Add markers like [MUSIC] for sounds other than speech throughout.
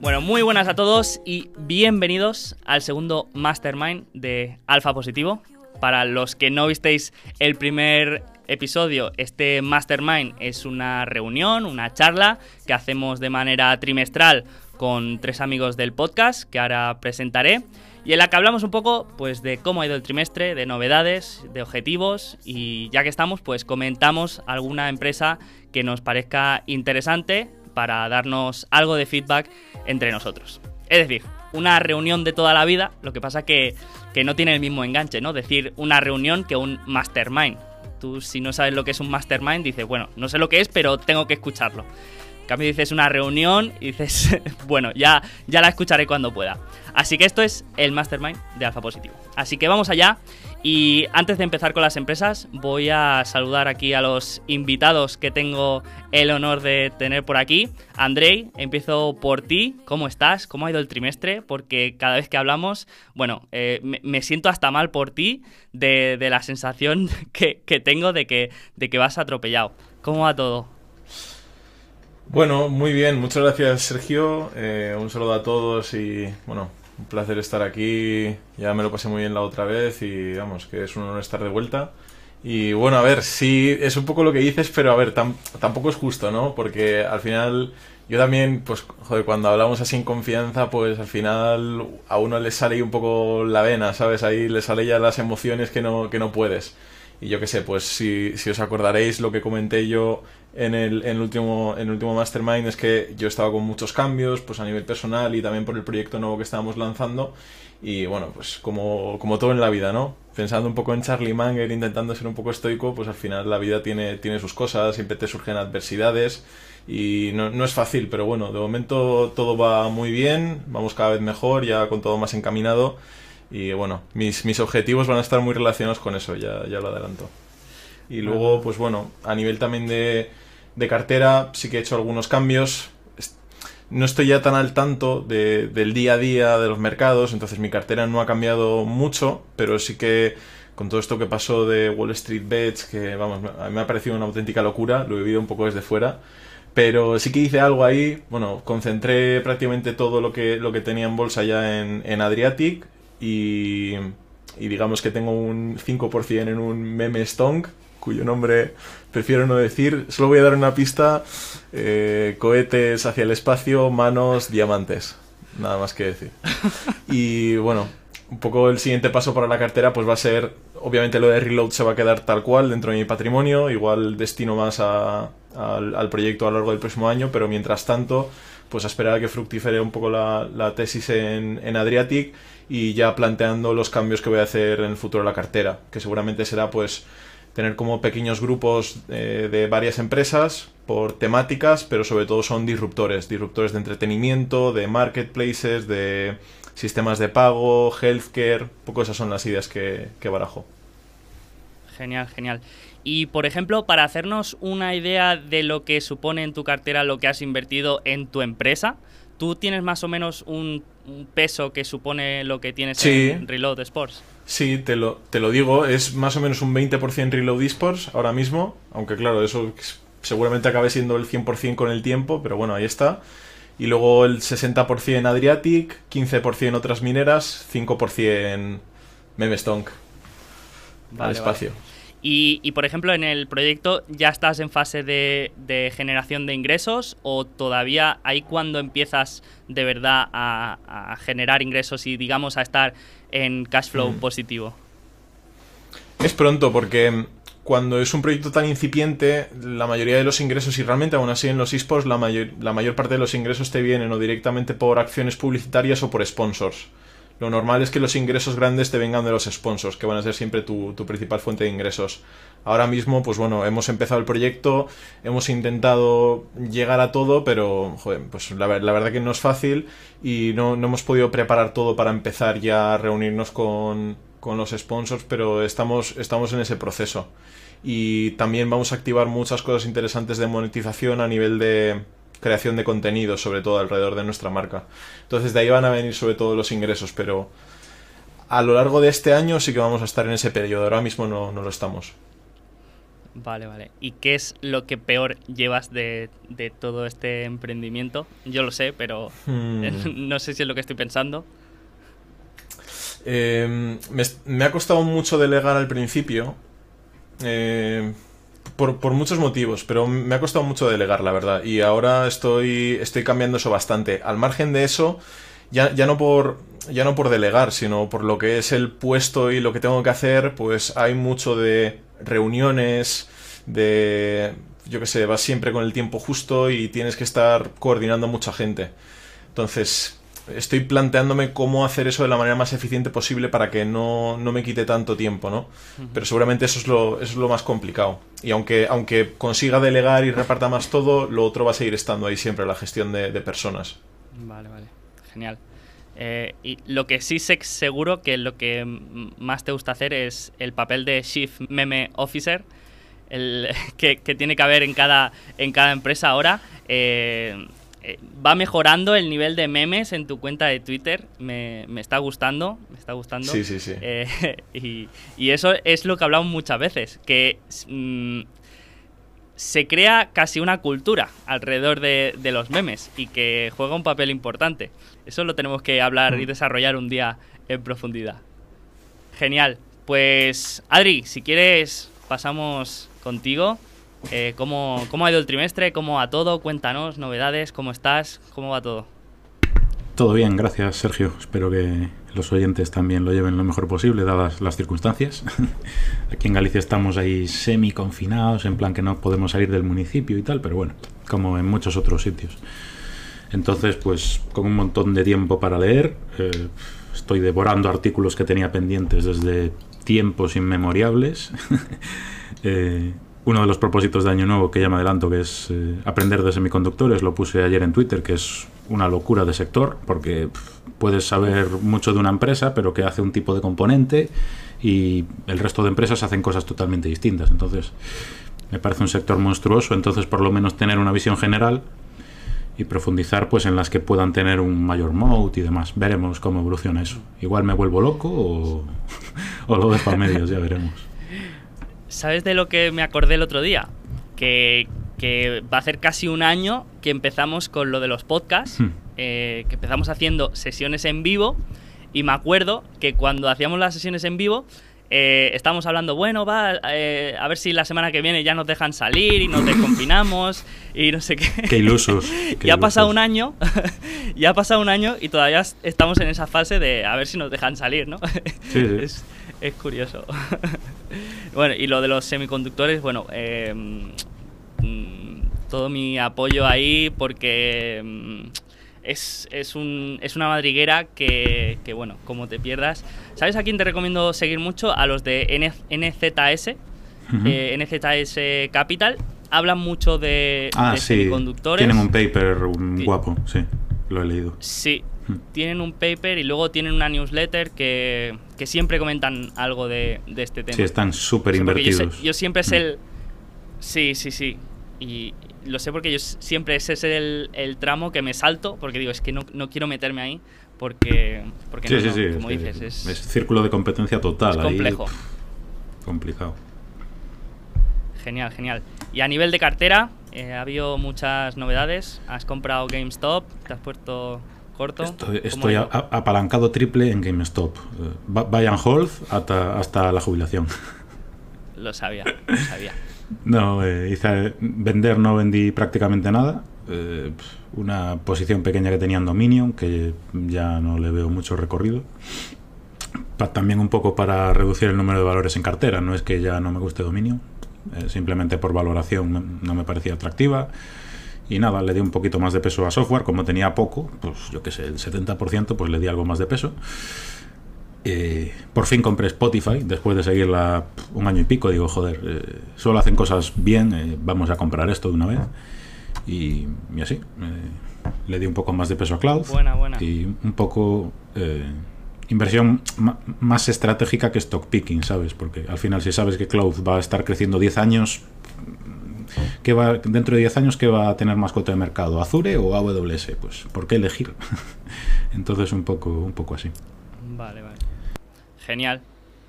Bueno, muy buenas a todos y bienvenidos al segundo Mastermind de Alfa Positivo. Para los que no visteis el primer episodio, este Mastermind es una reunión, una charla que hacemos de manera trimestral con tres amigos del podcast que ahora presentaré y en la que hablamos un poco pues de cómo ha ido el trimestre, de novedades, de objetivos y ya que estamos pues comentamos alguna empresa que nos parezca interesante para darnos algo de feedback entre nosotros. Es decir, una reunión de toda la vida, lo que pasa que, que no tiene el mismo enganche, ¿no? Decir una reunión que un mastermind. Tú si no sabes lo que es un mastermind, dices, bueno, no sé lo que es, pero tengo que escucharlo. En cambio dices una reunión y dices, [LAUGHS] bueno, ya, ya la escucharé cuando pueda. Así que esto es el mastermind de Alfa Positivo. Así que vamos allá y antes de empezar con las empresas, voy a saludar aquí a los invitados que tengo el honor de tener por aquí. Andrei, empiezo por ti. ¿Cómo estás? ¿Cómo ha ido el trimestre? Porque cada vez que hablamos, bueno, eh, me, siento hasta mal por ti de, la sensación [LAUGHS] que, tengo de que, de que vas atropellado. ¿Cómo va todo? Bueno, muy bien. Muchas gracias, Sergio. Eh, un saludo a todos y, bueno, un placer estar aquí. Ya me lo pasé muy bien la otra vez y vamos, que es un honor estar de vuelta. Y bueno, a ver, sí, es un poco lo que dices, pero a ver, tampoco es justo, ¿no? Porque al final, yo también, pues, joder, cuando hablamos así en confianza, pues al final a uno le sale un poco la vena, ¿sabes? Ahí le sale ya las emociones que no, que no puedes. Y yo qué sé, pues si, si os acordaréis lo que comenté yo en el, en el, último, en el último Mastermind es que yo estaba con muchos cambios, pues a nivel personal y también por el proyecto nuevo que estábamos lanzando. Y bueno, pues como, como todo en la vida, ¿no? Pensando un poco en Charlie Manger, intentando ser un poco estoico, pues al final la vida tiene, tiene sus cosas, siempre te surgen adversidades y no, no es fácil, pero bueno, de momento todo va muy bien, vamos cada vez mejor, ya con todo más encaminado y bueno, mis, mis objetivos van a estar muy relacionados con eso, ya, ya lo adelanto. Y luego, pues bueno, a nivel también de, de cartera sí que he hecho algunos cambios. No estoy ya tan al tanto de, del día a día de los mercados, entonces mi cartera no ha cambiado mucho, pero sí que con todo esto que pasó de Wall Street Bets, que vamos, a mí me ha parecido una auténtica locura, lo he vivido un poco desde fuera, pero sí que hice algo ahí, bueno, concentré prácticamente todo lo que, lo que tenía en bolsa ya en, en Adriatic y, y digamos que tengo un 5% en un meme stonk cuyo nombre prefiero no decir. Solo voy a dar una pista. Eh, cohetes hacia el espacio, manos, diamantes. Nada más que decir. [LAUGHS] Y bueno, un poco el siguiente paso para la cartera pues va a ser, obviamente lo de Reload se va a quedar tal cual dentro de mi patrimonio, igual destino más al, proyecto a lo largo del próximo año, pero mientras tanto pues a esperar a que fructifere un poco la, tesis en, en Adriatic y ya planteando los cambios que voy a hacer en el futuro de la cartera, que seguramente será pues tener como pequeños grupos eh, de varias empresas por temáticas, pero sobre todo son disruptores, disruptores de entretenimiento, de marketplaces, de sistemas de pago, healthcare, un poco esas son las ideas que, que barajo. Genial, genial. Y por ejemplo, para hacernos una idea de lo que supone en tu cartera lo que has invertido en tu empresa, ¿tú tienes más o menos un, peso que supone lo que tienes en Reload Sports? Sí, te lo, te lo digo, es más o menos un 20% Reload Esports ahora mismo, aunque claro, eso seguramente acabe siendo el 100% con el tiempo, pero bueno, ahí está. Y luego el 60% Adriatic, 15% otras mineras, 5% Memestonk vale, al espacio. Y, por ejemplo, en el proyecto, ¿ya estás en fase de, generación de ingresos o todavía ahí cuando empiezas de verdad a, generar ingresos y, digamos, a estar en cash flow mm. positivo? Es pronto porque cuando es un proyecto tan incipiente, la mayoría de los ingresos, y realmente aún así en los esports, la mayor, la mayor parte de los ingresos te vienen o directamente por acciones publicitarias o por sponsors lo normal es que los ingresos grandes te vengan de los sponsors, que van a ser siempre tu, principal fuente de ingresos. Ahora mismo, pues bueno, hemos empezado el proyecto, hemos intentado llegar a todo, pero pues la, verdad que no es fácil y no, hemos podido preparar todo para empezar ya a reunirnos con, con los sponsors, pero estamos, estamos en ese proceso. Y también vamos a activar muchas cosas interesantes de monetización a nivel de, creación de contenido, sobre todo alrededor de nuestra marca. Entonces de ahí van a venir sobre todo los ingresos, pero a lo largo de este año sí que vamos a estar en ese periodo, ahora mismo no, no lo estamos. Vale, vale. ¿Y qué es lo que peor llevas de, de todo este emprendimiento? Yo lo sé, pero Hmm. [LAUGHS] no sé si es lo que estoy pensando. Eh, me, me ha costado mucho delegar al principio. eh, por, muchos motivos, pero me ha costado mucho delegar, la verdad. Y ahora estoy, estoy cambiando eso bastante. Al margen de eso, ya, ya no por. Ya no por delegar, sino por lo que es el puesto y lo que tengo que hacer, pues hay mucho de reuniones, de. Yo qué sé, vas siempre con el tiempo justo y tienes que estar coordinando mucha gente. Entonces, estoy planteándome cómo hacer eso de la manera más eficiente posible para que no, no me quite tanto tiempo, ¿no? Pero seguramente eso es lo, eso es lo más complicado. Y aunque, aunque consiga delegar y reparta más todo, lo otro va a seguir estando ahí siempre, la gestión de, de personas. Vale, vale. Genial. Eh, y lo que sí sé seguro que lo que más te gusta hacer es el papel de Chief Meme Officer, el, [LAUGHS] que, que tiene que haber en cada, en cada empresa ahora. Eh, eh, va mejorando el nivel de memes en tu cuenta de Twitter. Me, me está gustando, me está gustando. Sí, sí, sí. Eh, [LAUGHS] y, y eso es lo que hablamos muchas veces, que mm, se crea casi una cultura alrededor de, de los memes y que juega un papel importante. Eso lo tenemos que hablar y Mm. desarrollar un día en profundidad. Genial. Pues Adri, si quieres pasamos contigo. Eh, ¿cómo, ¿Cómo ha ido el trimestre? ¿Cómo va todo? Cuéntanos, novedades, ¿cómo estás? ¿Cómo va todo? Todo bien, gracias Sergio. Espero que los oyentes también lo lleven lo mejor posible, dadas las circunstancias. [LAUGHS] Aquí en Galicia estamos ahí semi confinados, en plan que no podemos salir del municipio y tal, pero bueno, como en muchos otros sitios. Entonces, pues con un montón de tiempo para leer, eh, estoy devorando artículos que tenía pendientes desde tiempos inmemoriales. [LAUGHS] Eh, uno de los propósitos de Año Nuevo que ya me adelanto, que es eh, aprender de semiconductores, lo puse ayer en Twitter, que es una locura de sector, porque puedes saber mucho de una empresa, pero que hace un tipo de componente y el resto de empresas hacen cosas totalmente distintas. Entonces, me parece un sector monstruoso, entonces por lo menos tener una visión general y profundizar pues en las que puedan tener un mayor mode y demás. Veremos cómo evoluciona eso. Igual me vuelvo loco o, [LAUGHS] o lo dejo a medios, ya veremos. ¿Sabes de lo que me acordé el otro día? Que, que va a ser casi un año que empezamos con lo de los podcasts, Hmm. eh, que empezamos haciendo sesiones en vivo y me acuerdo que cuando hacíamos las sesiones en vivo eh, estábamos hablando, bueno, va, eh, a ver si la semana que viene ya nos dejan salir y nos desconfinamos y no sé qué. [LAUGHS] Qué ilusos. [LAUGHS] qué ya ha pasado un año, [LAUGHS] ya ha pasado un año y todavía es- estamos en esa fase de a ver si nos dejan salir, ¿no? Sí, sí. Es, es curioso. [LAUGHS] bueno, y lo de los semiconductores, bueno, eh, mm, todo mi apoyo ahí porque mm, es, es, un, es una madriguera que, que, bueno, como te pierdas. ¿Sabes a quién te recomiendo seguir mucho? A los de N- NZS, eh, NZS Capital. Hablan mucho de, Ah, de sí. semiconductores. Tienen un paper un guapo, sí. Lo he leído. Sí. Tienen un paper y luego tienen una newsletter que, que siempre comentan algo de, de este tema. Sí, están súper yo, sé- invertidos. yo siempre es Mm. el... Sí, sí, sí. Y lo sé porque yo siempre ese es el, el tramo que me salto, porque digo, es que no, no quiero meterme ahí, porque, porque Sí, no, sí, no, sí. es como dices, es, es círculo de competencia total. es ahí, complejo. complicado. Genial, genial. Y a nivel de cartera, eh, ha habido muchas novedades. Has comprado GameStop, te has puesto corto. Estoy, ¿Cómo estoy a- a- apalancado triple en GameStop. Eh, bu- buy and hold hasta, hasta la jubilación. [LAUGHS] Lo sabía, lo sabía. [LAUGHS] No, eh, hice vender, no vendí prácticamente nada. Eh, una posición pequeña que tenía en Dominion, que ya no le veo mucho recorrido. Pa- también un poco para reducir el número de valores en cartera. No es que ya no me guste Dominion, eh, simplemente por valoración no me parecía atractiva. Y nada, le di un poquito más de peso a software. Como tenía poco, pues yo qué sé, el 70%, pues le di algo más de peso. Eh, por fin compré Spotify después de seguirla un año y pico. Digo, joder, eh, solo hacen cosas bien, eh, vamos a comprar esto de una vez. Y, y así, eh, le di un poco más de peso a Cloud. Buena, buena. Y un poco eh, inversión más estratégica que stock picking, ¿sabes? Porque al final, si sabes que Cloud va a estar creciendo 10 años, ¿qué va, dentro de 10 años, ¿qué va a tener más cuota de mercado? ¿Azure o AWS? Pues, ¿por qué elegir? [LAUGHS] Entonces, un poco, un poco así. Vale, vale. Genial.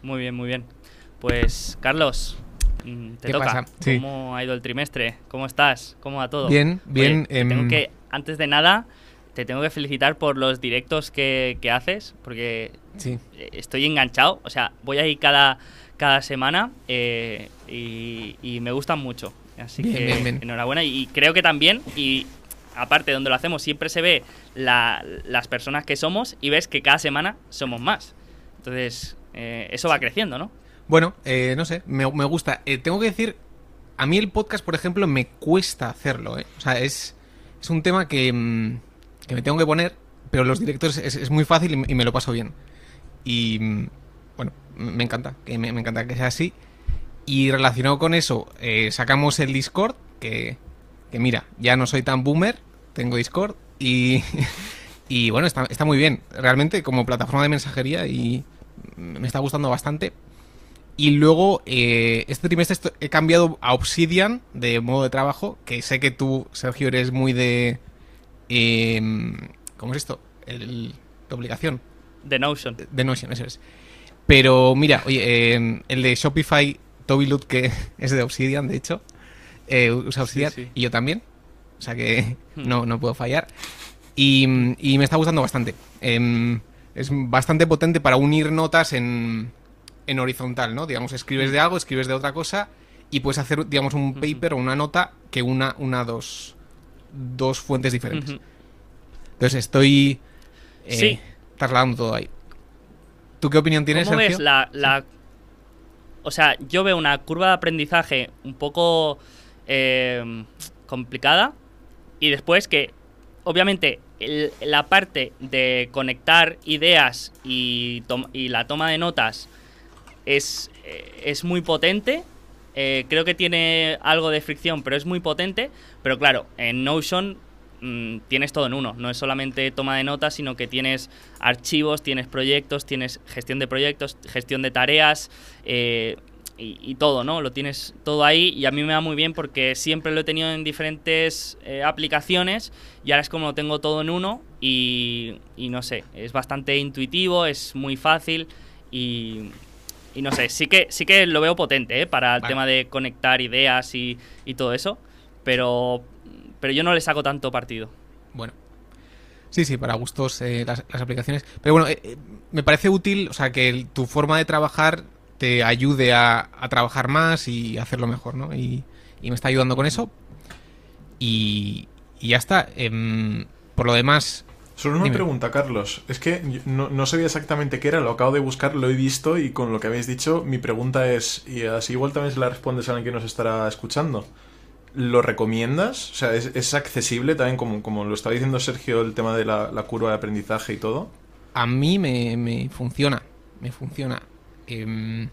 Muy bien, muy bien. Pues, Carlos, mm, te ¿Qué toca. pasa? Sí. ¿Cómo ha ido el trimestre? ¿Cómo estás? ¿Cómo va todo? Bien, bien, Oye, tengo em, que, antes de nada, te tengo que felicitar por los directos que, que haces, porque Sí. estoy enganchado. O sea, voy ahí cada, cada semana eh, y, y me gustan mucho. Así Bien, que bien, bien. enhorabuena. Y creo que también, y aparte donde lo hacemos, siempre se ve la- las personas que somos y ves que cada semana somos más. Entonces, eh, eso va creciendo, ¿no? Bueno, eh, no sé, me, me gusta. Eh, tengo que decir, a mí el podcast, por ejemplo, me cuesta hacerlo. O sea, es, es un tema que, mm, que me tengo que poner, pero los directores es, es muy fácil y, me- y me lo paso bien. Y, mm, bueno, me encanta, que me, me encanta que sea así. Y relacionado con eso, eh, sacamos el Discord, que, que mira, ya no soy tan boomer, tengo Discord y, [LAUGHS] y bueno, está, está muy bien, realmente como plataforma de mensajería y me está gustando bastante. Y luego, eh, este trimestre he cambiado a Obsidian de modo de trabajo, que sé que tú, Sergio, eres muy de... em, ¿Cómo es esto? El, de obligación. De Notion. De Notion, eso es. Pero mira, oye, em, el de Shopify, Toby Lut, que [LAUGHS] es de Obsidian, de hecho, eh, usa Obsidian, sí. y yo también. O sea que Hmm. no, no puedo fallar. Y, y me está gustando bastante. Em, es bastante potente para unir notas en, en horizontal, ¿no? Digamos, escribes de algo, escribes de otra cosa, y puedes hacer, digamos, un paper o una nota que una, una dos, dos fuentes diferentes. Entonces estoy eh, Sí. trasladando todo ahí. ¿Tú qué opinión tienes, ¿Cómo Sergio? ves la, la- O sea, yo veo una curva de aprendizaje un poco eh, complicada y después que, obviamente, la parte de conectar ideas y, y la toma de notas es, eh, es muy potente. Eh, creo que tiene algo de fricción, pero es muy potente. Pero claro, en Notion mm, tienes todo en uno. No es solamente toma de notas, sino que tienes archivos, tienes proyectos, tienes gestión de proyectos, gestión de tareas eh, y, y todo, ¿no? Lo tienes todo ahí y a mí me va muy bien porque siempre lo he tenido en diferentes eh, aplicaciones y ahora es como lo tengo todo en uno y, y no sé, es bastante intuitivo, es muy fácil y, y no sé, sí que, sí que lo veo potente ¿eh? para el Vale. tema de conectar ideas y, y todo eso, pero, pero yo no le saco tanto partido. Bueno. Sí, sí, para gustos eh, las, las aplicaciones. Pero bueno, eh, eh, me parece útil, o sea, que el- tu forma de trabajar te ayude a, a trabajar más y hacerlo mejor, ¿no? Y, y me está ayudando con eso. Y, y ya está. Em, por lo demás, Solo una Dime. pregunta, Carlos. Es que yo no, no sabía exactamente qué era, lo acabo de buscar, lo he visto y con lo que habéis dicho, mi pregunta es, y así igual también se la respondes a alguien que nos estará escuchando. ¿Lo recomiendas? O sea, ¿es, es accesible también, como, como lo estaba diciendo Sergio, el tema de la, la curva de aprendizaje y todo? a mí me, me funciona. Me funciona. Em,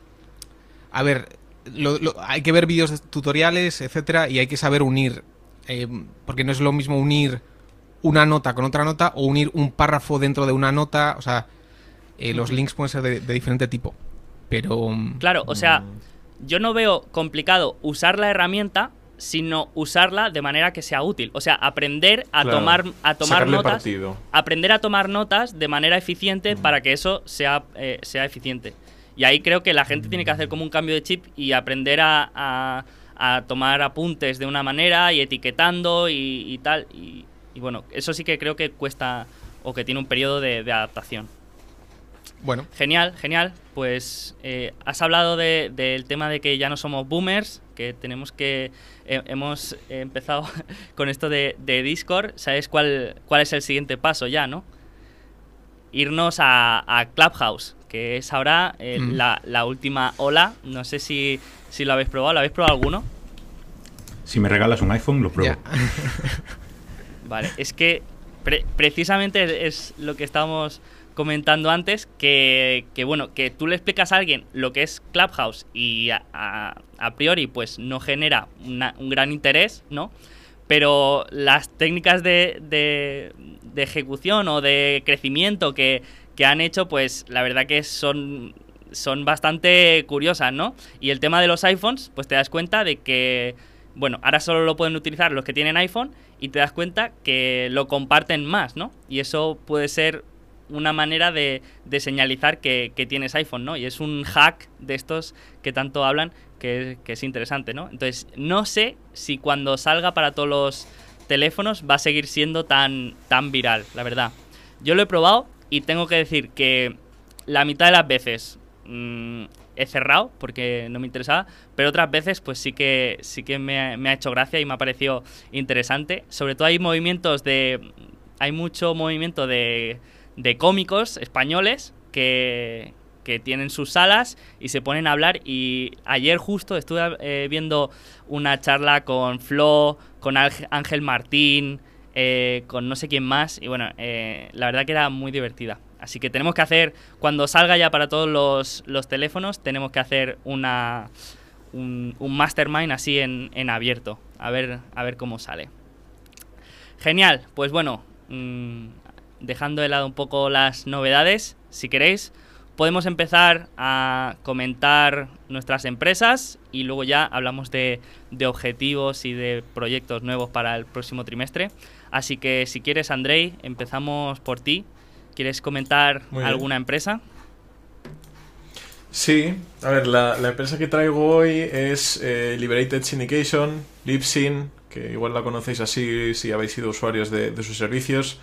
a ver, lo- lo- hay que ver vídeos de tutoriales, etcétera, y hay que saber unir. em, porque no es lo mismo unir una nota con otra nota o unir un párrafo dentro de una nota. O sea, eh, los links pueden ser de, de diferente tipo. Pero. Claro, o sea, Mm. yo no veo complicado usar la herramienta, sino usarla de manera que sea útil. O sea, aprender a Claro, tomar, a tomar notas. partido. Aprender a tomar notas de manera eficiente para que eso sea, eh, sea eficiente. Y ahí creo que la gente tiene que hacer como un cambio de chip y aprender a, a- a tomar apuntes de una manera y etiquetando y, y tal. Y, y bueno, eso sí que creo que cuesta o que tiene un periodo de- de adaptación. bueno, Genial, genial. Pues eh, has hablado de- del tema de que ya no somos boomers, que tenemos que... eh, hemos empezado [LAUGHS] con esto de, de Discord. ¿Sabes cuál, cuál es el siguiente paso ya, no? Irnos a, a Clubhouse, que es ahora eh, Mm. la, la última ola. No sé si, si lo habéis probado. ¿Lo habéis probado alguno? Si me regalas un iPhone, lo pruebo. [LAUGHS] Vale, es que pre- precisamente es lo que estábamos comentando antes, que, que, bueno, que tú le explicas a alguien lo que es Clubhouse y a, a- priori pues no genera un gran interés, ¿no? Pero las técnicas de, de- de ejecución o de crecimiento que, que han hecho, pues la verdad que son, son bastante curiosas, ¿no? Y el tema de los iPhones, pues te das cuenta de que, bueno, ahora solo lo pueden utilizar los que tienen iPhone y te das cuenta que lo comparten más, ¿no? Y eso puede ser una manera de, de señalizar que, que, tienes iPhone, ¿no? Y es un hack de estos que tanto hablan que, que, es interesante, ¿no? Entonces, no sé si cuando salga para todos los teléfonos va a seguir siendo tan, tan viral, la verdad. Yo lo he probado y tengo que decir que la mitad de las veces mmm, he cerrado porque no me interesaba, pero otras veces pues sí que, sí que me, me ha hecho gracia y me ha parecido interesante. Sobre todo hay movimientos de... Hay mucho movimiento de, de cómicos españoles que, que tienen sus salas y se ponen a hablar. Y ayer justo estuve eh, viendo una charla con Flo, con Ángel Martín, eh, con no sé quién más. Y bueno, eh, la verdad que era muy divertida. Así que tenemos que hacer, cuando salga ya para todos los, los teléfonos, tenemos que hacer una, un, mastermind así en, en, abierto. A ver, a ver cómo sale. Genial, pues bueno, mmm, dejando de lado un poco las novedades, si queréis, podemos empezar a comentar nuestras empresas y luego ya hablamos de, de, objetivos y de proyectos nuevos para el próximo trimestre. Así que si quieres, Andrei, empezamos por ti. ¿Quieres comentar alguna empresa? Sí, a ver, la, la, empresa que traigo hoy es eh, Liberated Syndication, Libsyn, que igual la conocéis así si habéis sido usuarios de, de sus servicios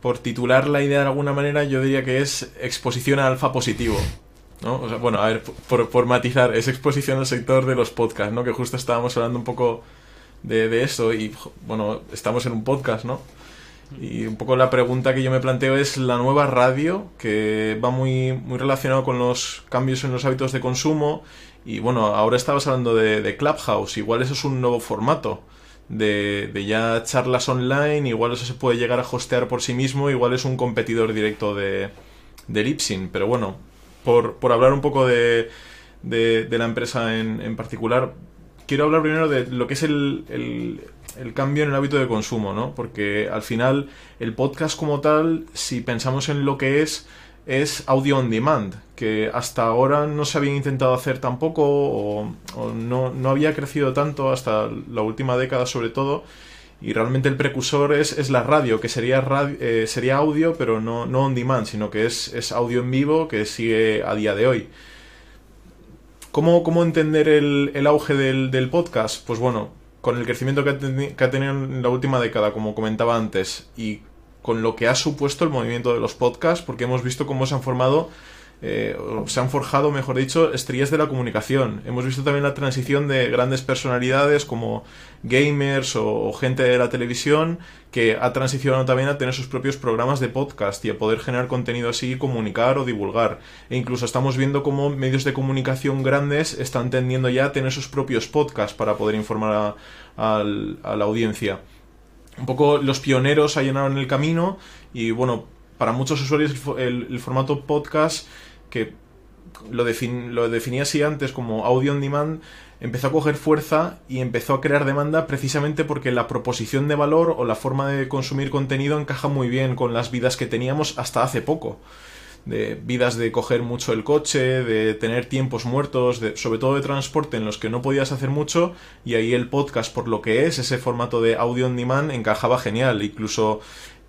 por titular la idea de alguna manera, yo diría que es exposición a alfa positivo. ¿no? O sea, bueno, a ver, por, matizar, es exposición al sector de los podcasts, ¿no? Que justo estábamos hablando un poco de, de esto y, bueno, estamos en un podcast, ¿no? Y un poco la pregunta que yo me planteo es la nueva radio, que va muy, muy relacionado con los cambios en los hábitos de consumo. Y bueno, ahora estabas hablando de, de Clubhouse, igual eso es un nuevo formato de, de, ya charlas online, igual eso se puede llegar a hostear por sí mismo, igual es un competidor directo de, de Lipsin, pero bueno, por, por hablar un poco de, de, de la empresa en, en, particular, quiero hablar primero de lo que es el, el, el, cambio en el hábito de consumo, ¿no? Porque al final el podcast como tal, si pensamos en lo que es, es audio on demand, que hasta ahora no se había intentado hacer tampoco o, no, no, había crecido tanto hasta la última década sobre todo. Y realmente el precursor es, es la radio, que sería, radio, eh, sería audio, pero no, no on demand, sino que es, es, audio en vivo que sigue a día de hoy. ¿Cómo, cómo entender el, el auge del, del, podcast? Pues bueno, con el crecimiento que ha, que ha tenido en la última década, como comentaba antes, y con lo que ha supuesto el movimiento de los podcasts, porque hemos visto cómo se han formado, eh, se han forjado, mejor dicho, estrellas de la comunicación. Hemos visto también la transición de grandes personalidades como gamers o, gente de la televisión que ha transicionado también a tener sus propios programas de podcast y a poder generar contenido así, comunicar o divulgar. E incluso estamos viendo cómo medios de comunicación grandes están tendiendo ya a tener sus propios podcasts para poder informar a, a la audiencia un poco los pioneros allanaron el camino y bueno, para muchos usuarios el, formato podcast que lo, defin, lo, definía así antes como audio on demand empezó a coger fuerza y empezó a crear demanda precisamente porque la proposición de valor o la forma de consumir contenido encaja muy bien con las vidas que teníamos hasta hace poco de vidas de coger mucho el coche, de tener tiempos muertos, de, sobre todo de transporte en los que no podías hacer mucho y ahí el podcast por lo que es, ese formato de audio on demand encajaba genial. Incluso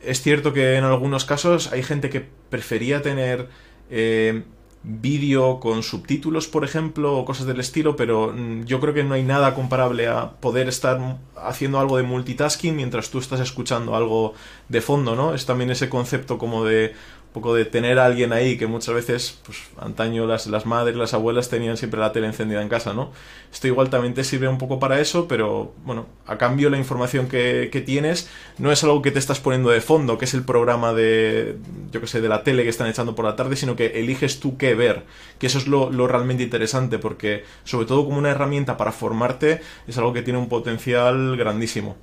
es cierto que en algunos casos hay gente que prefería tener eh, vídeo con subtítulos, por ejemplo, o cosas del estilo, pero yo creo que no hay nada comparable a poder estar haciendo algo de multitasking mientras tú estás escuchando algo de fondo, ¿no? Es también ese concepto como de poco de tener a alguien ahí que muchas veces, pues antaño las, las madres, las abuelas tenían siempre la tele encendida en casa, ¿no? Esto igual también te sirve un poco para eso, pero bueno, a cambio la información que, que tienes no es algo que te estás poniendo de fondo, que es el programa de, yo que sé, de la tele que están echando por la tarde, sino que eliges tú qué ver, que eso es lo, lo realmente interesante, porque sobre todo como una herramienta para formarte es algo que tiene un potencial grandísimo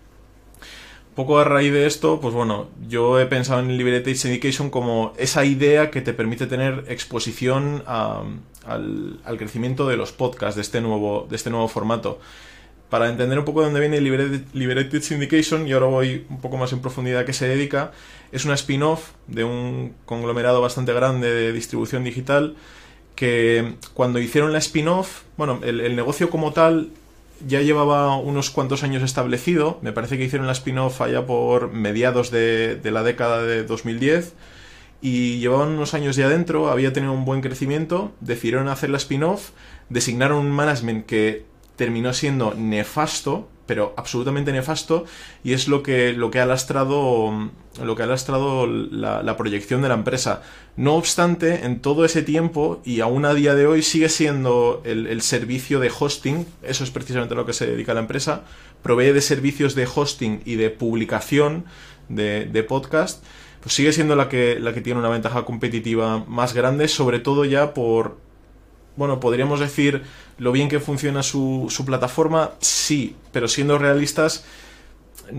poco a raíz de esto, pues bueno, yo he pensado en Liberated Syndication como esa idea que te permite tener exposición al, crecimiento de los podcasts de este nuevo, de este nuevo formato. Para entender un poco de dónde viene Liberated, Syndication, y ahora voy un poco más en profundidad a qué se dedica, es una spin-off de un conglomerado bastante grande de distribución digital que cuando hicieron la spin-off, bueno, el negocio como tal ya llevaba unos cuantos años establecido. Me parece que hicieron la spin-off allá por mediados de, la década de 2010. y llevaban unos años ya adentro, había tenido un buen crecimiento, decidieron hacer la spin-off, designaron un management que terminó siendo nefasto, pero absolutamente nefasto, y es lo que, lo que ha lastrado, lo que ha lastrado la, proyección de la empresa. No obstante, en todo ese tiempo, y aún a día de hoy, sigue siendo el, servicio de hosting, eso es precisamente a lo que se dedica la empresa, provee de servicios de hosting y de publicación de, de podcast, pues sigue siendo la que, la que tiene una ventaja competitiva más grande, sobre todo ya por, bueno, podríamos decir lo bien que funciona su, su plataforma, sí, pero siendo realistas,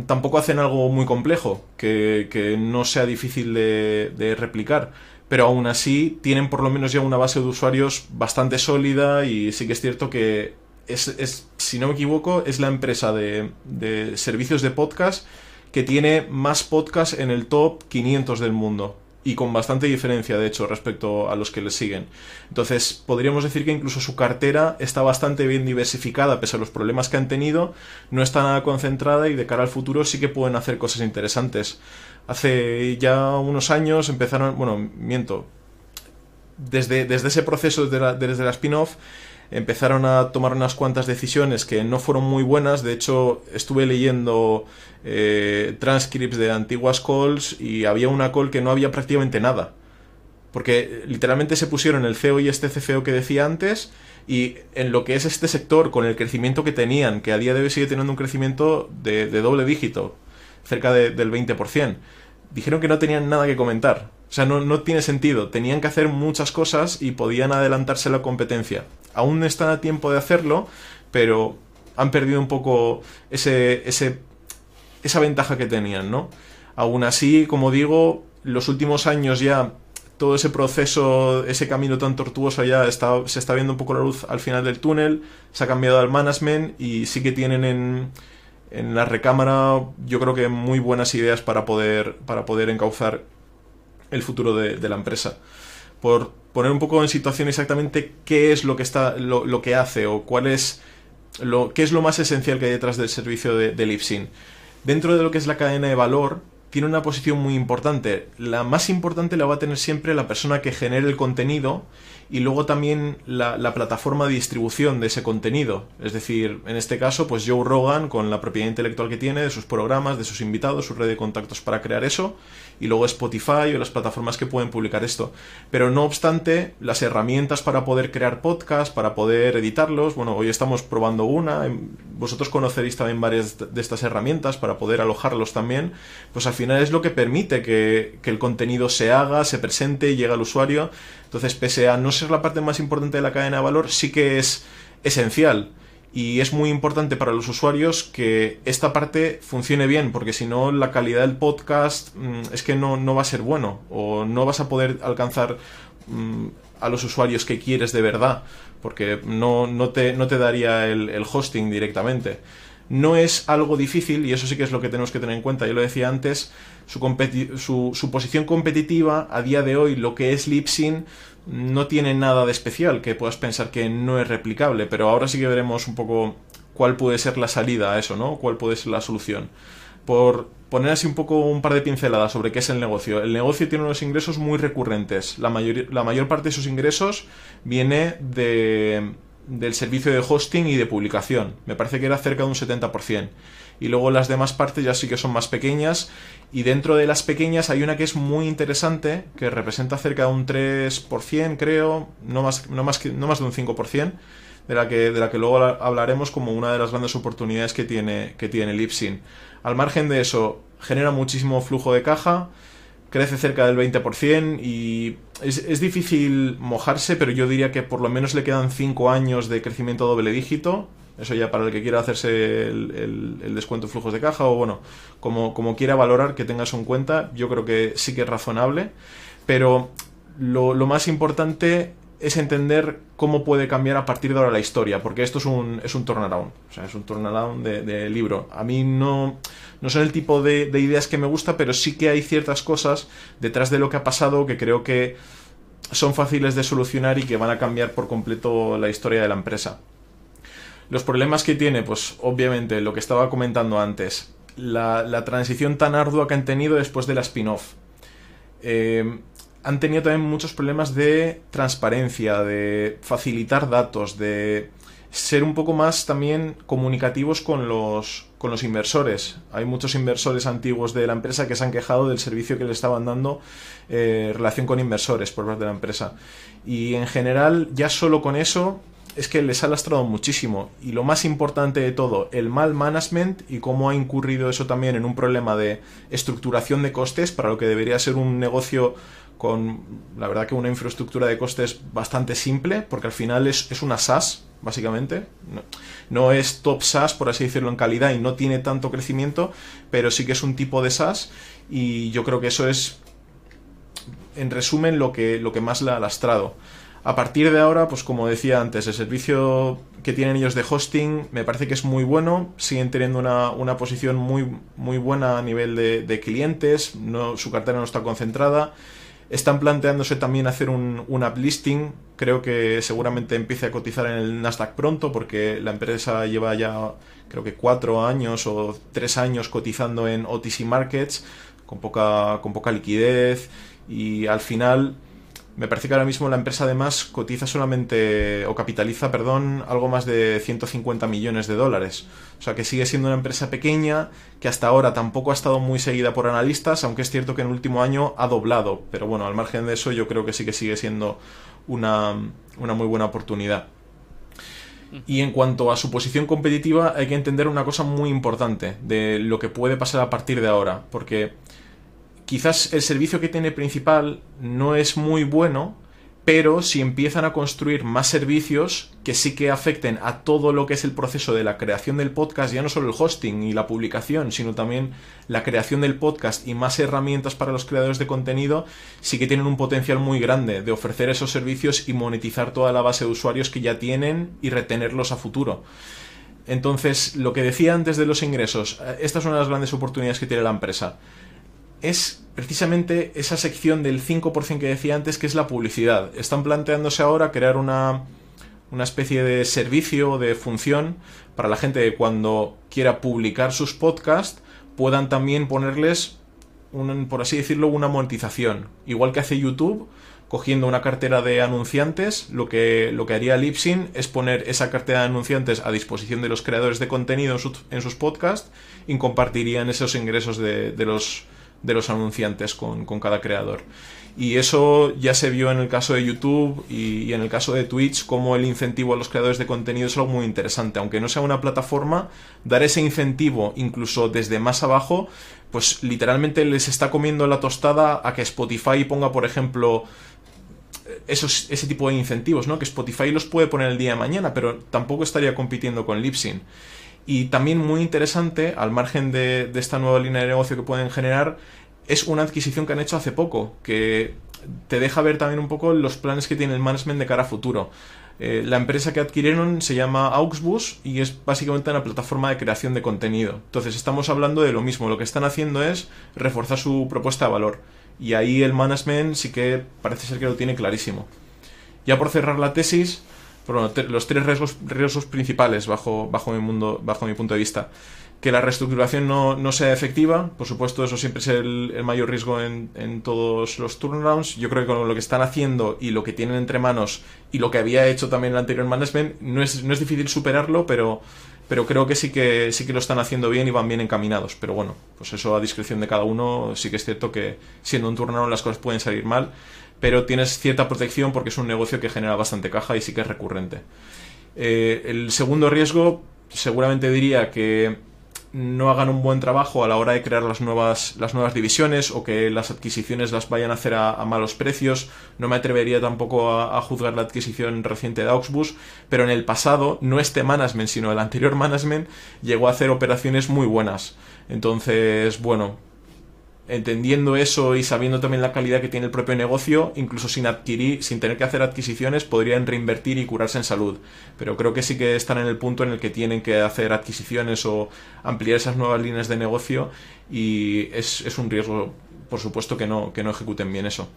tampoco hacen algo muy complejo, que, que no sea difícil de, replicar. Pero aún así tienen por lo menos ya una base de usuarios bastante sólida y sí que es cierto que es, es si no me equivoco, es la empresa de, de servicios de podcast que tiene más podcasts en el top 500 del mundo. Y con bastante diferencia, de hecho, respecto a los que le siguen. Entonces, podríamos decir que incluso su cartera está bastante bien diversificada, pese a los problemas que han tenido, no está nada concentrada y de cara al futuro sí que pueden hacer cosas interesantes. Hace ya unos años empezaron, bueno, miento, desde, desde ese proceso, desde la, desde la spin-off, empezaron a tomar unas cuantas decisiones que no fueron muy buenas. De hecho, estuve leyendo eh, transcripts de antiguas calls y había una call que no había prácticamente nada. Porque literalmente se pusieron el CEO y este CFO que decía antes y en lo que es este sector, con el crecimiento que tenían, que a día de hoy sigue teniendo un crecimiento de, doble dígito, cerca del 20%, dijeron que no tenían nada que comentar. O sea, no, no tiene sentido. Tenían que hacer muchas cosas y podían adelantarse la competencia aún están a tiempo de hacerlo, pero han perdido un poco ese, ese, esa ventaja que tenían, ¿no? Aún así, como digo, los últimos años ya todo ese proceso, ese camino tan tortuoso ya está, se está viendo un poco la luz al final del túnel, se ha cambiado al management y sí que tienen en, en la recámara yo creo que muy buenas ideas para poder, para poder encauzar el futuro de, la empresa. Por poner un poco en situación exactamente qué es lo que está lo, que hace o cuál es lo qué es lo más esencial que hay detrás del servicio de, de Lipsin. Dentro de lo que es la cadena de valor, tiene una posición muy importante. La más importante la va a tener siempre la persona que genere el contenido y luego también la, la, plataforma de distribución de ese contenido. Es decir, en este caso, pues Joe Rogan, con la propiedad intelectual que tiene, de sus programas, de sus invitados, su red de contactos para crear eso, y luego Spotify o las plataformas que pueden publicar esto. Pero no obstante, las herramientas para poder crear podcasts, para poder editarlos, bueno, hoy estamos probando una, vosotros conoceréis también varias de estas herramientas para poder alojarlos también, pues al final es lo que permite que, que el contenido se haga, se presente y llegue al usuario. Entonces, pese a no ser la parte más importante de la cadena de valor, sí que es esencial y es muy importante para los usuarios que esta parte funcione bien, porque si no la calidad del podcast mm, es que no, no, va a ser bueno o no vas a poder alcanzar mm, a los usuarios que quieres de verdad, porque no, no, te, no te daría el, hosting directamente. No es algo difícil, y eso sí que es lo que tenemos que tener en cuenta, yo lo decía antes, su, su, su posición competitiva a día de hoy, lo que es Lipsyn, no tiene nada de especial que puedas pensar que no es replicable, pero ahora sí que veremos un poco cuál puede ser la salida a eso, ¿no? Cuál puede ser la solución. Por poner así un poco un par de pinceladas sobre qué es el negocio. El negocio tiene unos ingresos muy recurrentes. La mayor, la mayor parte de sus ingresos viene de, del servicio de hosting y de publicación. Me parece que era cerca de un 70% y luego las demás partes ya sí que son más pequeñas y dentro de las pequeñas hay una que es muy interesante que representa cerca de un 3% creo, no más, no más, no más de un 5% de la, que, de la que luego hablaremos como una de las grandes oportunidades que tiene, que tiene. Al margen de eso, genera muchísimo flujo de caja, crece cerca del 20% y es, es, difícil mojarse, pero yo diría que por lo menos le quedan 5 años de crecimiento doble dígito eso ya para el que quiera hacerse el, descuento de flujos de caja o bueno, como, quiera valorar que tengas en cuenta, yo creo que sí que es razonable. Pero lo, más importante es entender cómo puede cambiar a partir de ahora la historia, porque esto es un, es un turnaround, o sea, es un turnaround de, libro. A mí no, no son el tipo de, ideas que me gusta, pero sí que hay ciertas cosas detrás de lo que ha pasado que creo que son fáciles de solucionar y que van a cambiar por completo la historia de la empresa. Los problemas que tiene, pues obviamente lo que estaba comentando antes, la, transición tan ardua que han tenido después de la spin-off. Eh, han tenido también muchos problemas de transparencia, de facilitar datos, de ser un poco más también comunicativos con los, con los inversores. Hay muchos inversores antiguos de la empresa que se han quejado del servicio que le estaban dando eh, en relación con inversores por parte de la empresa. Y en general, ya solo con eso, es que les ha lastrado muchísimo. Y lo más importante de todo, el mal management y cómo ha incurrido eso también en un problema de estructuración de costes para lo que debería ser un negocio con, la verdad que una infraestructura de costes bastante simple, porque al final es, es una SaaS, básicamente. No, es top SaaS, por así decirlo, en calidad y no tiene tanto crecimiento, pero sí que es un tipo de SaaS y yo creo que eso es, en resumen, lo que, lo que más le ha lastrado. A partir de ahora, pues como decía antes, el servicio que tienen ellos de hosting me parece que es muy bueno, siguen teniendo una, posición muy, muy buena a nivel de, de clientes, no, su cartera no está concentrada están planteándose también hacer un, un uplisting. Creo que seguramente empiece a cotizar en el Nasdaq pronto porque la empresa lleva ya creo que cuatro años o tres años cotizando en OTC Markets con poca, con poca liquidez y al final me parece que ahora mismo la empresa además cotiza solamente, o capitaliza, perdón, algo más de 150 millones de dólares. O sea que sigue siendo una empresa pequeña que hasta ahora tampoco ha estado muy seguida por analistas, aunque es cierto que en el último año ha doblado. Pero bueno, al margen de eso yo creo que sí que sigue siendo una, una muy buena oportunidad. Y en cuanto a su posición competitiva, hay que entender una cosa muy importante de lo que puede pasar a partir de ahora. Porque quizás el servicio que tiene principal no es muy bueno, pero si empiezan a construir más servicios que sí que afecten a todo lo que es el proceso de la creación del podcast, ya no solo el hosting y la publicación, sino también la creación del podcast y más herramientas para los creadores de contenido, sí que tienen un potencial muy grande de ofrecer esos servicios y monetizar toda la base de usuarios que ya tienen y retenerlos a futuro. Entonces, lo que decía antes de los ingresos, eh, esta es una de las grandes oportunidades que tiene la empresa es precisamente esa sección del 5% que decía antes, que es la publicidad. Están planteándose ahora crear una, una especie de servicio, de función, para la gente cuando quiera publicar sus podcasts puedan también ponerles, un, por así decirlo, una monetización. Igual que hace YouTube, cogiendo una cartera de anunciantes, lo que, lo que haría Lipsin es poner esa cartera de anunciantes a disposición de los creadores de contenido en, sus podcasts y compartirían esos ingresos de los de los anunciantes con, cada creador. Y eso ya se vio en el caso de YouTube y, en el caso de Twitch, como el incentivo a los creadores de contenido es algo muy interesante. Aunque no sea una plataforma, dar ese incentivo incluso desde más abajo, pues literalmente les está comiendo la tostada a que Spotify ponga, por ejemplo, esos, ese tipo de incentivos, ¿no? Que Spotify los puede poner el día de mañana, pero tampoco estaría compitiendo con Libsyn. Y también muy interesante, al margen de, esta nueva línea de negocio que pueden generar, es una adquisición que han hecho hace poco, que te deja ver también un poco los planes que tiene el management de cara a futuro. Eh, la empresa que adquirieron se llama Auxbus y es básicamente una plataforma de creación de contenido. Entonces estamos hablando de lo mismo, lo que están haciendo es reforzar su propuesta de valor. Y ahí el management sí que parece ser que lo tiene clarísimo. Ya por cerrar la tesis, los tres riesgos, riesgos principales bajo, bajo, mi mundo, bajo mi punto de vista. Que la reestructuración no, sea efectiva, por supuesto, eso siempre es el, mayor riesgo en, en, todos los turnarounds. Yo creo que con lo que están haciendo y lo que tienen entre manos y lo que había hecho también el anterior management, no es, no es difícil superarlo, pero, pero creo que sí que sí que lo están haciendo bien y van bien encaminados. Pero bueno, pues eso a discreción de cada uno, sí que es cierto que siendo un turnaround las cosas pueden salir mal pero tienes cierta protección porque es un negocio que genera bastante caja y sí que es recurrente. Eh, el segundo riesgo, seguramente diría que no hagan un buen trabajo a la hora de crear las nuevas, las nuevas divisiones o que las adquisiciones las vayan a hacer a, malos precios. No me atrevería tampoco a, a, juzgar la adquisición reciente de Auxbus, pero en el pasado, no este management, sino el anterior management, llegó a hacer operaciones muy buenas. Entonces, bueno, entendiendo eso y sabiendo también la calidad que tiene el propio negocio, incluso sin adquirir, sin tener que hacer adquisiciones, podrían reinvertir y curarse en salud. Pero creo que sí que están en el punto en el que tienen que hacer adquisiciones o ampliar esas nuevas líneas de negocio y es, es un riesgo, por supuesto, que no, que no ejecuten bien eso.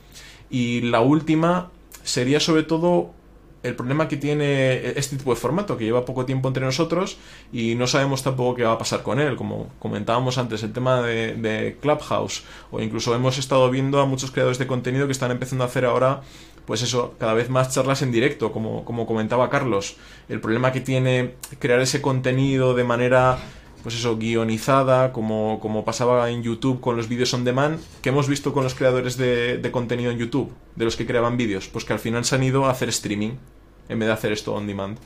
Y la última sería sobre todo el problema que tiene este tipo de formato, que lleva poco tiempo entre nosotros y no sabemos tampoco qué va a pasar con él. Como comentábamos antes, el tema de, Clubhouse, o incluso hemos estado viendo a muchos creadores de contenido que están empezando a hacer ahora, pues eso, cada vez más charlas en directo, como, como comentaba Carlos. El problema que tiene crear ese contenido de manera pues eso, guionizada, como, como pasaba en YouTube con los vídeos on demand, que hemos visto con los creadores de, contenido en YouTube, de los que creaban vídeos, pues que al final se han ido a hacer streaming en vez de hacer esto on demand.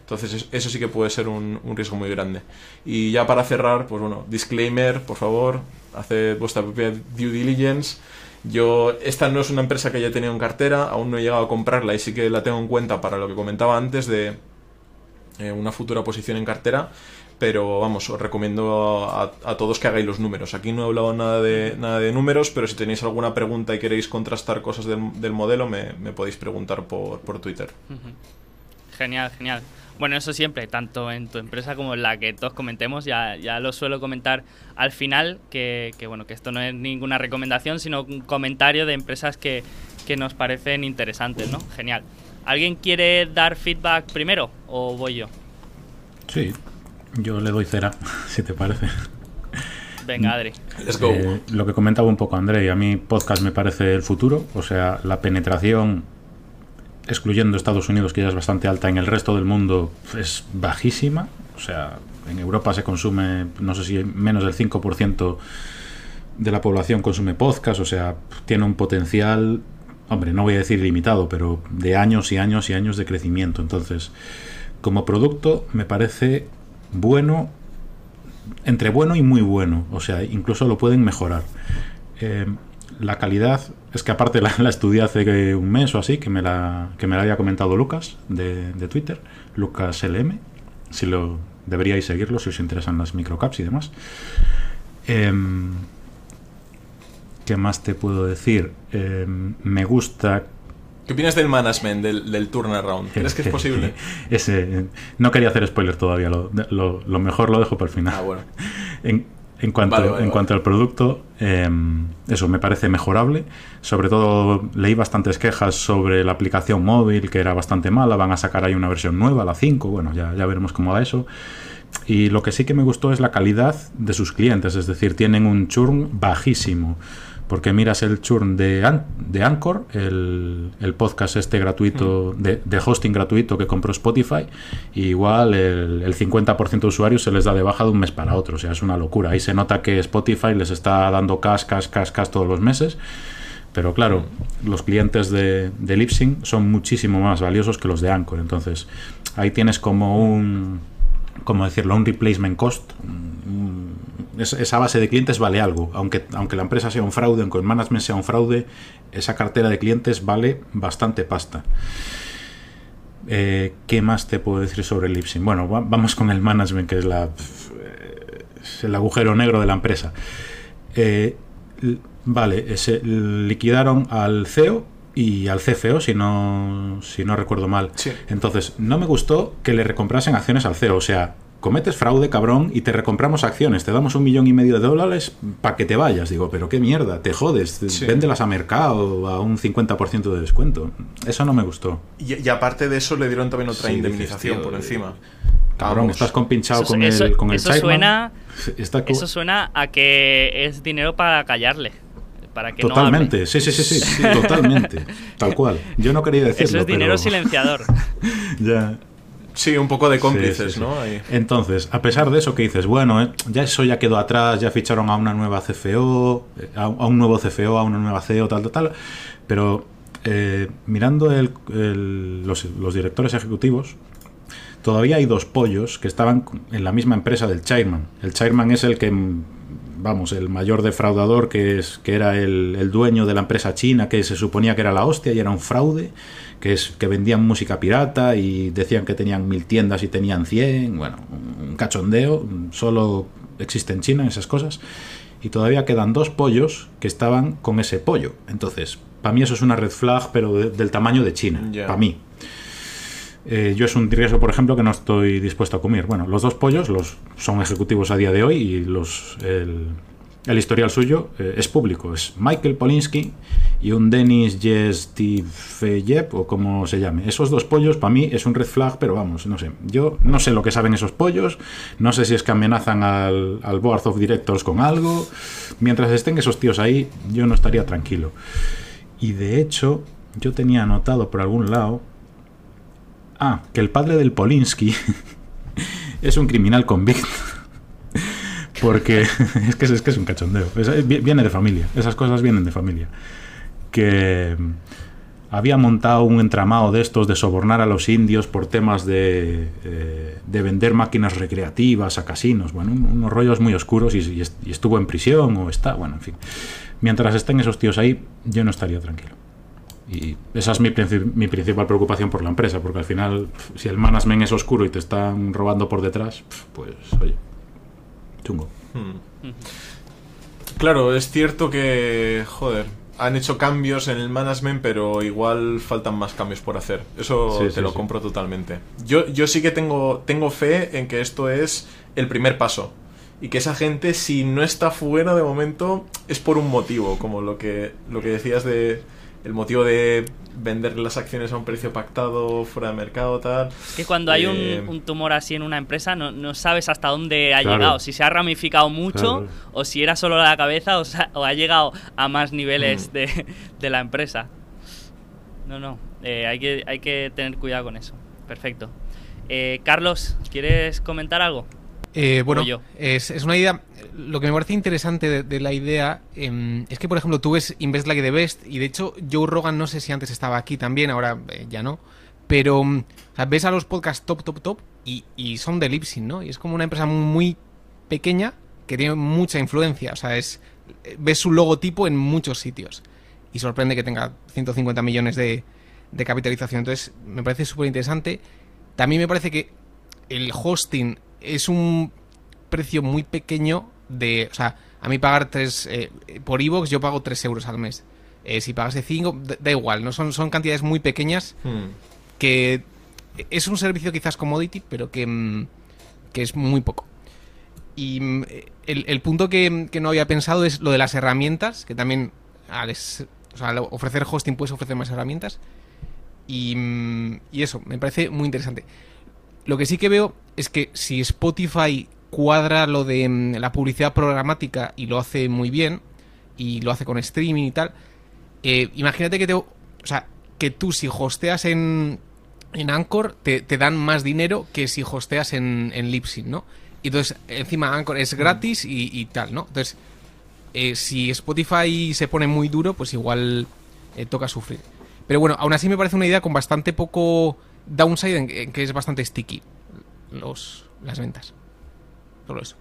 Entonces eso sí que puede ser un, riesgo muy grande. Y ya para cerrar, pues bueno, disclaimer, por favor, haced vuestra propia due diligence. Yo, esta no es una empresa que haya tenido en cartera, aún no he llegado a comprarla y sí que la tengo en cuenta para lo que comentaba antes de eh, una futura posición en cartera pero vamos, os recomiendo a, todos que hagáis los números. Aquí no he hablado nada de, nada de números, pero si tenéis alguna pregunta y queréis contrastar cosas del, modelo, me, podéis preguntar por, Twitter. Genial, genial. Bueno, eso siempre, tanto en tu empresa como en la que todos comentemos, ya, ya lo suelo comentar al final, que, bueno, que esto no es ninguna recomendación, sino un comentario de empresas que, que nos parecen interesantes, ¿no? Genial. ¿Alguien quiere dar feedback primero o voy yo? Sí, yo le doy cera, [LAUGHS] si te parece. Venga, Adri. Let's go. Eh, lo que comentaba un poco André, a mí podcast me parece el futuro, o sea, la penetración, excluyendo Estados Unidos, que ya es bastante alta, en el resto del mundo es bajísima, o sea, en Europa se consume, no sé si menos del 5% de la población consume podcast, o sea, tiene un potencial, hombre, no voy a decir limitado, pero de años y años y años de crecimiento. Entonces, como producto, me parece bueno, entre bueno y muy bueno, o sea, incluso lo pueden mejorar. Eh, la calidad es que aparte la, estudié hace un mes o así, que me la, que me la había comentado Lucas de, Twitter, Lucas LM, si lo deberíais seguirlo si os interesan las microcaps y demás. Em, ¿Qué más te puedo decir? Em, me gusta ¿Qué opinas del management, del, del turnaround? ¿Crees que es [LAUGHS] posible? Ese, no quería hacer spoiler todavía, lo, lo, mejor lo dejo para el final. Ah, bueno. En, cuanto, en cuanto al producto, em, eso me parece mejorable. Sobre todo leí bastantes quejas sobre la aplicación móvil, que era bastante mala. Van a sacar ahí una versión nueva, la 5. Bueno, ya, ya veremos cómo va eso. Y lo que sí que me gustó es la calidad de sus clientes, es decir, tienen un churn bajísimo porque miras el churn de, de Anchor, el, podcast este gratuito, mm. de, hosting gratuito que compró Spotify, y igual el, el 50% de usuarios se les da de baja de un mes para otro, o sea, es una locura. Ahí se nota que Spotify les está dando cash, cash, cash, cash todos los meses. Pero claro, mm. los clientes de, de Lipsync son muchísimo más valiosos que los de Anchor. Entonces, ahí tienes como un, ¿cómo decirlo? Un replacement cost, esa base de clientes vale algo. Aunque, aunque la empresa sea un fraude, aunque el management sea un fraude, esa cartera de clientes vale bastante pasta. Eh, ¿Qué más te puedo decir sobre el Lipsyn? Bueno, vamos con el management, que es, la, el agujero negro de la empresa. Eh, vale, se liquidaron al CEO y al CFO, si no, si no recuerdo mal. Entonces, no me gustó que le recomprasen acciones al CEO. O sea, cometes fraude, cabrón, y te recompramos acciones, te damos un millón y medio de dólares para que te vayas. Digo, pero qué mierda, te jodes, véndelas a mercado a un 50% de descuento. Eso no me gustó. Y, aparte de eso le dieron también otra indemnización por encima. Cabrón, estás compinchado con, el, con eso suena, [LAUGHS] Eso suena a que es dinero para callarle. Para que totalmente, no sí, sí, sí, [LAUGHS] sí, totalmente. Tal cual. Yo no quería decirlo. Eso es dinero silenciador. [LAUGHS] ya. Sí, un poco de cómplices, ¿no? Entonces, a pesar de eso que dices, bueno, eh, ya eso ya quedó atrás, ya ficharon a una nueva CFO, eh, a, un nuevo CFO, a una nueva CEO, tal, tal, tal, pero eh, mirando los, directores ejecutivos, todavía hay dos pollos que estaban en la misma empresa del chairman. El chairman es el que, vamos, el mayor defraudador que, es, que era el, el dueño de la empresa china, que se suponía que era la hostia y era un fraude que, es, que vendían música pirata y decían que tenían mil tiendas y tenían cien, bueno, un cachondeo, solo existe en China esas cosas, y todavía quedan dos pollos que estaban con ese pollo. Entonces, para mí eso es una red flag, pero del tamaño de China, para mí. Eh, yo es un riesgo, por ejemplo, que no estoy dispuesto a comer. Bueno, los dos pollos los, son ejecutivos a día de hoy y los, el, historial suyo eh, es público. Es Michael Polinsky y un Denis Jestifeyev, o como se llame. Esos dos pollos, para mí, es un red flag, pero vamos, no sé. Yo no sé lo que saben esos pollos. No sé si es que amenazan al, al Board of Directors con algo. Mientras estén esos tíos ahí, yo no estaría tranquilo. Y de hecho, yo tenía anotado por algún lado. Ah, que el padre del Polinsky [LAUGHS] es un criminal convicto. [LAUGHS] Porque [LAUGHS] es que, es que es un cachondeo. Es- viene de familia. Esas cosas vienen de familia. Que mm, había montado un entramado de estos de sobornar a los indios por temas de, eh, de vender máquinas recreativas a casinos. Bueno, un- unos rollos muy oscuros y, y estuvo en prisión o está. Bueno, en fin. Mientras estén esos tíos ahí, yo no estaría tranquilo. Y esa es mi, mi principal preocupación por la empresa, porque al final, pf, si el management es oscuro y te están robando por detrás, pf, pues oye, chungo. Hmm. Claro, es cierto que, joder, han hecho cambios en el management, pero igual faltan más cambios por hacer. Eso Sí, te sí, lo sí. compro totalmente. Yo, yo sí que tengo, tengo fe en que esto es el primer paso. Y que esa gente, si no está fuera de momento, es por un motivo, como lo que, lo que decías de el motivo de vender las acciones a un precio pactado fuera de mercado, tal. Es que cuando hay Eh, un, un tumor así en una empresa no, no sabes hasta dónde ha Claro. llegado, si se ha ramificado mucho Claro. o si era solo la cabeza o, sa- o ha llegado a más niveles Mm. de, de la empresa. No, no, eh, hay, que, hay que tener cuidado con eso. Perfecto. Eh, Carlos, ¿quieres comentar algo? Eh, bueno, yo. es, es una idea. Lo que me parece interesante de, de la idea em, es que, por ejemplo, tú ves Invest Like the Best y de hecho Joe Rogan, no sé si antes estaba aquí también, ahora eh, ya no. Pero mm, o sea, ves a los podcasts top, top, top y, y son de Lipsyn, ¿no? Y es como una empresa muy pequeña que tiene mucha influencia. O sea, es eh, ves su logotipo en muchos sitios. Y sorprende que tenga 150 millones de, de capitalización. Entonces, me parece súper interesante. También me parece que el hosting es un precio muy pequeño de... O sea, a mí pagar 3... por iVoox yo pago 3 euros al mes. Eh, si pagase 5, da, da igual, ¿no? Son, son cantidades muy pequeñas hmm. que es un servicio quizás commodity, pero que, mm, que es muy poco. Y mm, el, el punto que, que no había pensado es lo de las herramientas, que también al, es- o sea, al ofrecer hosting puedes ofrecer más herramientas. Y, mm, y eso, me parece muy interesante. Lo que sí que veo es que si Spotify cuadra lo de mm, la publicidad programática y lo hace muy bien, y lo hace con streaming y tal, eh, imagínate que te, o sea, que tú si hosteas en, en Anchor te, dan más dinero que si hosteas en, en Libsyn, ¿no? Y entonces, encima Anchor es gratis y, y tal, ¿no? Entonces, eh, si Spotify se pone muy duro, pues igual eh, toca sufrir. Pero bueno, aún así me parece una idea con bastante poco downside en, en que es bastante sticky los, las ventas. Solo eso.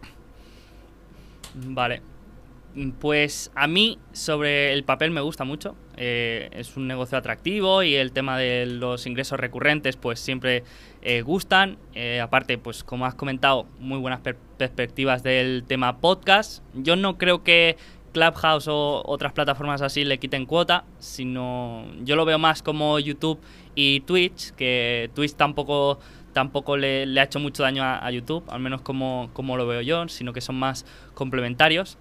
Vale. Pues a mí sobre el papel me gusta mucho. Eh, es un negocio atractivo y el tema de los ingresos recurrentes pues siempre eh, gustan. Eh, aparte, pues como has comentado, muy buenas per- perspectivas del tema podcast. Yo no creo que Clubhouse o otras plataformas así le quiten cuota, sino yo lo veo más como YouTube y Twitch, que Twitch tampoco tampoco le, ha hecho mucho daño a, YouTube, al menos como, como lo veo yo, sino que son más complementarios.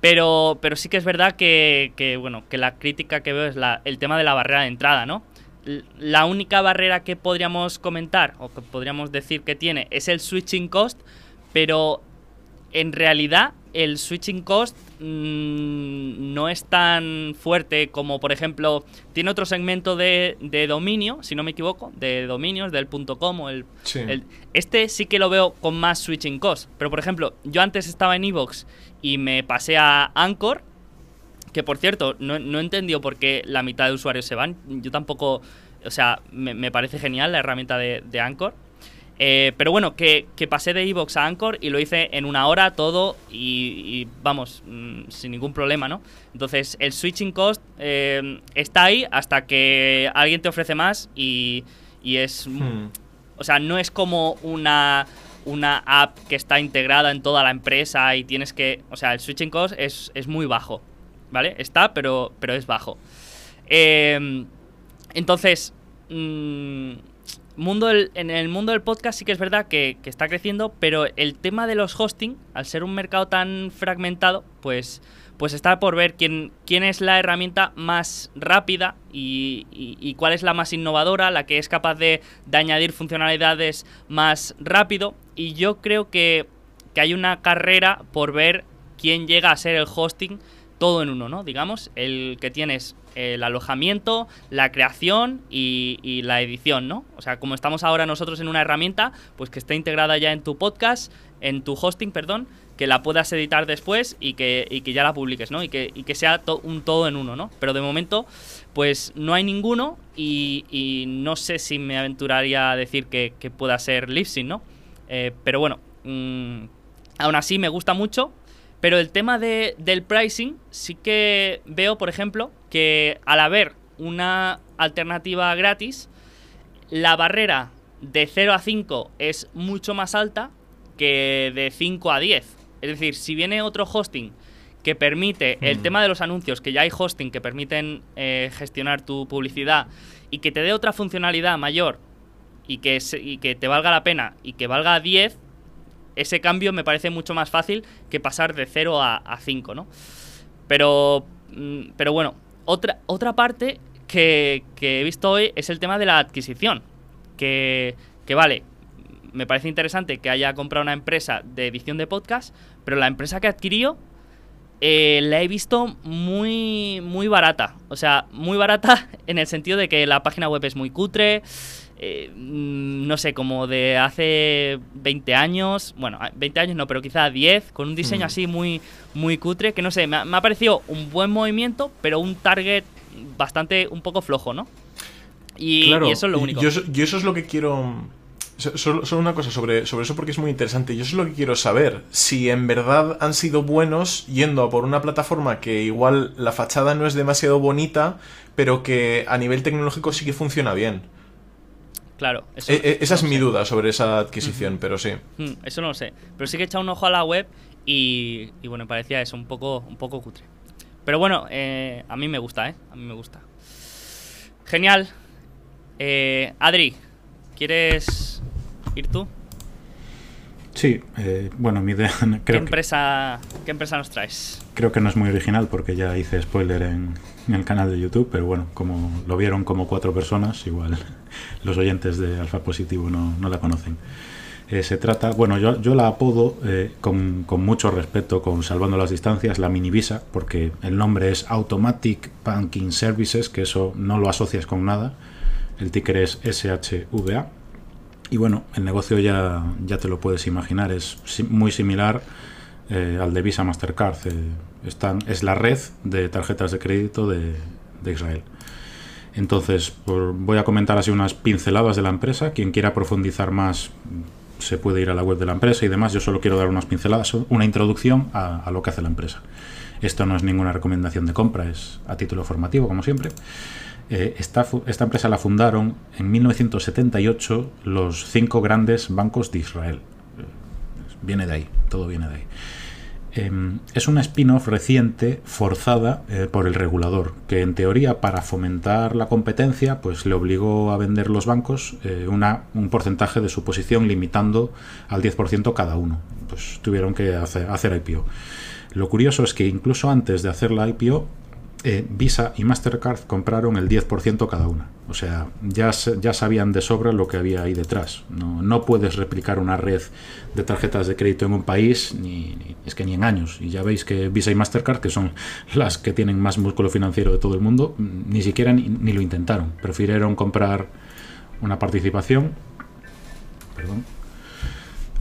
Pero, pero sí que es verdad que, bueno, que la crítica que veo es el tema de la barrera de entrada, ¿no? La única barrera que podríamos comentar o que podríamos decir que tiene es el switching cost, pero en realidad el switching cost mm, no es tan fuerte como, por ejemplo, tiene otro segmento de, de dominio, si no me equivoco, de dominios, del .com o el, Sí. el- este sí que lo veo con más switching cost. Pero, por ejemplo, yo antes estaba en Evox y me pasé a Anchor, que por cierto, no, no he entendido por qué la mitad de usuarios se van. Yo tampoco, o sea, me, me parece genial la herramienta de, de Anchor. Eh, pero bueno, que, que pasé de Evox a Anchor y lo hice en una hora todo y, y, vamos, mm, sin ningún problema, ¿no? Entonces el switching cost eh, está ahí hasta que alguien te ofrece más y, y es... Hmm. O sea, no es como una, una app que está integrada en toda la empresa y tienes que... O sea, el switching cost es, es muy bajo, ¿vale? Está, pero, pero es bajo. Eh, entonces, mm, mundo en el mundo del podcast sí que es verdad que, está creciendo, pero el tema de los hosting, al ser un mercado tan fragmentado, pues, pues está por ver quién, quién es la herramienta más rápida y, cuál es la más innovadora, la que es capaz de, de, añadir funcionalidades más rápido. Y yo creo que, que hay una carrera por ver quién llega a ser el hosting todo en uno, ¿no? Digamos, el que tienes el alojamiento, la creación y, la edición, ¿no? O sea, como estamos ahora nosotros en una herramienta, pues que esté integrada ya en tu podcast, en tu hosting, perdón, que la puedas editar después y que, que ya la publiques, ¿no? Y que, que sea un todo en uno, ¿no? Pero de momento, pues no hay ninguno y, no sé si me aventuraría a decir que, pueda ser Libsyn, ¿no? Eh, pero bueno, mm, aún así me gusta mucho pero el tema de, del pricing, sí que veo, por ejemplo, que al haber una alternativa gratis, la barrera de 0 a 5 es mucho más alta que de 5 a 10. Es decir, si viene otro hosting que permite el mm. tema de los anuncios, que ya hay hosting que permiten eh, gestionar tu publicidad y que te dé otra funcionalidad mayor y que, y que te valga la pena y que valga 10, ese cambio me parece mucho más fácil que pasar de 0 a, 5, ¿no? Pero, mm, pero bueno, otra, otra parte que, he visto hoy es el tema de la adquisición. Que, que vale, me parece interesante que haya comprado una empresa de edición de podcast, pero la empresa que adquirió eh, la he visto muy, muy barata. O sea, muy barata [LAUGHS] en el sentido de que la página web es muy cutre. Eh, mm, no sé, como de hace 20 años, bueno, 20 años no, pero quizá 10, con un diseño mm. así muy, muy cutre, que no sé, me ha, parecido un buen movimiento, pero un target bastante, un poco flojo, ¿no? Y, eso es lo único. Yo, eso es lo que quiero... Solo, una cosa sobre, sobre eso porque es muy interesante. Yo eso es lo que quiero saber. Si en verdad han sido buenos yendo a por una plataforma que igual la fachada no es demasiado bonita, pero que a nivel tecnológico sí que funciona bien. Claro. Eso, eh, eh, esa es mi duda sobre esa adquisición, pero sí. Mm, eso no lo sé. Pero sí que he echado un ojo a la web y, y bueno, parecía eso, un poco, un poco cutre. Pero bueno, eh, a mí me gusta, ¿eh? A mí me gusta. Genial. Adri, ¿quieres ir tú? Sí, bueno, mi idea. [LAUGHS] Creo ¿Qué, empresa, ¿Qué empresa nos traes? Creo que no es muy original porque ya hice spoiler en, en el canal de YouTube, pero bueno, como lo vieron como cuatro personas, igual los oyentes de Alfa Positivo no, no la conocen. Eh, se trata, bueno, yo, yo la apodo eh, con, con, mucho respeto, con salvando las distancias, la mini visa, porque el nombre es Automatic Banking Services, que eso no lo asocias con nada. El ticker es SHVA. Y bueno, el negocio ya, ya te lo puedes imaginar, es muy similar eh, al de Visa Mastercard. están, es la red de tarjetas de crédito de, de Israel. Entonces, voy a comentar así unas pinceladas de la empresa. Quien quiera profundizar más se puede ir a la web de la empresa y demás. Yo solo quiero dar unas pinceladas, una introducción a, lo que hace la empresa. Esto no es ninguna recomendación de compra, es a título formativo, como siempre. Eh, esta, esta, empresa la fundaron en 1978 los cinco grandes bancos de Israel. Eh, viene de ahí, todo viene de ahí. Em, es una spin-off reciente forzada eh, por el regulador, que en teoría para fomentar la competencia pues le obligó a vender los bancos eh, una, un porcentaje de su posición limitando al 10% cada uno. Pues tuvieron que hacer, hacer IPO. Lo curioso es que incluso antes de hacer la IPO eh, Visa y Mastercard compraron el 10% cada una. O sea, ya, ya sabían de sobra lo que había ahí detrás. No, no puedes replicar una red de tarjetas de crédito en un país, ni, es que ni en años. Y ya veis que Visa y Mastercard, que son [LAUGHS] las que tienen más músculo financiero de todo el mundo, ni siquiera ni, lo intentaron. Prefirieron comprar una participación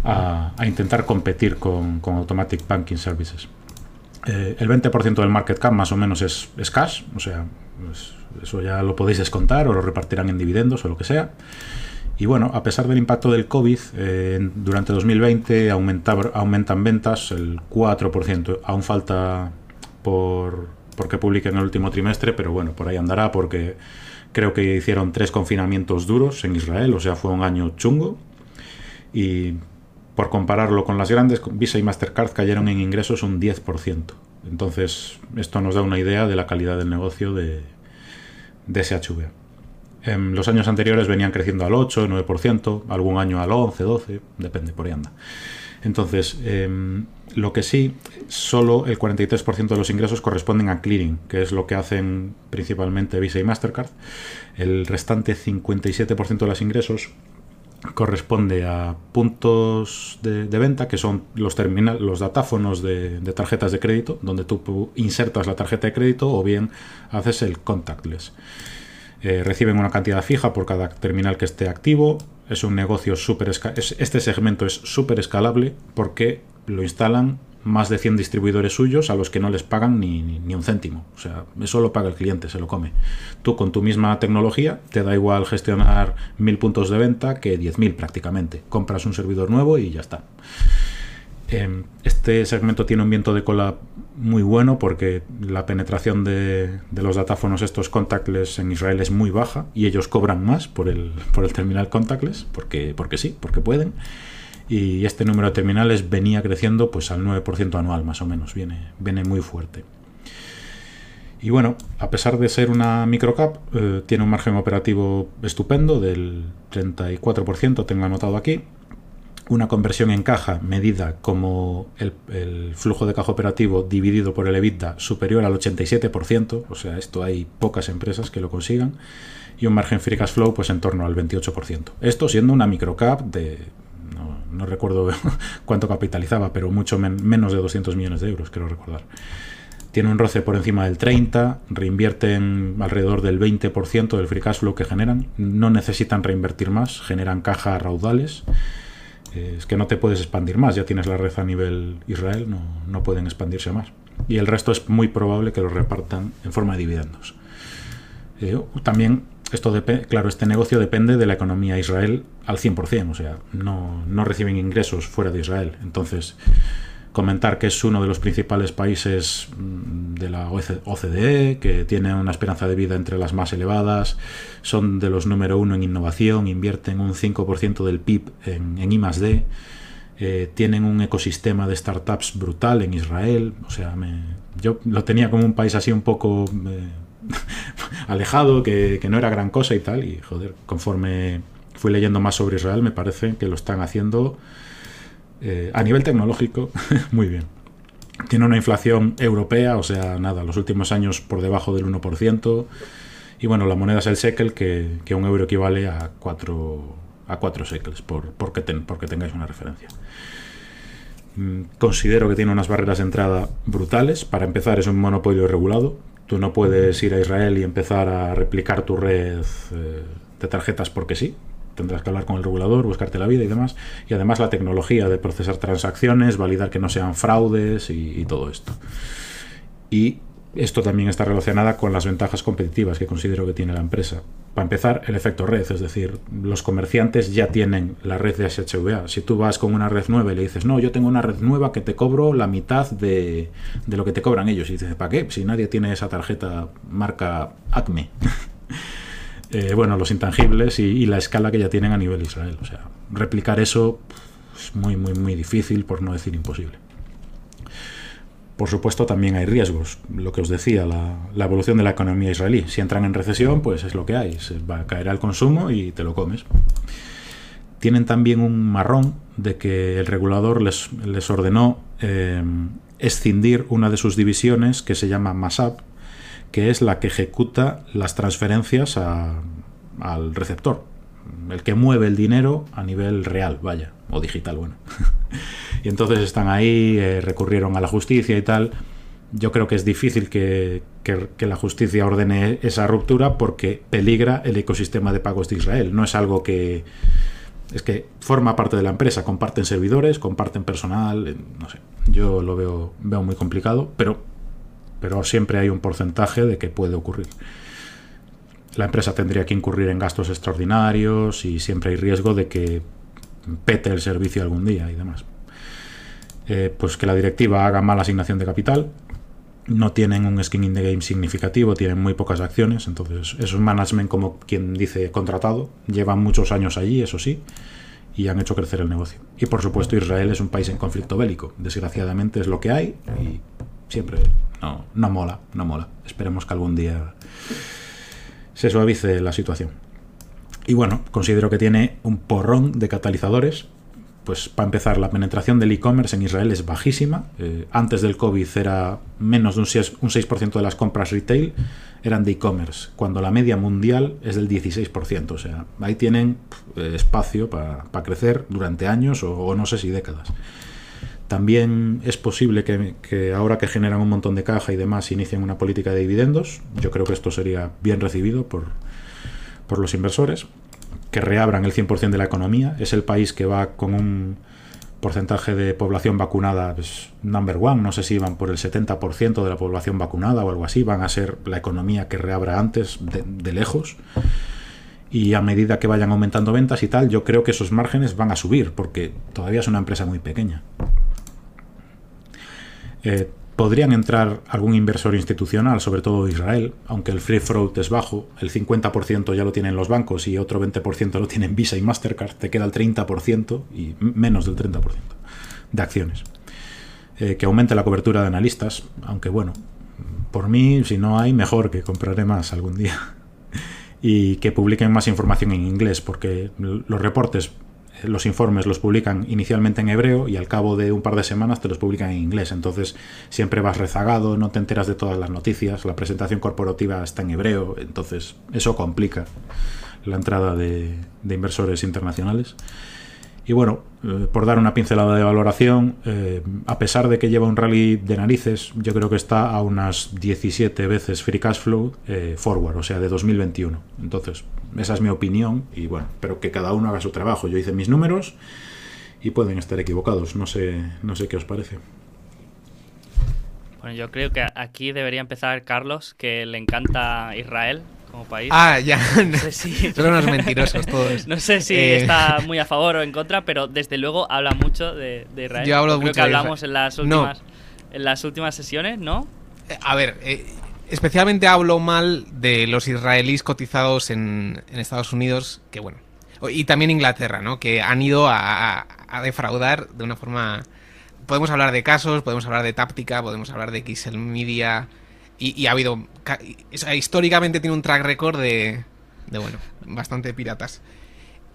a, intentar competir con, con Automatic Banking Services. Eh, el 20% del market cap más o menos es, cash, o sea, pues, eso ya lo podéis descontar o lo repartirán en dividendos o lo que sea. Y bueno, a pesar del impacto del COVID, eh, durante 2020 aumentan ventas el 4%. Aún falta por porque publiquen el último trimestre, pero bueno, por ahí andará porque creo que hicieron tres confinamientos duros en Israel, o sea, fue un año chungo. Y por compararlo con las grandes, Visa y Mastercard cayeron en ingresos un 10%. Entonces, esto nos da una idea de la calidad del negocio de, de SHV. En los años anteriores venían creciendo al 8, 9%, algún año al 11, 12, depende, por ahí anda. Entonces, em, lo que sí, solo el 43% de los ingresos corresponden a clearing, que es lo que hacen principalmente Visa y Mastercard. El restante 57% de los ingresos corresponde a puntos de, venta, que son los terminal, los datáfonos de, tarjetas de crédito, donde tú insertas la tarjeta de crédito o bien haces el contactless. Eh, reciben una cantidad fija por cada terminal que esté activo. Es un negocio súper... Este segmento es súper escalable porque lo instalan más de 100 distribuidores suyos a los que no les pagan ni, ni, un céntimo. O sea, eso lo paga el cliente, se lo come. Tú con tu misma tecnología te da igual gestionar mil puntos de venta que 10.000 prácticamente. Compras un servidor nuevo y ya está. Em, este segmento tiene un viento de cola muy bueno porque la penetración de, los datáfonos estos contactless en Israel es muy baja y ellos cobran más por el, por el terminal contactless porque, porque sí, porque pueden. Y este número de terminales venía creciendo pues al 9% anual más o menos, viene, viene muy fuerte. Y bueno, a pesar de ser una microcap, eh, tiene un margen operativo estupendo del 34%, tengo anotado aquí, una conversión en caja medida como el, flujo de caja operativo dividido por el EBITDA superior al 87%, o sea, esto hay pocas empresas que lo consigan, y un margen free cash flow pues en torno al 28%. Esto siendo una microcap de, no, recuerdo [LAUGHS] cuánto capitalizaba, pero mucho menos de 200 millones de euros, quiero recordar. Tiene un roce por encima del 30, reinvierten alrededor del 20% del free cash flow que generan, no necesitan reinvertir más, generan caja raudales es que no te puedes expandir más, ya tienes la red a nivel Israel, no, pueden expandirse más. Y el resto es muy probable que lo repartan en forma de dividendos. Eh, también, esto claro, este negocio depende de la economía Israel al 100%, o sea, no, no reciben ingresos fuera de Israel. Entonces, comentar que es uno de los principales países mm, de la OCDE, que tiene una esperanza de vida entre las más elevadas, son de los número uno en innovación, invierten un 5% del PIB en, en I eh, tienen un ecosistema de startups brutal en Israel, o sea, yo lo tenía como un país así un poco eh, [LAUGHS] alejado, que, que no era gran cosa y tal, y joder, conforme fui leyendo más sobre Israel, me parece que lo están haciendo eh, a nivel tecnológico, [LAUGHS] muy bien. Tiene una inflación europea, o sea, nada, los últimos años por debajo del 1%. Y bueno, la moneda es el shekel, que, un euro equivale a 4, a 4 shekels, por, porque, porque tengáis una referencia. Mm, considero que tiene unas barreras de entrada brutales. Para empezar, es un monopolio regulado. Tú no puedes ir a Israel y empezar a replicar tu red eh, de tarjetas porque sí tendrás que hablar con el regulador, buscarte la vida y demás. Y además la tecnología de procesar transacciones, validar que no sean fraudes y, todo esto. Y esto también está relacionada con las ventajas competitivas que considero que tiene la empresa. Para empezar, el efecto red, es decir, los comerciantes ya tienen la red de SHVA. Si tú vas con una red nueva y le dices, no, yo tengo una red nueva que te cobro la mitad de, de lo que te cobran ellos. Y dices, ¿para qué? Si nadie tiene esa tarjeta marca Acme. [LAUGHS] Eh, bueno, los intangibles y, la escala que ya tienen a nivel Israel. O sea, replicar eso es muy, muy, muy difícil, por no decir imposible. Por supuesto, también hay riesgos. Lo que os decía, la, evolución de la economía israelí. Si entran en recesión, pues es lo que hay. Se va a caer el consumo y te lo comes. Tienen también un marrón de que el regulador les, ordenó eh, escindir una de sus divisiones que se llama MASAP, que es la que ejecuta las transferencias al receptor, el que mueve el dinero a nivel real, vaya, o digital, bueno. [LAUGHS] y entonces están ahí, eh, recurrieron a la justicia y tal. Yo creo que es difícil que, la justicia ordene esa ruptura porque peligra el ecosistema de pagos de Israel. No es algo que... Es que forma parte de la empresa, comparten servidores, comparten personal, eh, no sé. Yo lo veo, veo muy complicado, pero pero siempre hay un porcentaje de que puede ocurrir. La empresa tendría que incurrir en gastos extraordinarios y siempre hay riesgo de que pete el servicio algún día y demás. Eh, pues que la directiva haga mala asignación de capital, no tienen un skin in the game significativo, tienen muy pocas acciones, entonces es un management como quien dice contratado, llevan muchos años allí, eso sí, y han hecho crecer el negocio. Y por supuesto Israel es un país en conflicto bélico, desgraciadamente es lo que hay y siempre no, no mola, no mola. Esperemos que algún día se suavice la situación. Y bueno, considero que tiene un porrón de catalizadores. Pues para empezar, la penetración del e-commerce en Israel es bajísima. Eh, antes del COVID era menos de un 6%, un 6 de las compras retail eran de e-commerce, cuando la media mundial es del 16%. O sea, ahí tienen eh, espacio para crecer durante años o no sé si décadas. También es posible que, ahora que generan un montón de caja y demás inicien una política de dividendos. Yo creo que esto sería bien recibido por, por los inversores. Que reabran el 100% de la economía. Es el país que va con un porcentaje de población vacunada pues, number one. No sé si van por el 70% de la población vacunada o algo así. Van a ser la economía que reabra antes de, de lejos y a medida que vayan aumentando ventas y tal, yo creo que esos márgenes van a subir porque todavía es una empresa muy pequeña. Eh, podrían entrar algún inversor institucional, sobre todo Israel, aunque el free float es bajo, el 50% ya lo tienen los bancos y otro 20% lo tienen Visa y Mastercard, te queda el 30% y menos del 30% de acciones. Eh, que aumente la cobertura de analistas, aunque bueno, por mí, si no hay, mejor que compraré más algún día. [LAUGHS] y que publiquen más información en inglés, porque los reportes los informes los publican inicialmente en hebreo y al cabo de un par de semanas te los publican en inglés. Entonces siempre vas rezagado, no te enteras de todas las noticias, la presentación corporativa está en hebreo, entonces eso complica la entrada de, inversores internacionales. Y bueno, eh, por dar una pincelada de valoración, eh, a pesar de que lleva un rally de narices, yo creo que está a unas 17 veces free cash flow eh, forward, o sea, de 2021. Entonces, esa es mi opinión y bueno, pero que cada uno haga su trabajo. Yo hice mis números y pueden estar equivocados. No sé, no sé qué os parece. Bueno, yo creo que aquí debería empezar Carlos, que le encanta Israel país. Ah, ya. [LAUGHS] No sé si... [LAUGHS] Son unos mentirosos todos. [LAUGHS] no sé si eh, está muy a favor o en contra, pero desde luego habla mucho de, Israel. Yo hablo Creo que hablamos en las últimas, en las últimas sesiones, ¿no? Eh, a ver, eh, especialmente hablo mal de los israelíes cotizados en, Estados Unidos, que bueno, y también Inglaterra, ¿no? Que han ido a, defraudar de una forma... Podemos hablar de casos, podemos hablar de táctica, podemos hablar de XL Media, y, ha habido. históricamente tiene un track record de. de bueno, bastante piratas.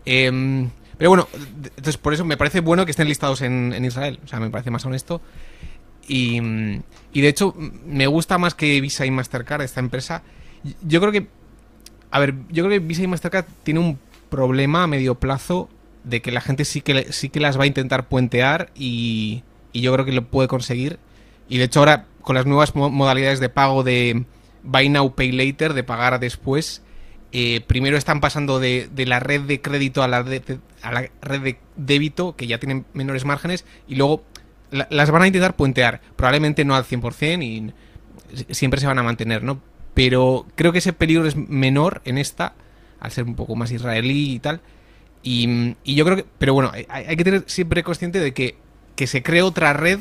Em, pero bueno, entonces por eso me parece bueno que estén listados en, Israel. O sea, me parece más honesto. Y, y, de hecho, me gusta más que Visa y Mastercard, esta empresa. Yo creo que. A ver, yo creo que Visa y Mastercard tiene un problema a medio plazo de que la gente sí que, sí que las va a intentar puentear y, y yo creo que lo puede conseguir. Y de hecho ahora con las nuevas modalidades de pago de Buy Now, Pay Later, de pagar después, eh, primero están pasando de, la red de crédito a la, a la red de débito, que ya tienen menores márgenes, y luego las van a intentar puentear. Probablemente no al 100% y siempre se van a mantener, ¿no? Pero creo que ese peligro es menor en esta, al ser un poco más israelí y tal. Y, yo creo que... Pero bueno, hay, que tener siempre consciente de que, que se cree otra red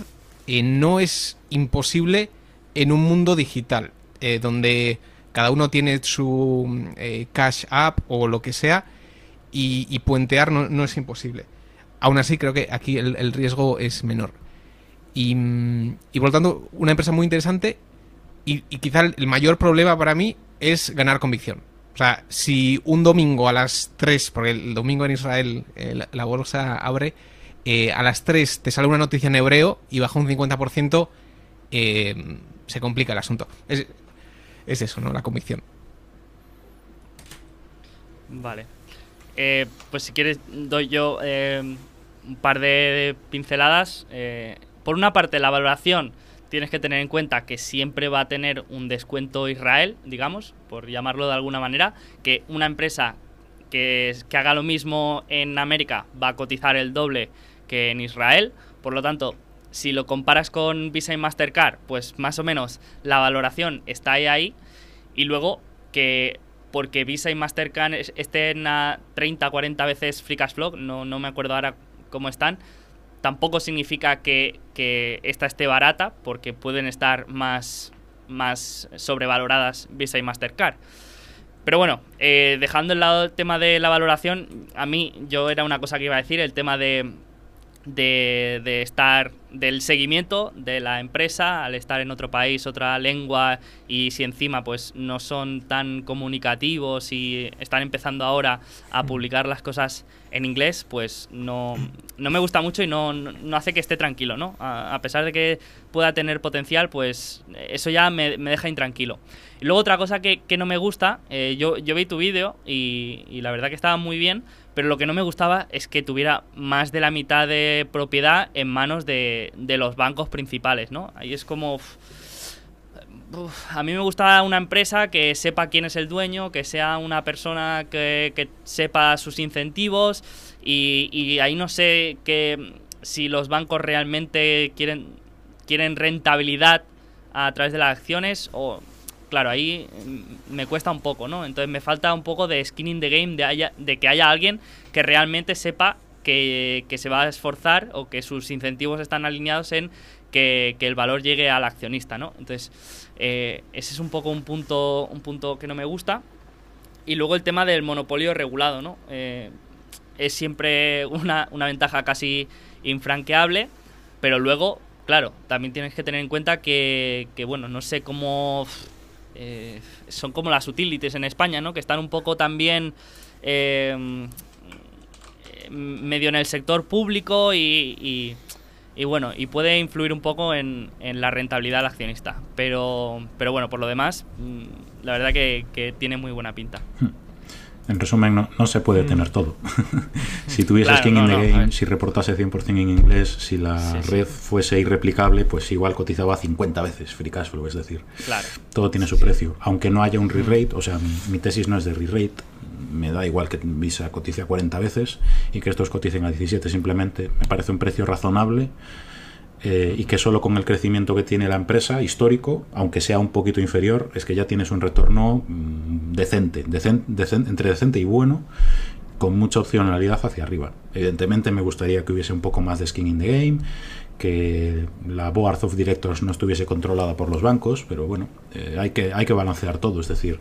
no es imposible en un mundo digital, eh, donde cada uno tiene su eh, cash app o lo que sea, y, puentear no, es imposible. Aún así, creo que aquí el, riesgo es menor. Y, por lo tanto, una empresa muy interesante, y, quizá el mayor problema para mí es ganar convicción. O sea, si un domingo a las 3, porque el domingo en Israel la bolsa abre, eh, a las 3 te sale una noticia en hebreo y baja un 50%, eh, se complica el asunto. Es, eso, ¿no? La convicción. Vale. Eh, pues si quieres, doy yo un par de pinceladas. Por una parte, la valoración tienes que tener en cuenta que siempre va a tener un descuento Israel, digamos, por llamarlo de alguna manera, que una empresa que, que haga lo mismo en América va a cotizar el doble que en Israel. Por lo tanto, si lo comparas con Visa y Mastercard, pues más o menos la valoración está ahí. y luego que porque Visa y Mastercard estén a 30, 40 veces free cash flow, no, no me acuerdo ahora cómo están, tampoco significa que, que esta esté barata, porque pueden estar más, más sobrevaloradas Visa y Mastercard. Pero bueno, eh, dejando el lado el tema de la valoración, a mí yo era una cosa que iba a decir, el tema de de, de, estar del seguimiento de la empresa al estar en otro país, otra lengua y si encima pues no son tan comunicativos y están empezando ahora a publicar las cosas en inglés, pues no, no me gusta mucho y no, no, hace que esté tranquilo, ¿no? A, pesar de que pueda tener potencial, pues eso ya me, me deja intranquilo. Y luego otra cosa que, que no me gusta, eh, yo, yo vi tu vídeo y, y la verdad que estaba muy bien, pero lo que no me gustaba es que tuviera más de la mitad de propiedad en manos de, de los bancos principales, ¿no? Ahí es como... A mí me gusta una empresa que sepa quién es el dueño, que sea una persona que, que sepa sus incentivos y, y, ahí no sé que si los bancos realmente quieren, quieren rentabilidad a través de las acciones o claro, ahí me cuesta un poco, ¿no? Entonces me falta un poco de skin in the game, de, haya, de que haya alguien que realmente sepa que, que, se va a esforzar o que sus incentivos están alineados en que, que el valor llegue al accionista, ¿no? Entonces, eh, ese es un poco un punto, un punto que no me gusta. Y luego el tema del monopolio regulado, ¿no? Eh, es siempre una, una ventaja casi infranqueable, pero luego, claro, también tienes que tener en cuenta que, que bueno, no sé cómo eh, son como las utilities en España, ¿no? Que están un poco también eh, medio en el sector público y, y, bueno, y puede influir un poco en, la rentabilidad del accionista. Pero, pero bueno, por lo demás, mm, la verdad que, que tiene muy buena pinta. En resumen, no, no, se puede tener todo. [LAUGHS] si tuviese claro, skin no, in the no, game, si reportase 100% en inglés, si la sí, red sí. fuese irreplicable, pues igual cotizaba 50 veces free cash flow. Es decir, claro. todo tiene su sí. precio. Aunque no haya un re-rate, o sea, mi, mi, tesis no es de re-rate, me da igual que Visa cotice a 40 veces y que estos coticen a 17. Simplemente me parece un precio razonable eh, y que solo con el crecimiento que tiene la empresa histórico, aunque sea un poquito inferior, es que ya tienes un retorno mmm, decente, decen, decen, entre decente y bueno, con mucha opcionalidad hacia arriba. Evidentemente me gustaría que hubiese un poco más de skin in the game, que la board of directors no estuviese controlada por los bancos, pero bueno, eh, hay, que, hay que balancear todo, es decir,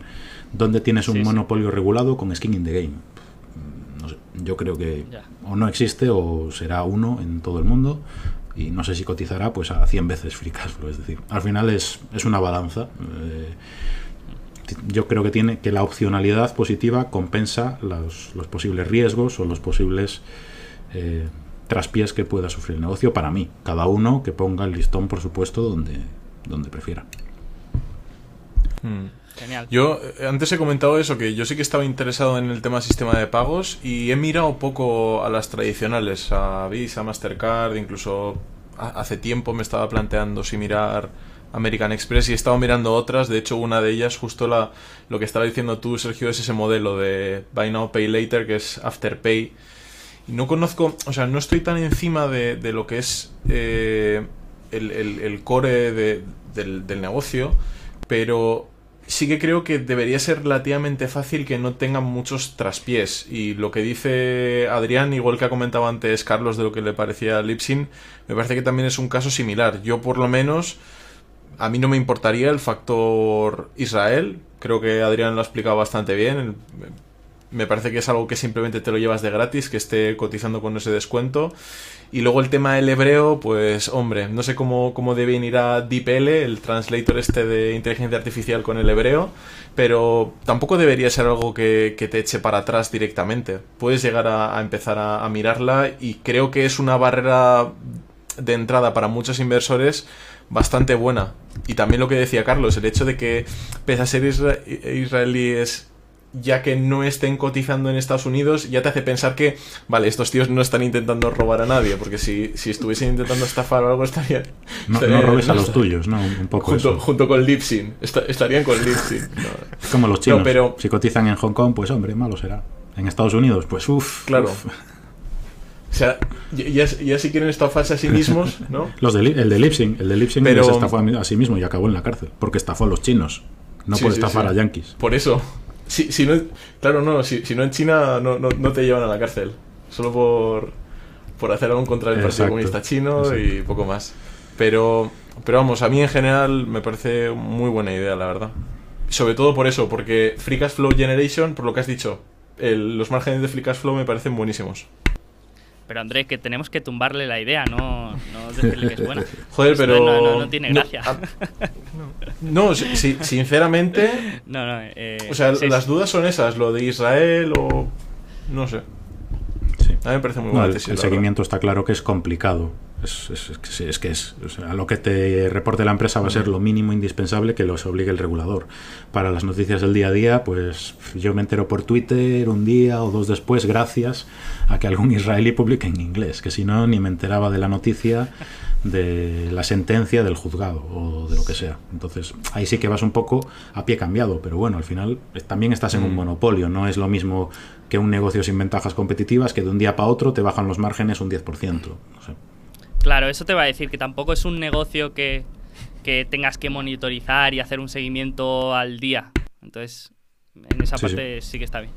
¿dónde tienes un sí, monopolio sí. regulado con skin in the game? No sé, yo creo que ya. o no existe o será uno en todo el mundo y no sé si cotizará pues a 100 veces free. Es decir, al final es, es una balanza. Eh, yo creo que tiene que la opcionalidad positiva compensa los, los posibles riesgos o los posibles eh, traspiés que pueda sufrir el negocio para mí. Cada uno que ponga el listón, por supuesto, donde, donde prefiera. Hmm. Yo eh, antes he comentado eso, que yo sí que estaba interesado en el tema sistema de pagos y he mirado poco a las tradicionales, a Visa, Mastercard, incluso hace tiempo me estaba planteando si mirar American Express y he estado mirando otras, de hecho una de ellas, justo la, lo que estaba diciendo tú, Sergio, es ese modelo de Buy Now, Pay Later, que es Afterpay. Y no conozco, o sea, no estoy tan encima de, de lo que es eh, el, el, core de, del negocio, pero sí que creo que debería ser relativamente fácil que no tengan muchos traspiés. Y lo que dice Adrián, igual que ha comentado antes Carlos de lo que le parecía Lipsin, me parece que también es un caso similar. Yo por lo menos, a mí no me importaría el factor Israel. Creo que Adrián lo ha explicado bastante bien. Me parece que es algo que simplemente te lo llevas de gratis, que esté cotizando con ese descuento. Y luego el tema del hebreo, pues hombre, no sé cómo, cómo deben ir a DeepL, el translator este de inteligencia artificial con el hebreo, pero tampoco debería ser algo que, te eche para atrás directamente. Puedes llegar a, empezar a, mirarla y creo que es una barrera de entrada para muchos inversores bastante buena. Y también lo que decía Carlos, el hecho de que, pese a ser isra israelíes ya que no estén cotizando en Estados Unidos, ya te hace pensar que, vale, estos tíos no están intentando robar a nadie, porque si, si estuviesen intentando estafar o algo estarían... No, estarían, no robes no, a los tuyos, ¿no? Un poco junto, eso. junto con Lipsin, estarían con Lipsin. No. Como los chinos, no, pero... si cotizan en Hong Kong, pues hombre, malo será. En Estados Unidos, pues uff. Claro. Uf. O sea, ya, ya, si quieren estafarse a sí mismos, [LAUGHS] ¿no? los de, el de Lipsing, el de Lipsing pero... se estafó a sí mismo y acabó en la cárcel, porque estafó a los chinos. No sí, puede sí, estafar sí. a yankees. Por eso. Si, si no, claro, no, si, si no en China no, no, no, te llevan a la cárcel. Solo por, por hacer algo contra el Partido Comunista Chino Exacto. y poco más. Pero, pero vamos, a mí en general me parece muy buena idea, la verdad. Sobre todo por eso, porque Free Cash Flow Generation, por lo que has dicho, el, los márgenes de Free Cash Flow me parecen buenísimos. Pero Andrés, que tenemos que tumbarle la idea, no, no decirle que es buena. [LAUGHS] Joder, pero. No, no, no tiene no, gracia. a- [LAUGHS] No, si- si- sinceramente. [LAUGHS] No, no, eh, O sea, sí, las sí. dudas son esas, lo de Israel o. No sé. Sí. A mí me parece muy buena el, tesis, seguimiento está claro que es complicado. Es, es- es que es que es. o sea, lo que te reporte la empresa va a ser lo mínimo indispensable que los obligue el regulador. Para las noticias del día a día, pues yo me entero por Twitter un día o dos después, gracias a que algún israelí publique en inglés, que si no, ni me enteraba de la noticia de la sentencia del juzgado o de lo que sea. Entonces, ahí sí que vas un poco a pie cambiado, pero bueno, al final eh, también estás en un monopolio, no es lo mismo que un negocio sin ventajas competitivas que de un día para otro te bajan los márgenes un 10%. No sé. Claro, eso te va a decir que tampoco es un negocio que, que tengas que monitorizar y hacer un seguimiento al día. Entonces, en esa Sí, parte sí. que está bien.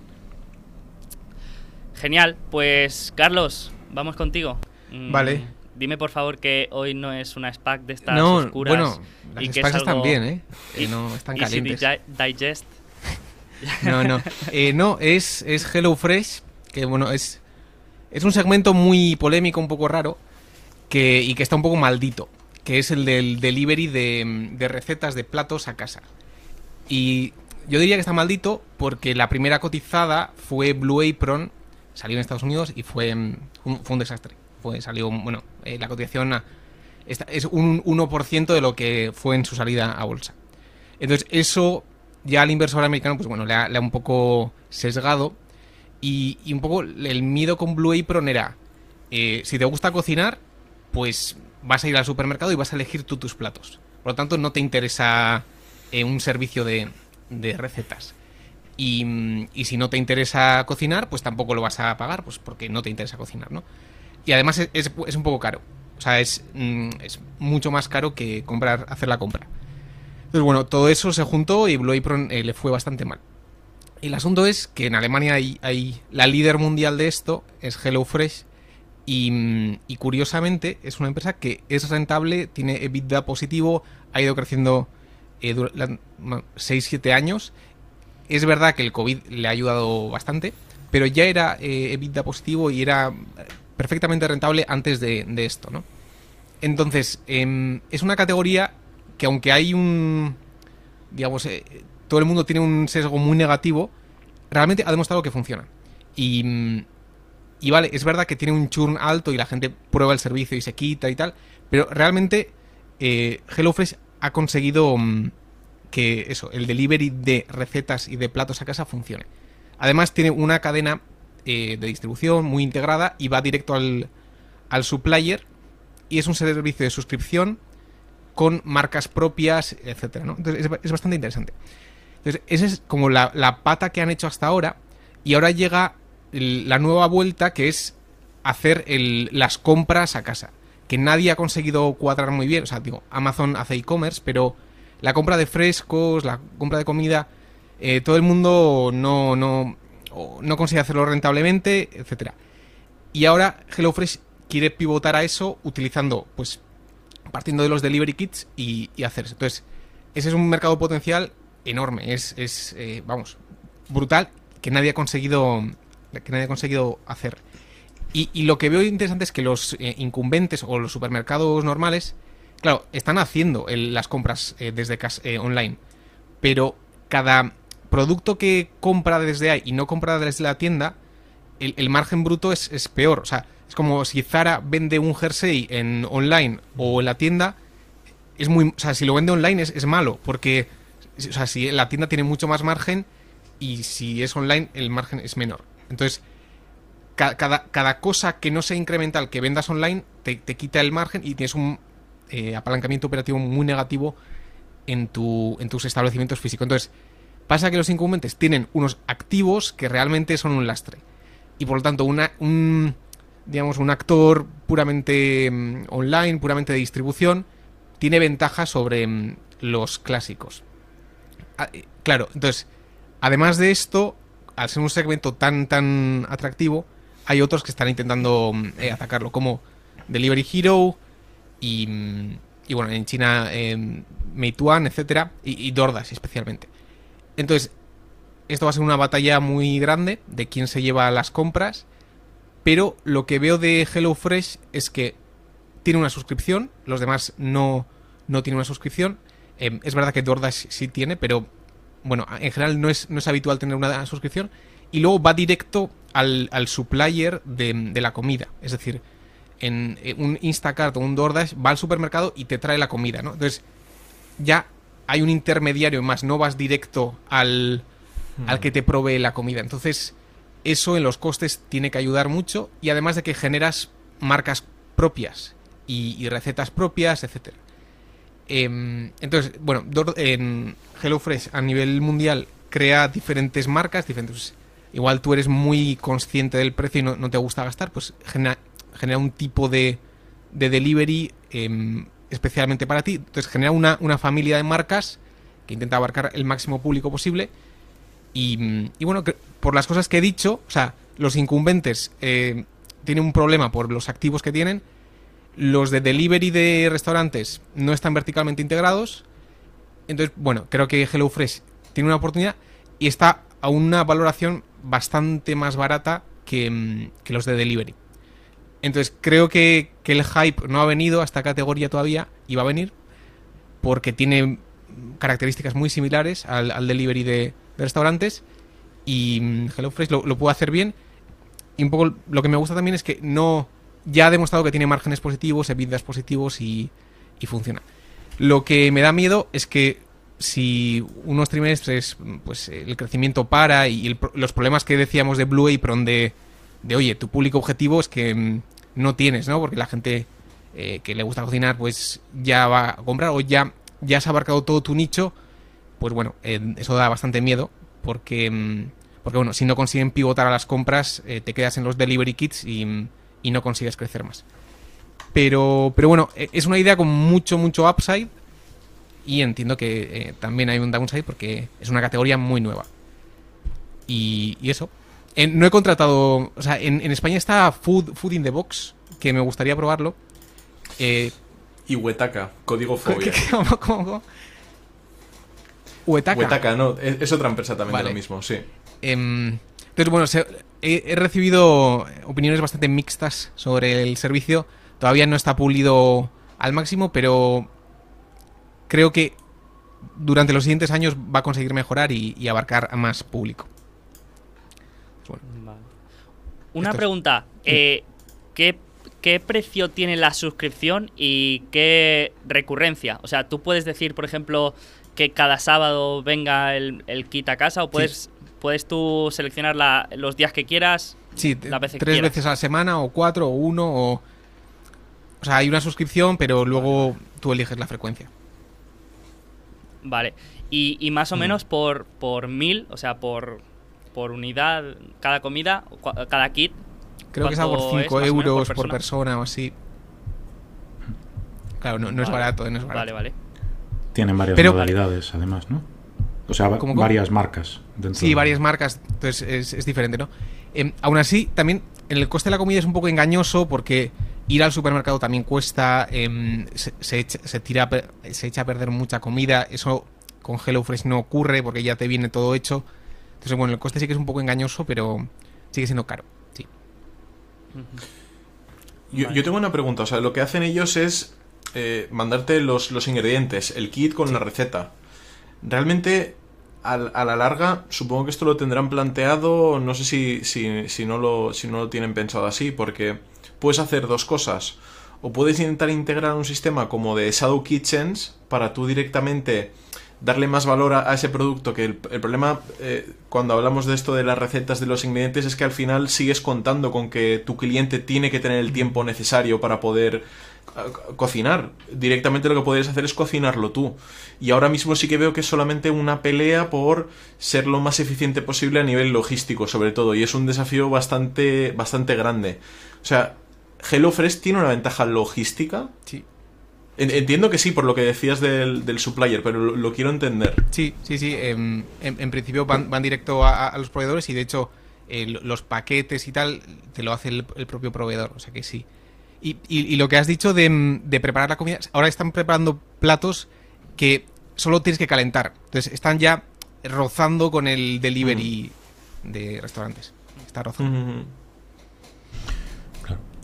Genial, pues Carlos, vamos contigo. Mm, Vale. Dime por favor que hoy no es una SPAC de estas No, oscuras. bueno, las y que SPACs es están bien, ¿eh? Que no están calientes. Digest. [LAUGHS] No, no. Eh, no, es, es HelloFresh, que bueno, es, es un segmento muy polémico, un poco raro, que, y que está un poco maldito, que es el del delivery de, de recetas de platos a casa. Y yo diría que está maldito porque la primera cotizada fue Blue Apron, salió en Estados Unidos y fue, mm, un, fue un desastre. Fue, salió, bueno, eh, la cotización es un 1% de lo que fue en su salida a bolsa. Entonces, eso ya al inversor americano, pues bueno, le ha, le ha un poco sesgado. Y, y un poco el miedo con Blue Apron era, eh, si te gusta cocinar, pues vas a ir al supermercado y vas a elegir tú tus platos. Por lo tanto, no te interesa eh, un servicio de, recetas. Y, mm, y si no te interesa cocinar, pues tampoco lo vas a pagar, pues porque no te interesa cocinar, ¿no? Y además es, un poco caro. O sea, es, mm, es mucho más caro que comprar, hacer la compra. Entonces, bueno, todo eso se juntó y Blue Apron eh, le fue bastante mal. El asunto es que en Alemania hay, hay la líder mundial de esto, es HelloFresh, y, mm, y curiosamente es una empresa que es rentable, tiene EBITDA positivo, ha ido creciendo 6-7 años. Es verdad que el COVID le ha ayudado bastante, pero ya era eh, EBITDA positivo y era eh, perfectamente rentable antes de, de esto, ¿no? Entonces, em, es una categoría que aunque hay un... digamos, eh, todo el mundo tiene un sesgo muy negativo, realmente ha demostrado que funciona. Y, mm, y vale, es verdad que tiene un churn alto y la gente prueba el servicio y se quita y tal, pero realmente eh, HelloFresh ha conseguido mm, que eso, el delivery de recetas y de platos a casa funcione. Además tiene una cadena eh, de distribución muy integrada y va directo al, al supplier y es un servicio de suscripción con marcas propias, etcétera, ¿no? Entonces es, bastante interesante. Entonces, esa es como la, la pata que han hecho hasta ahora. Y ahora llega la nueva vuelta que es hacer las compras a casa. Que nadie ha conseguido cuadrar muy bien. O sea, digo, Amazon hace e-commerce, pero la compra de frescos, la compra de comida, eh, todo el mundo no, no, no consigue hacerlo rentablemente, etcétera. Y ahora HelloFresh quiere pivotar a eso utilizando, pues, partiendo de los delivery kits y, y hacer eso. Entonces, ese es un mercado potencial enorme. Es, es eh, vamos, brutal que nadie ha conseguido que nadie ha conseguido hacer. Y, lo que veo interesante es que los eh, incumbentes o los supermercados normales, claro, están haciendo las compras eh, desde eh, online, pero cada producto que compra desde ahí y no compra desde la tienda, el, margen bruto es, es peor. O sea, es como si Zara vende un jersey en online o en la tienda, es muy, o sea, si lo vende online es, es malo, porque, o sea, si la tienda tiene mucho más margen y si es online el margen es menor. Entonces, ca- cada, cada cosa que no sea incremental que vendas online te, te quita el margen y tienes un eh, apalancamiento operativo muy negativo en, tu, en tus establecimientos físicos. Entonces, pasa que los incumbentes tienen unos activos que realmente son un lastre. Y por lo tanto, una, un, digamos, un actor puramente mm, online, puramente de distribución, tiene ventaja sobre mm, los clásicos. Ah, eh, claro, entonces, además de esto, al ser un segmento tan, tan atractivo, hay otros que están intentando mm, eh, atacarlo, como Delivery Hero y, mm, y bueno, en China eh, Meituan, etcétera, y, DoorDash especialmente. Entonces, esto va a ser una batalla muy grande de quién se lleva las compras Pero lo que veo de HelloFresh es que tiene una suscripción, los demás no, no tienen una suscripción. Eh, es verdad que DoorDash sí tiene, pero bueno, en general no es, no es habitual tener una suscripción. Y luego va directo al, al supplier de, de la comida. Es decir, en eh, un Instacart o un DoorDash va al supermercado y te trae la comida, ¿no? Entonces, ya hay un intermediario más, no vas directo al, al que te provee la comida. Entonces, eso en los costes tiene que ayudar mucho y además de que generas marcas propias y, y recetas propias, etcétera. Em, entonces, bueno, en HelloFresh a nivel mundial crea diferentes marcas, diferentes. Igual tú eres muy consciente del precio y no, te gusta gastar, pues genera, genera un tipo de, de delivery em, especialmente para ti. Entonces genera una, una familia de marcas que intenta abarcar el máximo público posible. Y, bueno, por las cosas que he dicho, o sea, los incumbentes eh, tienen un problema por los activos que tienen. Los de delivery de restaurantes no están verticalmente integrados. Entonces, bueno, creo que HelloFresh tiene una oportunidad y está a una valoración bastante más barata que, mm, que los de delivery. Entonces, creo que, que el hype no ha venido a esta categoría todavía y va a venir porque tiene características muy similares al, delivery de, restaurantes y mm, HelloFresh lo, lo puede hacer bien. Y un poco lo que me gusta también es que no ya ha demostrado que tiene márgenes positivos, evitas positivos y, y funciona. Lo que me da miedo es que si unos trimestres pues el crecimiento para y los problemas que decíamos de Blue Apron de, de oye, tu público objetivo es que mm, no tienes, ¿no? Porque la gente eh, que le gusta cocinar pues ya va a comprar o ya, ya has abarcado todo tu nicho, pues bueno, eh, eso da bastante miedo porque, mm, porque bueno, si no consiguen pivotar a las compras, eh, te quedas en los delivery kits y, mm, y no consigues crecer más. Pero, pero bueno, eh, es una idea con mucho, mucho upside y entiendo que eh, también hay un downside porque es una categoría muy nueva. Y, y eso. Eh, no he contratado, o sea, en, en España está Food, Food in the Box, que me gustaría probarlo. Eh, Y Huetaca, código ¿qué- fobia. [LAUGHS] cómo- cómo- cómo? Huetaca. Huetaca, no, es, es otra empresa también de lo mismo, sí. Em, entonces, bueno, se- he, he recibido opiniones bastante mixtas sobre el servicio. Todavía no está pulido al máximo, pero creo que durante los siguientes años va a conseguir mejorar y, y abarcar a más público. Vale. Una es- pregunta. eh, ¿qué, qué precio tiene la suscripción y qué recurrencia? O sea, tú puedes decir, por ejemplo, que cada sábado venga el, el kit a casa o puedes, puedes tú seleccionar la- los días que quieras. Sí, que tres quieras. veces a la semana, o cuatro, o uno, o... O sea, hay una suscripción, pero luego tú eliges la frecuencia. Vale. Y, y más o Mm. menos por, por mil, o sea, por, por unidad, cada comida, cada kit. Creo que es algo por ¿Cuánto es, 5 más o menos, euros por por persona? o así. Claro, no, no es barato, no es barato. Vale, vale. Tienen varias Pero- modalidades, además, ¿no? O sea, varias marcas. Dentro Sí, de- varias marcas, entonces es, es diferente, ¿no? Em, aún así, también en el coste de la comida es un poco engañoso porque ir al supermercado también cuesta, em, se, se echa, se tira, se echa a perder mucha comida, eso con HelloFresh no ocurre porque ya te viene todo hecho. Entonces, bueno, el coste sí que es un poco engañoso, pero sigue siendo caro. Sí. Yo, yo tengo una pregunta, o sea, lo que hacen ellos es eh, mandarte los, los ingredientes, el kit con la receta. Realmente, al- a la larga, supongo que esto lo tendrán planteado, no sé si, si, si, no lo, si no lo tienen pensado así, porque puedes hacer dos cosas. O puedes intentar integrar un sistema como de Shadow Kitchens para tú directamente darle más valor a, ese producto, que el, el problema eh, cuando hablamos de esto de las recetas de los ingredientes es que al final sigues contando con que tu cliente tiene que tener el tiempo necesario para poder cocinar. Directamente lo que podrías hacer es cocinarlo tú. Y ahora mismo sí que veo que es solamente una pelea por ser lo más eficiente posible a nivel logístico, sobre todo. Y es un desafío bastante, bastante grande. O sea, HelloFresh tiene una ventaja logística. Sí. En- Entiendo que sí, por lo que decías del, del supplier, pero lo, lo quiero entender. Sí, sí, sí. em, en, en principio van, van directo a, a los proveedores y de hecho eh, lo- los paquetes y tal te lo hace el, el propio proveedor, o sea que sí. Y, y- y lo que has dicho de, mm, de preparar la comida, ahora están preparando platos que solo tienes que calentar. Entonces están ya rozando con el delivery de restaurantes. Está rozando. Mm.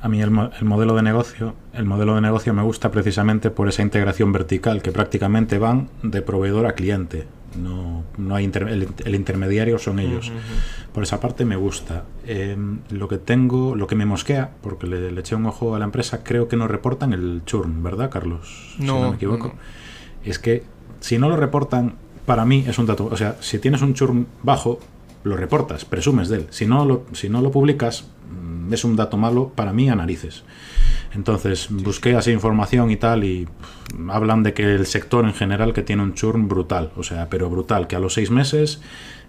A mí el, el, modelo de negocio, el modelo de negocio me gusta precisamente por esa integración vertical que prácticamente van de proveedor a cliente. No, no hay inter, el, el, intermediario son ellos. Uh -huh. Por esa parte me gusta. Eh, lo que tengo, lo que me mosquea, porque le, le, eché un ojo a la empresa, creo que no reportan el churn, ¿verdad, Carlos? No, si no me equivoco. No. Es que si no lo reportan, para mí es un dato. O sea, si tienes un churn bajo, lo reportas, presumes de él. Si no lo, si no lo publicas, es un dato malo para mí a narices. Entonces busqué así información y tal y hablan de que el sector en general que tiene un churn brutal, o sea, pero brutal, que a los seis meses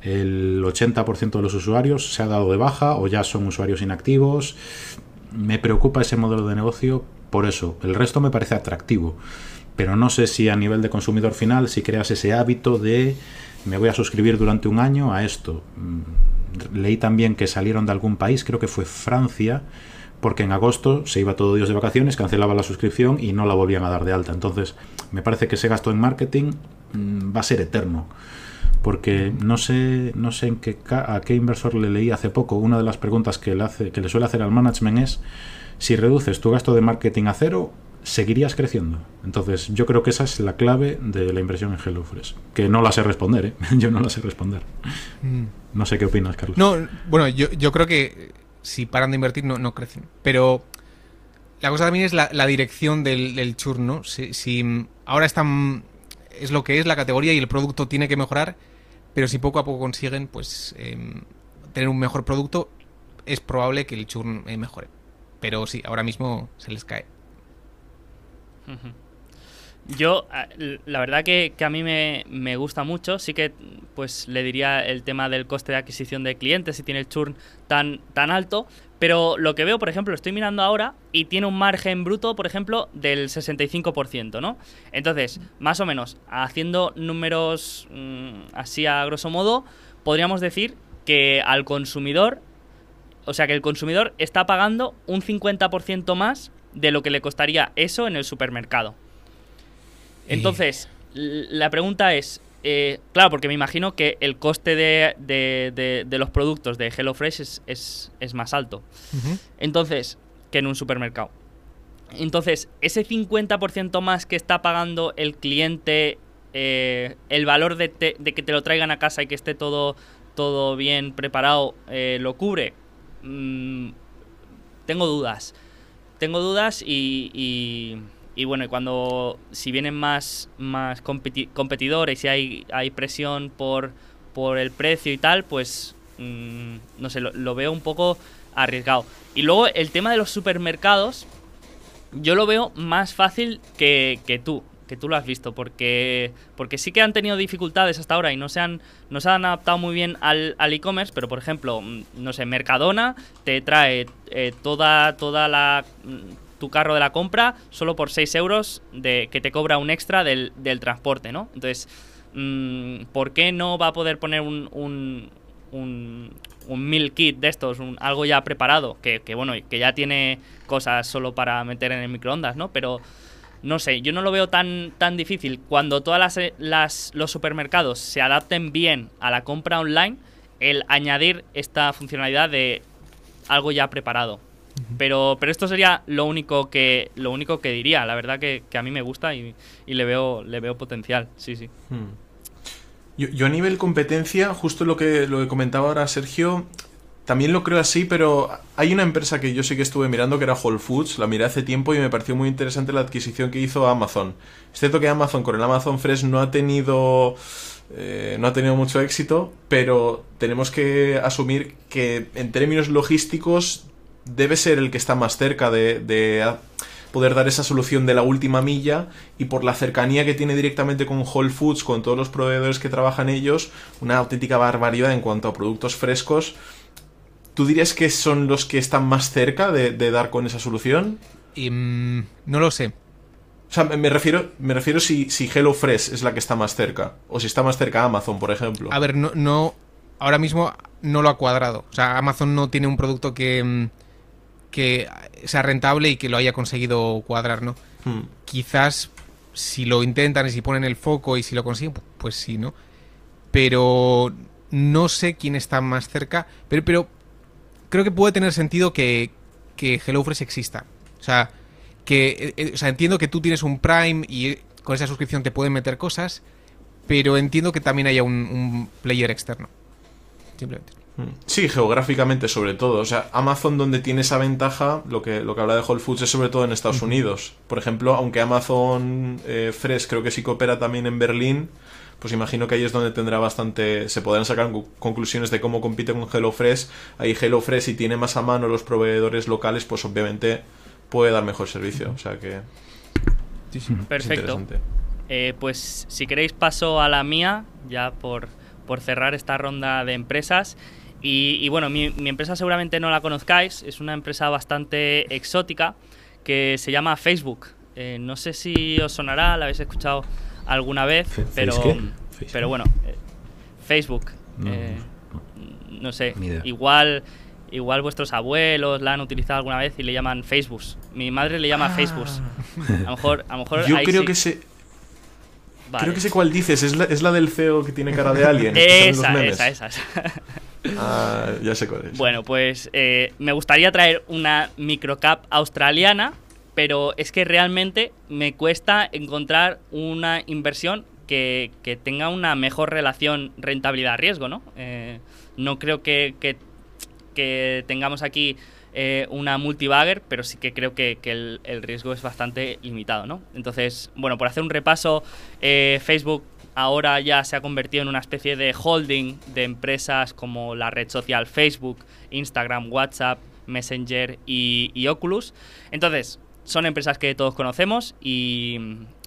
el 80% de los usuarios se ha dado de baja o ya son usuarios inactivos. Me preocupa ese modelo de negocio por eso. El resto me parece atractivo, pero no sé si a nivel de consumidor final, si creas ese hábito de me voy a suscribir durante un año a esto. Leí también que salieron de algún país, creo que fue Francia, porque en agosto se iba todo Dios de vacaciones, cancelaba la suscripción y no la volvían a dar de alta. Entonces, me parece que ese gasto en marketing mmm, va a ser eterno. Porque no sé, no sé en qué, a qué inversor le leí hace poco. Una de las preguntas que le, hace, que le suele hacer al management es si reduces tu gasto de marketing a cero, seguirías creciendo. Entonces, yo creo que esa es la clave de la inversión en HelloFresh. Que no la sé responder, ¿eh? [LAUGHS] yo no la sé responder. Mm. No sé qué opinas, Carlos. No, bueno, yo, yo creo que si paran de invertir no, no crecen. Pero la cosa también es la, dirección del, churn, ¿no? Si, ahora están es lo que es la categoría y el producto tiene que mejorar, pero si poco a poco consiguen pues eh, tener un mejor producto, es probable que el churn eh, mejore. Pero sí, ahora mismo se les cae. Yo, la verdad que, a mí me, gusta mucho, sí que pues le diría el tema del coste de adquisición de clientes, si tiene el churn tan, tan alto, pero lo que veo, por ejemplo, estoy mirando ahora y tiene un margen bruto, por ejemplo, del 65%, ¿no? Entonces, más o menos, haciendo números mmm, así a grosso modo, podríamos decir que al consumidor, o sea que el consumidor está pagando un 50% más de lo que le costaría eso en el supermercado. Entonces, la pregunta es, eh, claro, porque me imagino que el coste de, de, de, de los productos de HelloFresh es, es, es más alto. Uh -huh. Entonces, que en un supermercado. Entonces, ese 50% más que está pagando el cliente, eh, el valor de, te, de, que te lo traigan a casa y que esté todo, todo bien preparado, eh, lo cubre. Mm, tengo dudas. Tengo dudas y, y y bueno, y cuando si vienen más, más competi competidores y hay, hay presión por, por el precio y tal, pues mmm, no sé, lo, veo un poco arriesgado. Y luego el tema de los supermercados, yo lo veo más fácil que, que tú, que tú lo has visto, porque, porque sí que han tenido dificultades hasta ahora y no se han, no se han adaptado muy bien al e-commerce, pero por ejemplo, no sé, Mercadona te trae eh, toda, toda la tu carro de la compra solo por 6 euros de, que te cobra un extra del, del transporte, ¿no? Entonces, mmm, ¿por qué no va a poder poner un, un, un, un kit de estos, un, algo ya preparado, que, que, bueno, que ya tiene cosas solo para meter en el microondas, ¿no? Pero no sé, yo no lo veo tan, tan difícil. Cuando todas las, las, los supermercados se adapten bien a la compra online, el añadir esta funcionalidad de algo ya preparado. Pero, pero esto sería lo único que lo único que diría. La verdad que, a mí me gusta y, y, le veo le veo potencial. Sí, sí. Hmm. Yo, yo, a nivel competencia, justo lo que, lo que comentaba ahora Sergio, también lo creo así, pero hay una empresa que yo sí que estuve mirando que era Whole Foods, la miré hace tiempo y me pareció muy interesante la adquisición que hizo Amazon. Es cierto que Amazon con el Amazon Fresh no ha tenido... Eh, no ha tenido mucho éxito, pero tenemos que asumir que en términos logísticos debe ser el que está más cerca de, de, poder dar esa solución de la última milla y por la cercanía que tiene directamente con Whole Foods, con todos los proveedores que trabajan ellos, una auténtica barbaridad en cuanto a productos frescos. ¿Tú dirías que son los que están más cerca de, de dar con esa solución? Um, no lo sé. O sea, me refiero, me refiero si, si HelloFresh es la que está más cerca. O si está más cerca Amazon, por ejemplo. A ver, no, no. Ahora mismo no lo ha cuadrado. O sea, Amazon no tiene un producto que que sea rentable y que lo haya conseguido cuadrar, ¿no? Hmm. Quizás si lo intentan y si ponen el foco y si lo consiguen, pues sí, ¿no? Pero no sé quién está más cerca, pero, pero creo que puede tener sentido que, que HelloFresh exista. O sea, que eh, o sea, entiendo que tú tienes un Prime y con esa suscripción te pueden meter cosas, pero entiendo que también haya un, un player externo. Simplemente. Mm. Sí, geográficamente sobre todo. O sea, Amazon donde tiene esa ventaja, lo que, lo que habla de Whole Foods es sobre todo en Estados Unidos. Por ejemplo, aunque Amazon eh, Fresh creo que sí coopera también en Berlín, pues imagino que ahí es donde tendrá bastante... Se podrán sacar conclusiones de cómo compite con HelloFresh. Ahí HelloFresh, si tiene más a mano los proveedores locales, pues obviamente puede dar mejor servicio. O sea que Sí, sí. es Perfecto. Eh, pues si queréis paso a la mía, ya por, por cerrar esta ronda de empresas. Y, y bueno, mi, mi empresa seguramente no la conozcáis, es una empresa bastante exótica que se llama Facebook. Eh, no sé si os sonará, la habéis escuchado alguna vez, pero. Facebook. pero bueno, eh, Facebook. No, eh, no. sé, igual igual vuestros abuelos la han utilizado alguna vez y le llaman Facebook. Mi madre le llama Facebook. A lo mejor, a lo mejor Yo creo sí- que sé, vale. creo que sé cuál dices. Es la, es la del CEO que tiene cara de alien. Esa, esa, esa, esa. Ah, ya sé cuál es. Bueno, pues eh, me gustaría traer una microcap australiana, pero es que realmente me cuesta encontrar una inversión que, que tenga una mejor relación rentabilidad-riesgo, ¿no? Eh, no creo que, que- que tengamos aquí eh, una multibagger, pero sí que creo que, el riesgo es bastante limitado, ¿no? Entonces, bueno, por hacer un repaso, eh, Facebook ahora ya se ha convertido en una especie de holding de empresas como la red social Facebook, Instagram, WhatsApp, Messenger y, y Oculus. Entonces, son empresas que todos conocemos y,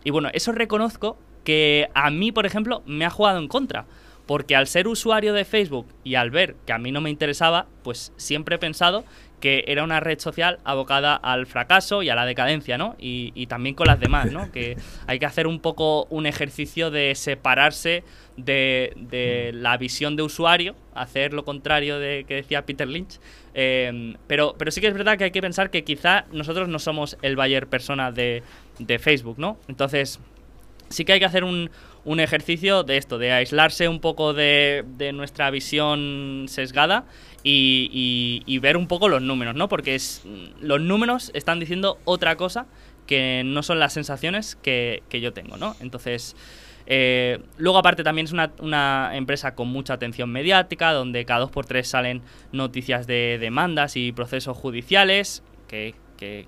y bueno, eso reconozco que a mí, por ejemplo, me ha jugado en contra. Porque al ser usuario de Facebook y al ver que a mí no me interesaba, pues siempre he pensado que era una red social abocada al fracaso y a la decadencia, ¿no? Y, también con las demás, ¿no? Que hay que hacer un poco un ejercicio de separarse de, de la visión de usuario, hacer lo contrario de que decía Peter Lynch. Eh, pero, pero sí que es verdad que hay que pensar que quizá nosotros no somos el Bayer persona de Facebook, ¿no? Entonces, sí que hay que hacer un, un ejercicio de esto, de aislarse un poco de, de nuestra visión sesgada y, y- y ver un poco los números, ¿no? Porque es, los números están diciendo otra cosa que no son las sensaciones que, que yo tengo, ¿no? Entonces, eh, luego aparte también es una, una empresa con mucha atención mediática, donde cada dos por tres salen noticias de demandas y procesos judiciales, que,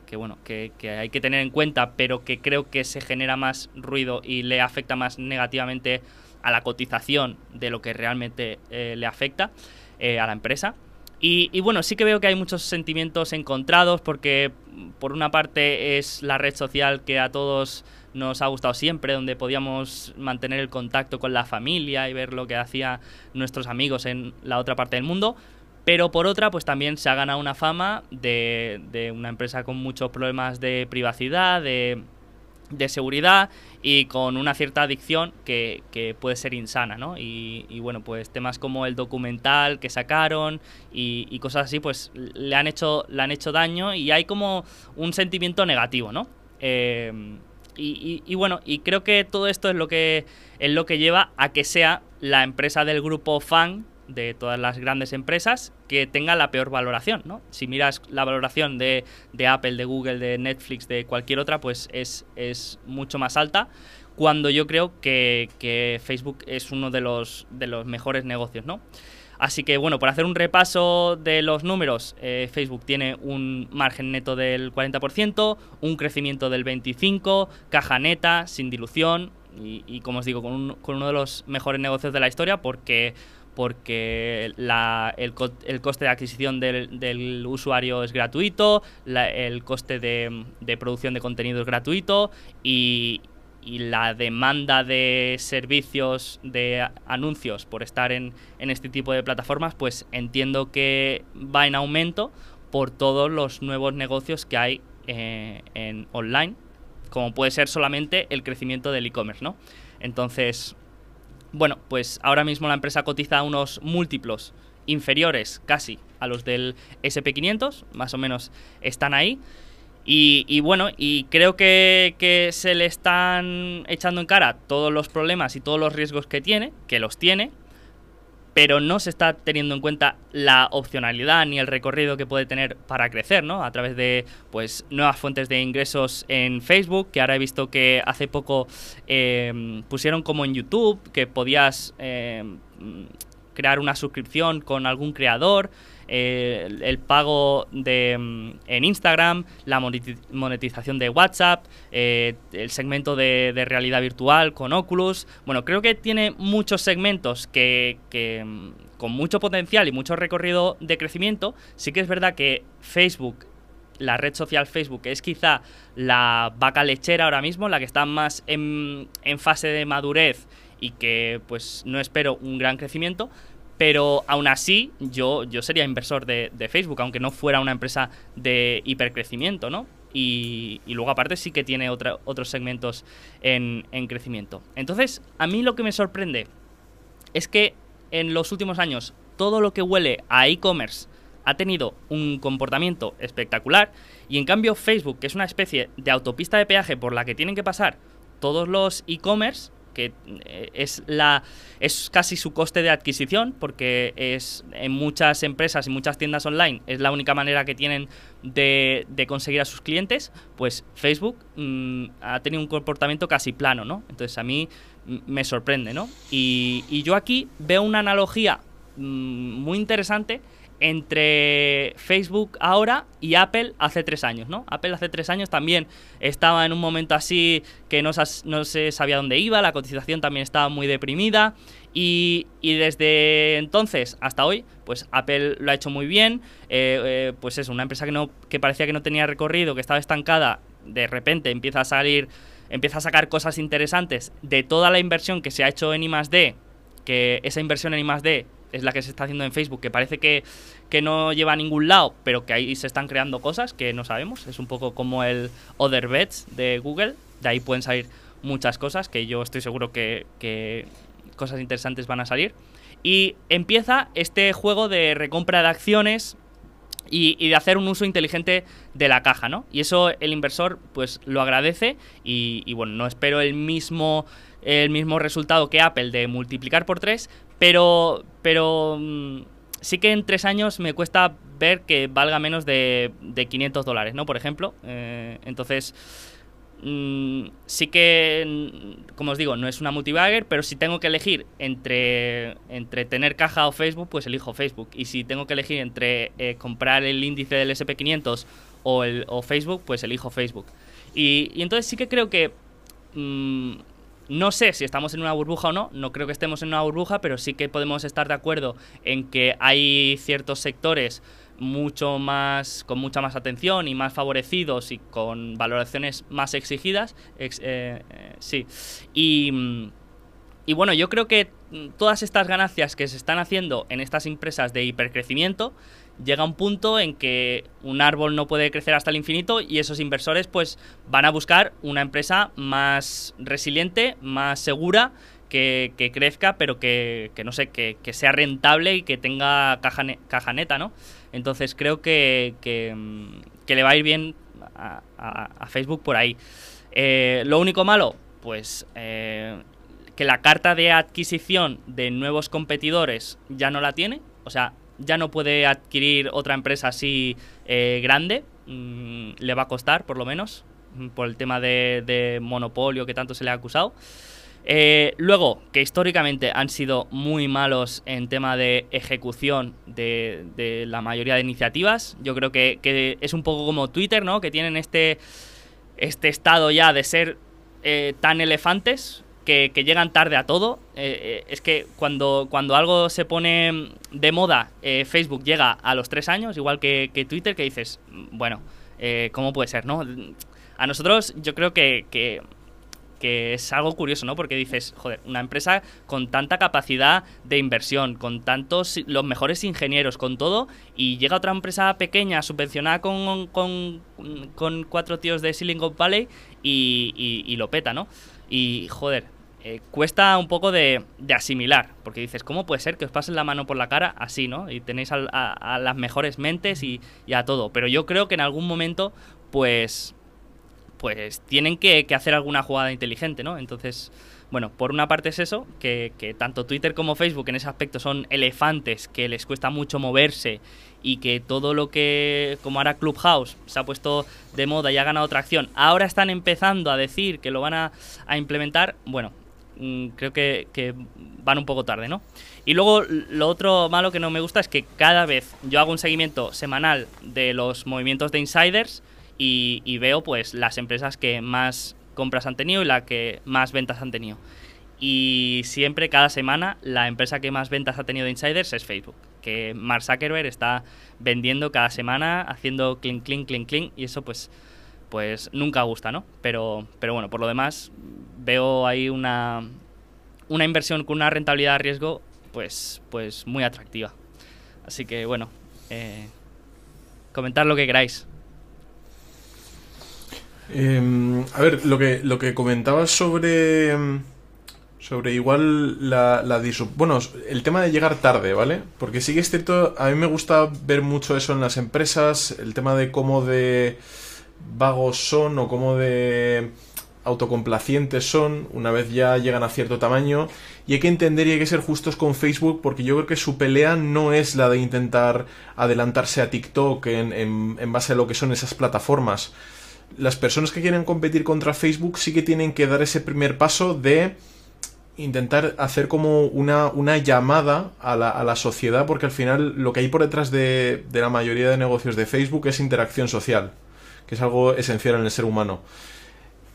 que- bueno, que, hay que tener en cuenta, pero que creo que se genera más ruido y le afecta más negativamente a la cotización de lo que realmente eh, le afecta eh, a la empresa. Y, y bueno, sí que veo que hay muchos sentimientos encontrados porque por una parte es la red social que a todos nos ha gustado siempre, donde podíamos mantener el contacto con la familia y ver lo que hacían nuestros amigos en la otra parte del mundo. Pero por otra, pues también se ha ganado una fama de, de una empresa con muchos problemas de privacidad, de, de seguridad y con una cierta adicción que, que puede ser insana, ¿no? Y, y bueno, pues temas como el documental que sacaron y, y cosas así, pues le han hecho, le han hecho daño y hay como un sentimiento negativo, ¿no? Eh, y, y- bueno, y creo que todo esto es lo que es lo que lleva a que sea la empresa del grupo fan de todas las grandes empresas que tenga la peor valoración, ¿no? Si miras la valoración de, de Apple, de Google, de Netflix, de cualquier otra, pues es, es mucho más alta, cuando yo creo que, que Facebook es uno de los, de los mejores negocios, ¿no? Así que bueno, por hacer un repaso de los números, eh, Facebook tiene un margen neto del 40%, un crecimiento del 25%, caja neta, sin dilución y, y, como os digo, con, un- con uno de los mejores negocios de la historia porque, porque el, el coste de adquisición del, del usuario es gratuito, la- el coste de, producción de contenido es gratuito y, y la demanda de servicios de anuncios por estar en, en este tipo de plataformas, pues entiendo que va en aumento por todos los nuevos negocios que hay eh, en online, como puede ser solamente el crecimiento del e-commerce, ¿no? Entonces, bueno, pues ahora mismo la empresa cotiza unos múltiplos inferiores casi a los del SP500, más o menos están ahí. Y, y bueno, y creo que, que se le están echando en cara todos los problemas y todos los riesgos que tiene, que los tiene, pero no se está teniendo en cuenta la opcionalidad ni el recorrido que puede tener para crecer, ¿no? A través de pues nuevas fuentes de ingresos en Facebook, que ahora he visto que hace poco em, pusieron como en YouTube, que podías em, crear una suscripción con algún creador. El pago de, mm, en Instagram, la monetización de WhatsApp, eh, el segmento de, realidad virtual con Oculus. Bueno, creo que tiene muchos segmentos que, mm, con mucho potencial y mucho recorrido de crecimiento. Sí que es verdad que Facebook la red social Facebook es quizá la vaca lechera ahora mismo, la que está más en, en, fase de madurez y que pues no espero un gran crecimiento, pero aún así, yo, yo sería inversor de, Facebook, aunque no fuera una empresa de hipercrecimiento, ¿no? Y, luego aparte sí que tiene otros segmentos en, en crecimiento. Entonces, a mí lo que me sorprende es que en los últimos años todo lo que huele a e-commerce ha tenido un comportamiento espectacular y en cambio Facebook, que es una especie de autopista de peaje por la que tienen que pasar todos los e-commerce, que eh, es la es casi su coste de adquisición porque es en muchas empresas y muchas tiendas online es la única manera que tienen de, conseguir a sus clientes pues Facebook mm, ha tenido un comportamiento casi plano no entonces a mí me sorprende no y, y yo aquí veo una analogía mm, muy interesante entre Facebook ahora y Apple hace tres años, ¿no? Apple hace tres años también estaba en un momento así que no, se sabía dónde iba, la cotización también estaba muy deprimida y, desde entonces hasta hoy, pues Apple lo ha hecho muy bien, eh, eh, pues es una empresa que, no, que parecía que no tenía recorrido, que estaba estancada, de repente empieza a salir, empieza a sacar cosas interesantes de toda la inversión que se ha hecho en I+.D., que esa inversión en I+.D es la que se está haciendo en Facebook, que parece que, no lleva a ningún lado, pero que ahí se están creando cosas que no sabemos. Es un poco como el Other Bets de Google. De ahí pueden salir muchas cosas que yo estoy seguro que, cosas interesantes van a salir. Y empieza este juego de recompra de acciones y, de hacer un uso inteligente de la caja, ¿no? Y eso el inversor pues lo agradece y, y bueno, no espero el mismo el mismo resultado que Apple de multiplicar por 3, pero, pero mm, sí que en tres años me cuesta ver que valga menos de, de 500 dólares, ¿no? Por ejemplo. Eh, entonces, mm, sí que, mm, como os digo, no es una multibagger, pero si tengo que elegir entre, entre tener caja o Facebook, pues elijo Facebook. Y si tengo que elegir entre eh, comprar el índice del SP500 o, el, o Facebook, pues elijo Facebook. Y, y entonces sí que creo que... No sé si estamos en una burbuja o no, no creo que estemos en una burbuja, pero sí que podemos estar de acuerdo en que hay ciertos sectores mucho más con mucha más atención y más favorecidos y con valoraciones más exigidas eh, eh, sí. Y, y bueno yo creo que todas estas ganancias que se están haciendo en estas empresas de hipercrecimiento llega un punto en que un árbol no puede crecer hasta el infinito y esos inversores pues van a buscar una empresa más resiliente, más segura, que, crezca, pero que, no sé, que, sea rentable y que tenga caja, neta, ¿no? Entonces creo que, le va a ir bien a, Facebook por ahí. Eh, lo único malo, pues eh, que la carta de adquisición de nuevos competidores ya no la tiene. O sea, ya no puede adquirir otra empresa así eh, grande, mm, le va a costar por lo menos, mm, por el tema de, monopolio que tanto se le ha acusado. Eh, luego, que históricamente han sido muy malos en tema de ejecución de, la mayoría de iniciativas. Yo creo que, es un poco como Twitter, ¿no? Que tienen este, este estado ya de ser eh, tan elefantes que, llegan tarde a todo. Eh, eh, es que cuando, cuando algo se pone de moda, eh, Facebook llega a los tres años, igual que, Twitter, que dices, bueno, ¿cómo puede ser, no? A nosotros yo creo que, que, es algo curioso, ¿no? Porque dices, joder, una empresa con tanta capacidad de inversión, con tantos, los mejores ingenieros, con todo, y llega otra empresa pequeña, subvencionada con, con, con cuatro tíos de Silicon Valley y, y lo peta, ¿no? Y, joder, eh, cuesta un poco de, asimilar, porque dices, ¿cómo puede ser que os pasen la mano por la cara así, ¿no? Y tenéis a, las mejores mentes y, a todo. Pero yo creo que en algún momento, pues, pues tienen que, hacer alguna jugada inteligente, ¿no? Entonces, bueno, por una parte es eso, que, tanto Twitter como Facebook en ese aspecto son elefantes que les cuesta mucho moverse y que todo lo que, como ahora Clubhouse, se ha puesto de moda y ha ganado tracción, ahora están empezando a decir que lo van a, a implementar, bueno, creo que, van un poco tarde, ¿no? Y luego lo otro malo que no me gusta es que cada vez yo hago un seguimiento semanal de los movimientos de insiders y, y veo pues las empresas que más compras han tenido y la que más ventas han tenido. Y siempre, cada semana, la empresa que más ventas ha tenido de insiders es Facebook. Que Mark Zuckerberg está vendiendo cada semana, haciendo clink, clink, clink, clink. Y eso, pues, pues nunca gusta, ¿no? Pero, pero bueno, por lo demás, veo ahí una, una inversión con una rentabilidad de riesgo, pues, pues muy atractiva. Así que, bueno, eh, comentar lo que queráis. Eh, a ver, lo que, lo que comentabas sobre. Sobre igual la, la Bueno, el tema de llegar tarde, ¿vale? Porque sí que es cierto, a mí me gusta ver mucho eso en las empresas, el tema de cómo de vagos son o cómo de autocomplacientes son una vez ya llegan a cierto tamaño y hay que entender y hay que ser justos con Facebook porque yo creo que su pelea no es la de intentar adelantarse a TikTok en, en, en base a lo que son esas plataformas las personas que quieren competir contra Facebook sí que tienen que dar ese primer paso de intentar hacer como una, una llamada a la, a la, sociedad, porque al final lo que hay por detrás de, de, la mayoría de negocios de Facebook es interacción social, que es algo esencial en el ser humano.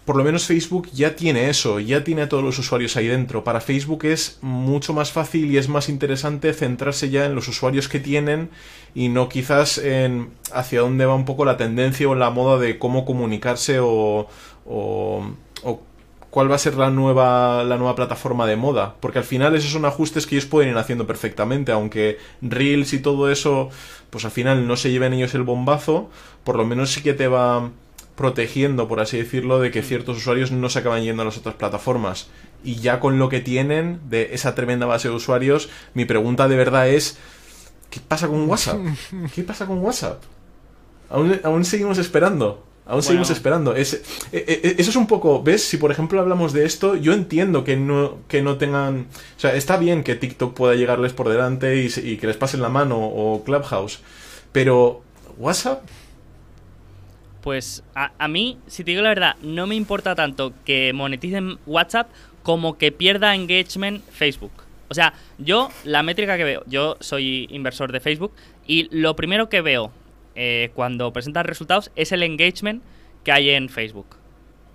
Por lo menos Facebook ya tiene eso, ya tiene a todos los usuarios ahí dentro. Para Facebook es mucho más fácil y es más interesante centrarse ya en los usuarios que tienen y no quizás en hacia dónde va un poco la tendencia o la moda de cómo comunicarse o, o, cuál va a ser la nueva, la nueva plataforma de moda. Porque al final esos son ajustes que ellos pueden ir haciendo perfectamente, aunque Reels y todo eso, pues al final no se lleven ellos el bombazo, por lo menos sí que te va protegiendo, por así decirlo, de que ciertos usuarios no se acaban yendo a las otras plataformas. Y ya con lo que tienen de esa tremenda base de usuarios, mi pregunta de verdad es, ¿qué pasa con WhatsApp? [LAUGHS] ¿Qué pasa con WhatsApp? Aún, aún seguimos esperando. Aún bueno. seguimos esperando. Es, eh, eh, eso es un poco, ¿ves? Si por ejemplo hablamos de esto, yo entiendo que no, que no tengan... O sea, está bien que TikTok pueda llegarles por delante y, y que les pasen la mano o Clubhouse, pero WhatsApp... Pues a, a, mí, si te digo la verdad, no me importa tanto que moneticen WhatsApp como que pierda engagement Facebook. O sea, yo la métrica que veo, yo soy inversor de Facebook y lo primero que veo eh, cuando presentan resultados es el engagement que hay en Facebook.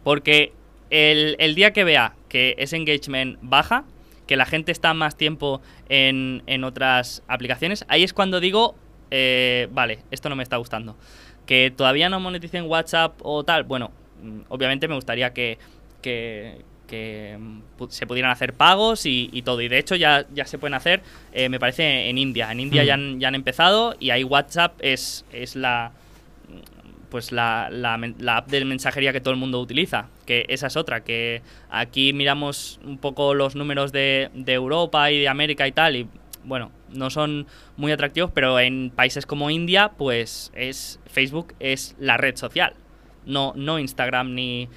Porque el, el, día que vea que ese engagement baja, que la gente está más tiempo en, en otras aplicaciones, ahí es cuando digo, eh, vale, esto no me está gustando. Que todavía no moneticen WhatsApp o tal, bueno, mm, obviamente me gustaría que, que, que se pudieran hacer pagos y, y, todo. Y de hecho ya, ya se pueden hacer, eh, me parece, en India. En India mm. ya, han, ya, han, empezado y ahí WhatsApp es, es la pues la, la, la, app de mensajería que todo el mundo utiliza. Que esa es otra, que aquí miramos un poco los números de, de Europa y de América y tal, y bueno, no son muy atractivos, pero en países como India, pues es Facebook es la red social. No, no Instagram ni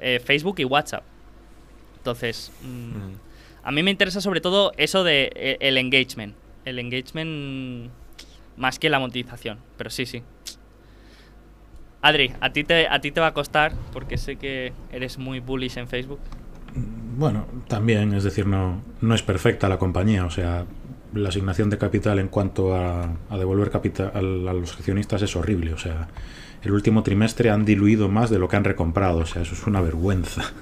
eh, Facebook y WhatsApp. Entonces, mm. a mí me interesa sobre todo eso de eh, el engagement. El engagement más que la monetización. Pero sí, sí. Adri, a ti, te, a ti te va a costar porque sé que eres muy bullish en Facebook. Bueno, también, es decir, no, no es perfecta la compañía. O sea, la asignación de capital en cuanto a, a devolver capital a, a los accionistas es horrible. O sea, el último trimestre han diluido más de lo que han recomprado. O sea, eso es una vergüenza [LAUGHS]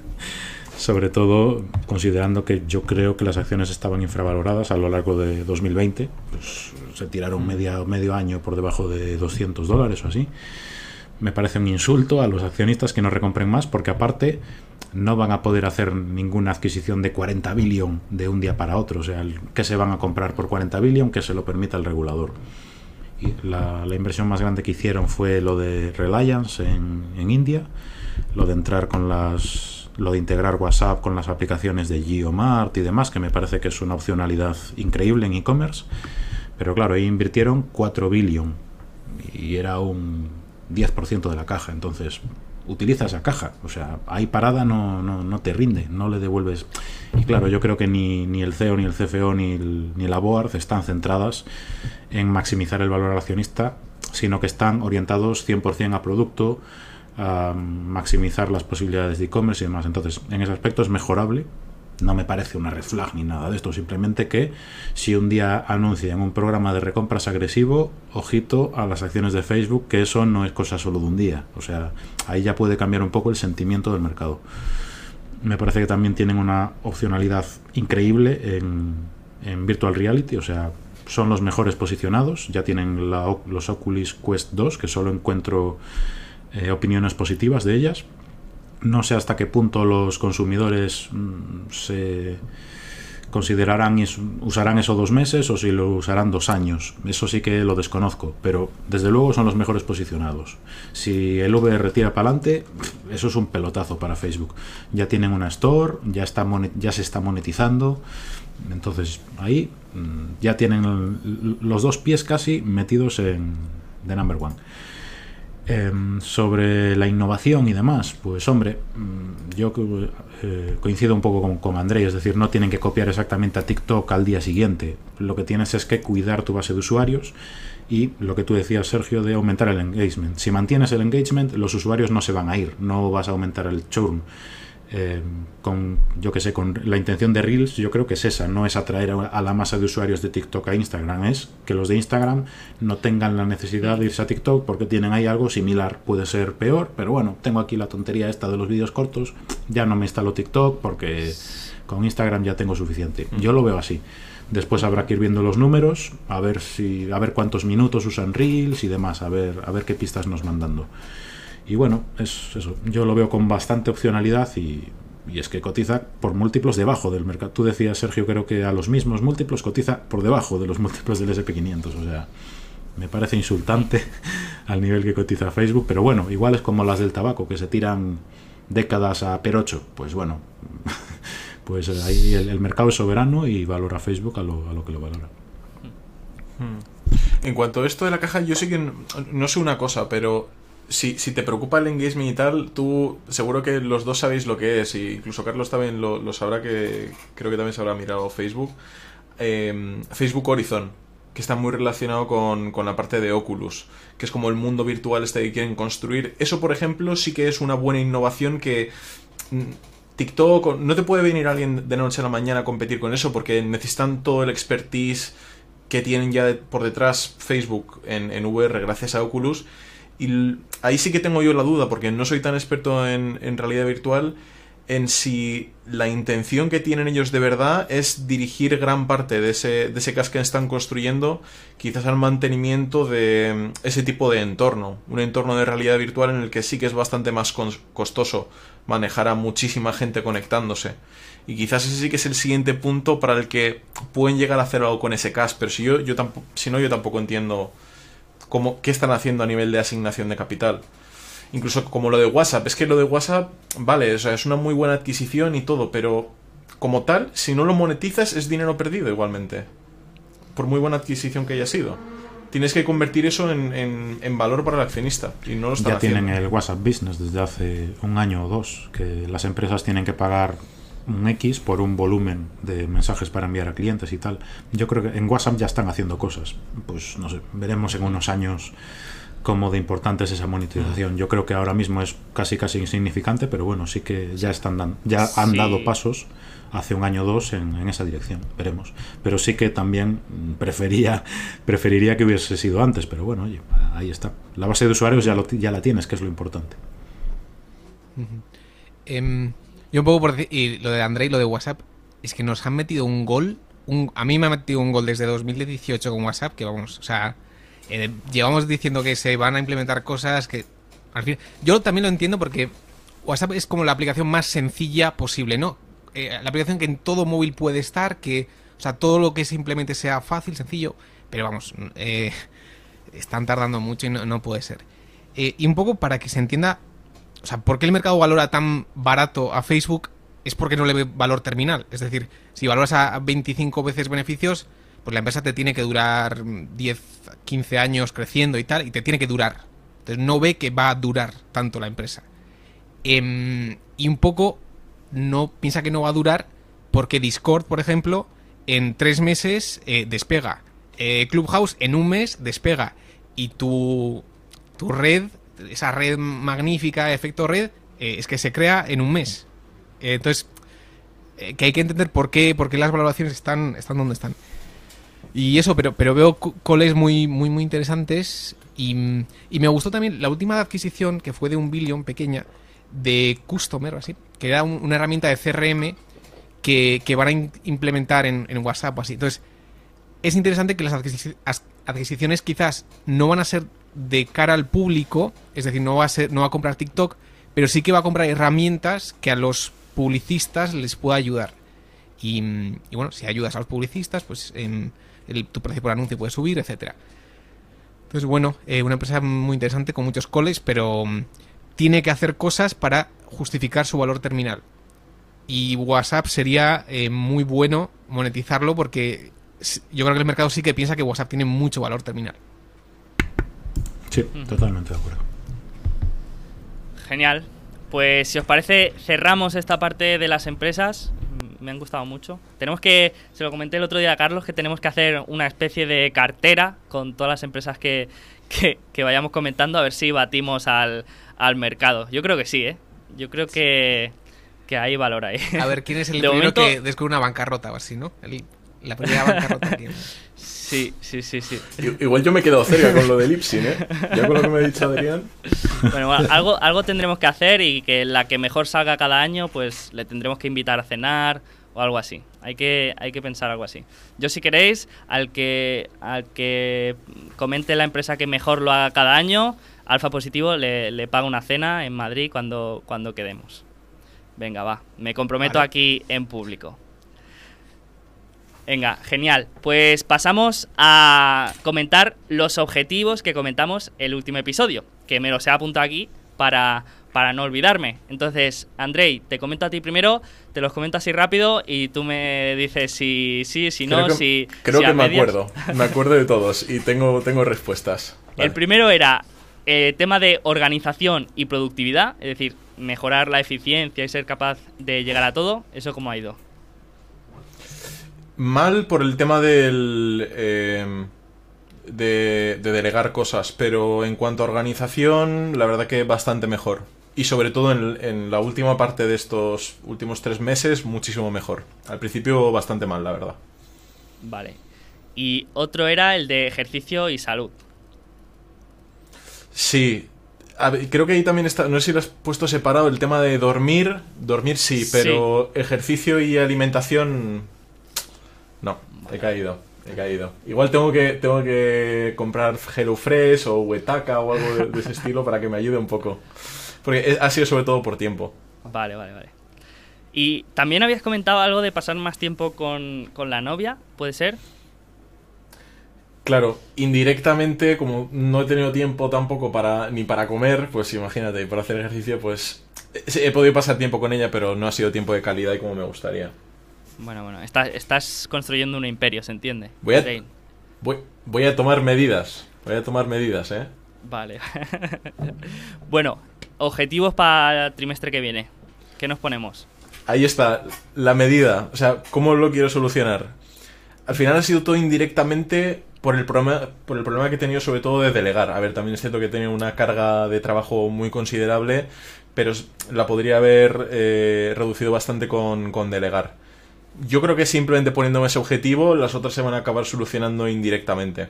sobre todo considerando que yo creo que las acciones estaban infravaloradas a lo largo de 2020, pues se tiraron media, medio año por debajo de 200 dólares o así. Me parece un insulto a los accionistas que no recompren más porque aparte no van a poder hacer ninguna adquisición de 40 billion de un día para otro, o sea, que se van a comprar por 40 billion que se lo permita el regulador. La inversión más grande que hicieron fue lo de Reliance en, en India, lo de entrar con las lo de integrar WhatsApp con las aplicaciones de Geomart y demás, que me parece que es una opcionalidad increíble en e-commerce. Pero claro, ahí invirtieron 4 billion y era un 10% de la caja. Entonces, utiliza esa caja. O sea, ahí parada no, no, no te rinde, no le devuelves. Y claro, yo creo que ni, ni el CEO, ni el CFO, ni, ni la BOARD están centradas en maximizar el valor al accionista, sino que están orientados 100% a producto, a maximizar las posibilidades de e-commerce y demás. Entonces, en ese aspecto es mejorable, no me parece una red flag ni nada de esto, simplemente que si un día anuncian un programa de recompras agresivo, ojito a las acciones de Facebook, que eso no es cosa solo de un día. O sea, ahí ya puede cambiar un poco el sentimiento del mercado. Me parece que también tienen una opcionalidad increíble en, en Virtual Reality, o sea, son los mejores posicionados, ya tienen los Oculus Quest 2, que solo encuentro eh, opiniones positivas de ellas no sé hasta qué punto los consumidores mm, se considerarán y usarán eso dos meses o si lo usarán dos años. Eso sí que lo desconozco, pero desde luego son los mejores posicionados. Si el VR tira para adelante, eso es un pelotazo para Facebook. Ya tienen una store, ya, está ya se está monetizando. Entonces ahí mm, ya tienen los dos pies casi metidos en The Number One. Em, sobre la innovación y demás, pues hombre, mm, yo eh, coincido un poco con, con André, es decir, no tienen que copiar exactamente a TikTok al día siguiente. Lo que tienes es que cuidar tu base de usuarios y lo que tú decías, Sergio, de aumentar el engagement. Si mantienes el engagement, los usuarios no se van a ir, no vas a aumentar el churn. Eh, con, yo que sé, con la intención de Reels, yo creo que es esa, no es atraer a, la masa de usuarios de TikTok a Instagram, es que los de Instagram no tengan la necesidad de irse a TikTok porque tienen ahí algo similar, puede ser peor, pero bueno, tengo aquí la tontería esta de los vídeos cortos, ya no me instalo TikTok porque con Instagram ya tengo suficiente. Yo lo veo así. Después habrá que ir viendo los números, a ver si, a ver cuántos minutos usan Reels y demás, a ver, a ver qué pistas nos van dando. Y bueno, es eso. Yo lo veo con bastante opcionalidad y, es que cotiza por múltiplos debajo del mercado. Tú decías, Sergio, creo que a los mismos múltiplos cotiza por debajo de los [LAUGHS] múltiplos del SP500. O sea, me parece insultante [LAUGHS] al nivel que cotiza Facebook. Pero bueno, igual es como las del tabaco, que se tiran décadas a perocho. Pues bueno, [LAUGHS] pues ahí el, mercado es soberano y valora Facebook a lo, a lo que lo valora. Hmm. En cuanto a esto de la caja, yo sí que no sé una cosa, pero si, si te preocupa el engagement y tal, tú seguro que los dos sabéis lo que es, y incluso Carlos también lo, sabrá, que creo que también se habrá mirado Facebook. Em, Facebook Horizon, que está muy relacionado con, con, la parte de Oculus, que es como el mundo virtual este que quieren construir. Eso, por ejemplo, sí que es una buena innovación que... Mm, TikTok, no te puede venir alguien de noche a la mañana a competir con eso porque necesitan todo el expertise que tienen ya por detrás Facebook en, en VR gracias a Oculus y ahí sí que tengo yo la duda, porque no soy tan experto en, en, realidad virtual, en si la intención que tienen ellos de verdad es dirigir gran parte de ese, de ese casco que están construyendo quizás al mantenimiento de ese tipo de entorno. Un entorno de realidad virtual en el que sí que es bastante más costoso manejar a muchísima gente conectándose. Y quizás ese sí que es el siguiente punto para el que pueden llegar a hacer algo con ese CAS, pero si, yo, yo si no, yo tampoco entiendo qué están haciendo a nivel de asignación de capital. Incluso como lo de WhatsApp. Es que lo de WhatsApp, vale, o sea, es una muy buena adquisición y todo, pero como tal, si no lo monetizas es dinero perdido igualmente. Por muy buena adquisición que haya sido. Tienes que convertir eso en, en, valor para el accionista. Y no lo están ya tienen el WhatsApp Business desde hace un año o dos, que las empresas tienen que pagar un X por un volumen de mensajes para enviar a clientes y tal. Yo creo que en WhatsApp ya están haciendo cosas. Pues no sé, veremos en unos años cómo de importante es esa monetización. Yo creo que ahora mismo es casi casi insignificante, pero bueno, sí que ya están dando, ya han dado pasos hace un año o dos en, esa dirección, veremos. Pero sí que también prefería, [LAUGHS] preferiría que hubiese sido antes, pero bueno, oye, ahí está. La base de usuarios ya, lo, ya la tienes, que es lo importante. Yo un poco por y lo de André y lo de WhatsApp, es que nos han metido un gol. Un, a mí me ha metido un gol desde 2018 con WhatsApp, que vamos, o sea, eh, llevamos diciendo que se van a implementar cosas que. Yo también lo entiendo porque WhatsApp es como la aplicación más sencilla posible, ¿no? Eh, la aplicación que en todo móvil puede estar, que, o sea, todo lo que simplemente sea fácil, sencillo, pero vamos, eh, están tardando mucho y no, no puede ser. y un poco para que se entienda o sea, ¿por qué el mercado valora tan barato a Facebook? Es porque no le ve valor terminal. Es decir, si valoras a 25 veces beneficios, pues la empresa te tiene que durar 10, 15 años creciendo y tal, y te tiene que durar. Entonces no ve que va a durar tanto la empresa. Em, y un poco no piensa que no va a durar porque Discord, por ejemplo, en tres meses eh, despega. Eh, Clubhouse en un mes despega. Y tu, tu red, esa red magnífica, efecto red, eh, es que se crea en un mes. Eh, entonces, eh, que hay que entender por qué, por qué las valoraciones están, están donde están. Y eso, pero, pero veo co- coles muy, muy, muy interesantes. Y, y me gustó también la última adquisición, que fue de un billion pequeña, de Customer, así, que era un- una herramienta de CRM que, que van a implementar en, en WhatsApp o así. Entonces, es interesante que las adquisi- as- adquisiciones quizás no van a ser de cara al público, es decir, no va a no va a comprar TikTok, pero sí que va a comprar herramientas que a los publicistas les pueda ayudar. Y, bueno, si ayudas a los publicistas, pues em, tu precio por anuncio puede subir, etcétera. Entonces, bueno, eh, una empresa muy interesante con muchos coles, pero mm, tiene que hacer cosas para justificar su valor terminal. Y WhatsApp sería eh, muy bueno monetizarlo porque yo creo que el mercado sí que piensa que WhatsApp tiene mucho valor terminal. Sí, totalmente de acuerdo. Genial. Pues si os parece, cerramos esta parte de las empresas. Me han gustado mucho. Tenemos que, se lo comenté el otro día a Carlos, que tenemos que hacer una especie de cartera con todas las empresas que, que, que vayamos comentando, a ver si batimos al, al mercado. Yo creo que sí, ¿eh? Yo creo que, que hay valor ahí. A ver, ¿quién es el De primero momento- que descubre una bancarrota o así, no? El- la primera bancarrota. ¿quién? Sí, sí, sí, sí. Igual yo me he quedado cerca con lo del Ipsin, ¿eh? Ya con lo que me ha dicho Adrián. Bueno, bueno, algo, algo tendremos que hacer y que la que mejor salga cada año, pues le tendremos que invitar a cenar o algo así. Hay que, hay que pensar algo así. Yo si queréis, al que, al que comente la empresa que mejor lo haga cada año, Alfa Positivo le, le paga una cena en Madrid cuando, cuando quedemos. Venga, va. Me comprometo Vale. aquí en público. Venga, genial. Pues pasamos a comentar los objetivos que comentamos el último episodio, que me los he apuntado aquí para, para no olvidarme. Entonces, Andrei, te comento a ti primero, te los comento así rápido y tú me dices si sí, si no, creo que, si... creo si que me medias. acuerdo. Me acuerdo de todos y tengo, tengo respuestas. Vale. El primero era eh, tema de organización y productividad, es decir, mejorar la eficiencia y ser capaz de llegar a todo. ¿Eso cómo ha ido? Mal por el tema del. eh, de, de delegar cosas, pero en cuanto a organización, la verdad que bastante mejor. Y sobre todo en, en la última parte de estos últimos tres meses, muchísimo mejor. Al principio, bastante mal, la verdad. Vale. Y otro era el de ejercicio y salud. Sí. A ver, creo que ahí también está. No sé si lo has puesto separado el tema de dormir. Dormir sí, pero ejercicio y alimentación. No, he caído. He caído. Igual tengo que, tengo que comprar HelloFresh o Wetaka o algo de, de ese estilo para que me ayude un poco. Porque ha sido sobre todo por tiempo. Vale, vale, vale. Y también habías comentado algo de pasar más tiempo con, con la novia, ¿puede ser? Claro, indirectamente, como no he tenido tiempo tampoco para ni para comer, pues imagínate, y para hacer ejercicio, pues he podido pasar tiempo con ella, pero no ha sido tiempo de calidad y como me gustaría. Bueno, bueno, estás, estás construyendo un imperio, ¿se entiende? Voy a-. Voy, voy a tomar medidas. Voy a tomar medidas, ¿eh? Vale. [LAUGHS] bueno, objetivos para el trimestre que viene. ¿Qué nos ponemos? Ahí está, la medida. O sea, ¿cómo lo quiero solucionar? Al final ha sido todo indirectamente por el problema, por el problema que he tenido sobre todo de delegar. A ver, también es cierto que he tenido una carga de trabajo muy considerable, pero la podría haber eh, reducido bastante con, con delegar. Yo creo que simplemente poniéndome ese objetivo, las otras se van a acabar solucionando indirectamente.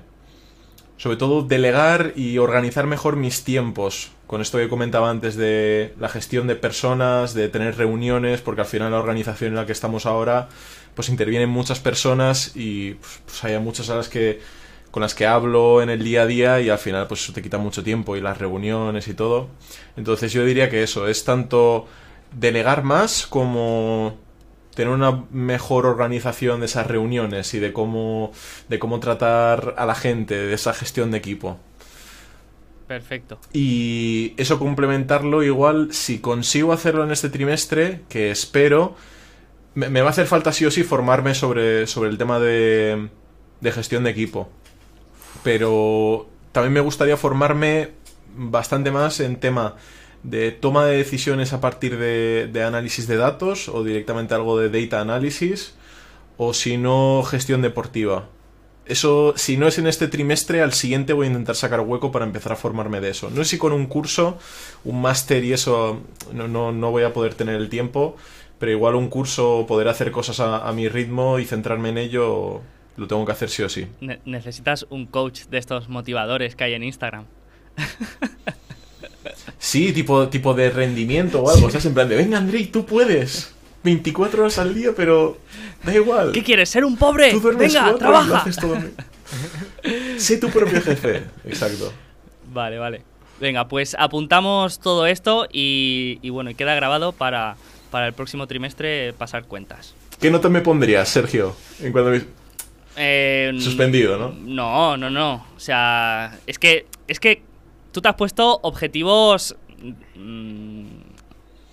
Sobre todo delegar y organizar mejor mis tiempos. Con esto que comentaba antes de la gestión de personas, de tener reuniones, porque al final la organización en la que estamos ahora, pues intervienen muchas personas y pues, pues hay muchas a las que con las que hablo en el día a día y al final pues eso te quita mucho tiempo y las reuniones y todo. Entonces yo diría que eso es tanto delegar más como tener una mejor organización de esas reuniones y de cómo de cómo tratar a la gente, de esa gestión de equipo. Perfecto. Y eso complementarlo igual, si consigo hacerlo en este trimestre, que espero, me, me va a hacer falta sí o sí formarme sobre, sobre el tema de, de gestión de equipo. Pero también me gustaría formarme bastante más en tema de toma de decisiones a partir de, análisis de datos o directamente algo de data analysis o si no gestión deportiva. Eso, si no es en este trimestre, al siguiente voy a intentar sacar hueco para empezar a formarme de eso. No sé si con un curso, un máster y eso no, no, no voy a poder tener el tiempo, pero igual un curso, poder hacer cosas a, mi ritmo y centrarme en ello, lo tengo que hacer sí o sí. Ne- necesitas un coach de estos motivadores que hay en Instagram. [LAUGHS] Sí, tipo, tipo de rendimiento o algo. Estás en plan de, venga Andrei, tú puedes. 24 horas al día, pero da igual. ¿Qué quieres? ¿Ser un pobre? Tú duermes Venga, trabaja. haces todo. sé tu propio jefe. Exacto. Vale, vale. Venga, pues apuntamos todo esto y, y bueno, y queda grabado para, para el próximo trimestre pasar cuentas. ¿Qué nota me pondrías, Sergio? En me- Eh, n- Suspendido, ¿no? No, no, no. O sea, es que, es que tú te has puesto objetivos... mm,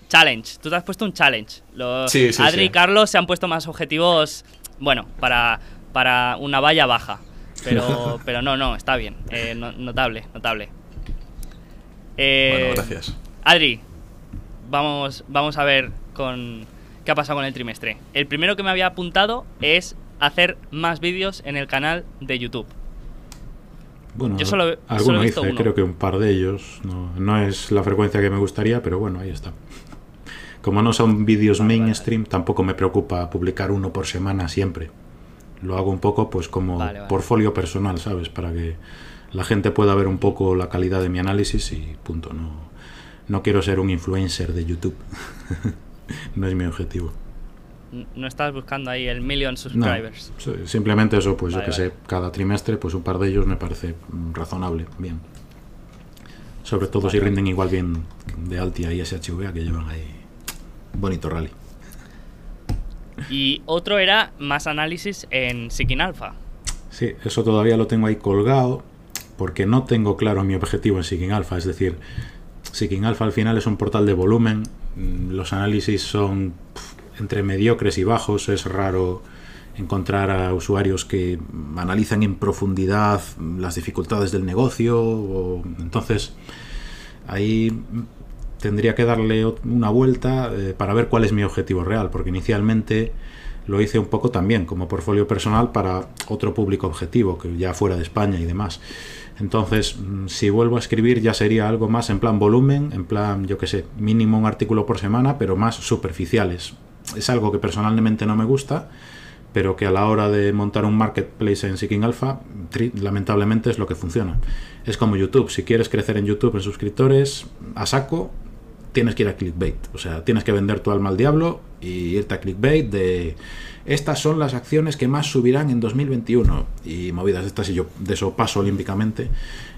challenge. Tú te has puesto un challenge. Los Sí, sí, Adri sí. y Carlos se han puesto más objetivos, bueno, para, para una valla baja. Pero, [LAUGHS] pero no, no, está bien. Eh, no- notable, notable. Eh, Bueno, gracias. Adri, vamos, vamos a ver con qué ha pasado con el trimestre. El primero que me había apuntado es hacer más vídeos en el canal de YouTube. Bueno, Yo solo- alguno solo he visto hice, uno. creo que un par de ellos. No, no es la frecuencia que me gustaría, pero bueno, ahí está. Como no son vídeos mainstream, tampoco me preocupa publicar uno por semana siempre. Lo hago un poco pues como Vale, vale. portfolio personal, ¿sabes? Para que la gente pueda ver un poco la calidad de mi análisis y punto. No, no quiero ser un influencer de YouTube. [LAUGHS] no es mi objetivo. No estás buscando ahí el million No, subscribers. sí, simplemente eso, pues Vale, yo que vale. sé, cada trimestre, pues un par de ellos me parece mm, razonable, bien. Sobre todo si rinden igual bien de Altia y SHVA que llevan ahí bonito rally. Y otro era más análisis en Seeking Alpha. Sí, eso todavía lo tengo ahí colgado porque no tengo claro mi objetivo en Seeking Alpha. Es decir, Seeking Alpha al final es un portal de volumen. mm, Los análisis son entre mediocres y bajos. Es raro encontrar a usuarios que analizan en profundidad las dificultades del negocio. entonces, ahí tendría que darle una vuelta eh, para ver cuál es mi objetivo real, porque inicialmente lo hice un poco también como portfolio personal para otro público objetivo, que ya fuera de España y demás. Entonces, mm, si vuelvo a escribir ya sería algo más en plan volumen, en plan, yo que sé, mínimo un artículo por semana, pero más superficiales. Es algo que personalmente no me gusta, pero que a la hora de montar un marketplace en Seeking Alpha, lamentablemente es lo que funciona. Es como YouTube, si quieres crecer en YouTube en suscriptores, a saco, tienes que ir a clickbait. O sea, tienes que vender tu alma al diablo y irte a clickbait de estas son las acciones que más subirán en 2021 y movidas estas y yo de eso paso olímpicamente.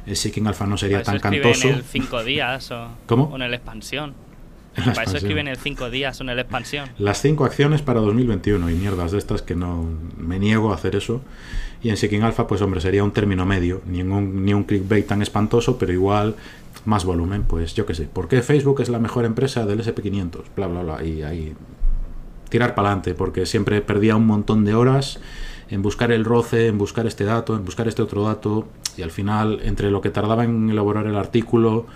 El Seeking Alpha no sería eso tan cantoso. en el 5 días o, ¿Cómo? o en el expansión. Para eso expansión. escribe en el 5 días en el expansión. Las cinco acciones para 2021 y mierdas de estas que no me niego a hacer eso. Y en Seeking Alpha, pues hombre, sería un término medio, ni un, ni un clickbait tan espantoso, pero igual más volumen. Pues yo qué sé, ¿por qué Facebook es la mejor empresa del SP500? Bla, bla, bla. Y ahí tirar para adelante, porque siempre perdía un montón de horas en buscar el roce, en buscar este dato, en buscar este otro dato, y al final, entre lo que tardaba en elaborar el artículo,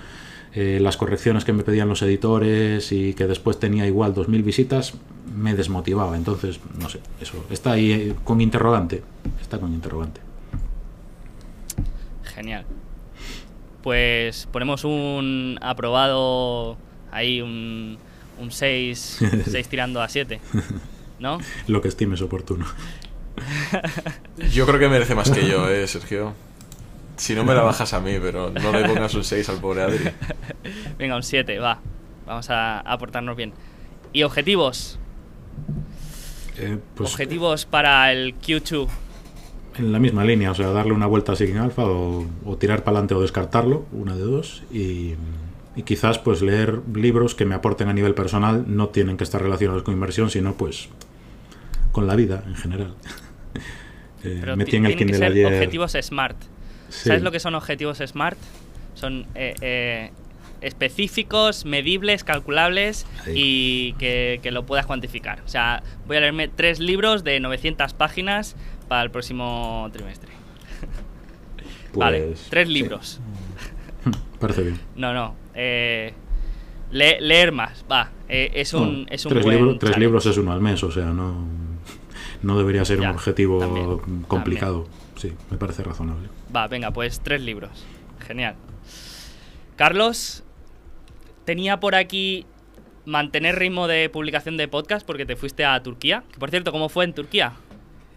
eh, las correcciones que me pedían los editores y que después tenía igual 2.000 visitas, me desmotivaba. Entonces, no sé, eso está ahí eh, con interrogante. Está con interrogante. Genial. Pues ponemos un aprobado ahí, un, un 6, 6 [LAUGHS] tirando a 7. ¿No? Lo que estimes oportuno. Yo creo que merece más que yo, eh, Sergio. Si no me la bajas a mí, pero no le pongas un 6 al pobre Adri. [LAUGHS] Venga, un 7, va. Vamos a, a portarnos bien. ¿Y objetivos? Eh, pues objetivos para el Q2. en la misma línea, o sea, darle una vuelta a Seeking Alpha o, o tirar para adelante o descartarlo, una de dos, y, y quizás pues leer libros que me aporten a nivel personal, no tienen que estar relacionados con inversión, sino pues con la vida en general. [LAUGHS] Eh, Pero metí en el Kindle ayer- objetivos SMART. Sí. ¿Sabes lo que son objetivos SMART? Son eh, eh, específicos, medibles, calculables Ahí. y que, que lo puedas cuantificar. O sea, voy a leerme tres libros de 900 páginas para el próximo trimestre. [LAUGHS] vale, Pues, tres sí. libros. [LAUGHS] Parece bien. No, no. eh, Le- leer más, va. eh, es un, No, es un tres, buen libros, tres libros es uno al mes, o sea, no, no debería ser Ya, un objetivo también, complicado. Sí, me parece razonable. Va, venga, pues tres libros. Genial. Carlos, tenía por aquí mantener ritmo de publicación de podcast porque te fuiste a Turquía. Que por cierto, ¿cómo fue en Turquía?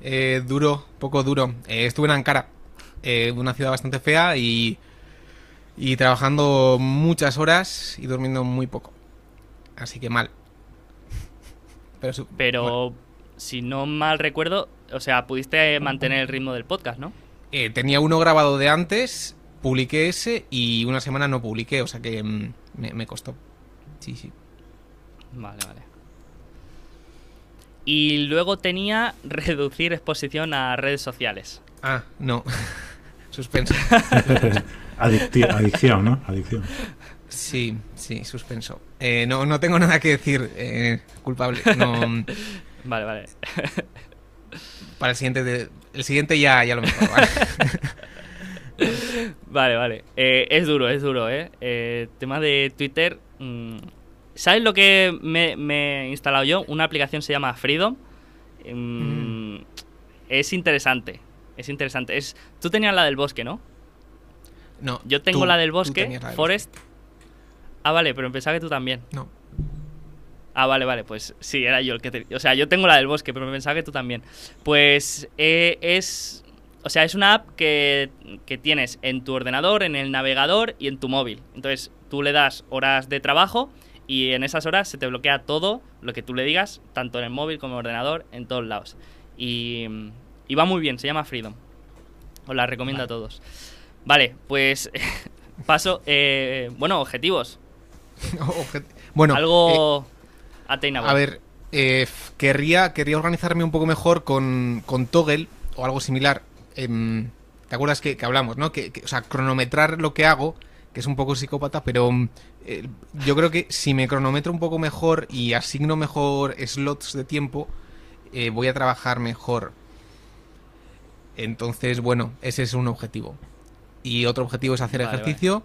Eh, duro, poco duro. Eh, estuve en Ankara, eh, una ciudad bastante fea y, y trabajando muchas horas y durmiendo muy poco. Así que mal. Pero, Pero bueno, si no mal recuerdo, o sea, pudiste mantener el ritmo del podcast, ¿no? Eh, tenía uno grabado de antes, publiqué ese y una semana no publiqué, o sea que mm, me, me costó. Sí, sí. Vale, vale. Y luego tenía [LAUGHS] reducir exposición a redes sociales. Ah, no. [LAUGHS] Suspenso. [LAUGHS] Adicti- adicción, ¿no? Adicción. Sí, sí, suspenso. Eh, no, no tengo nada que decir. eh, culpable. No, mm, Vale, vale. Para el siguiente, de- el siguiente ya, ya lo mejor. ¿vale? [LAUGHS] Vale, vale. Eh, es duro, es duro, ¿eh? Eh, tema de Twitter. mm, ¿Sabes lo que me, me he instalado yo? Una aplicación se llama Freedom. Mm, Es interesante. Es interesante. Es, tú tenías la del bosque, ¿no? No, Yo tengo tú- la del bosque, la del Forest. Ah, vale, pero pensaba que tú también. No. Ah, vale, vale, pues sí, era yo el que te... O sea, yo tengo la del bosque, pero pensaba que tú también. Pues eh, es... O sea, es una app que, que tienes en tu ordenador, en el navegador y en tu móvil. Entonces, tú le das horas de trabajo y en esas horas se te bloquea todo lo que tú le digas, tanto en el móvil como en el ordenador, en todos lados. Y, y va muy bien, se llama Freedom. Os la recomiendo a todos. Vale, pues [LAUGHS] paso... eh, bueno, objetivos. [LAUGHS] Objet- bueno, Algo eh, a ver, eh, querría, querría organizarme un poco mejor con, con Toggle o algo similar. Em, ¿Te acuerdas que, que hablamos, no? Que, que- o sea, cronometrar lo que hago, que es un poco psicópata, pero eh, yo creo que si me cronometro un poco mejor y asigno mejor slots de tiempo, eh, voy a trabajar mejor. Entonces, bueno, ese es un objetivo. Y otro objetivo es hacer Vale, ejercicio.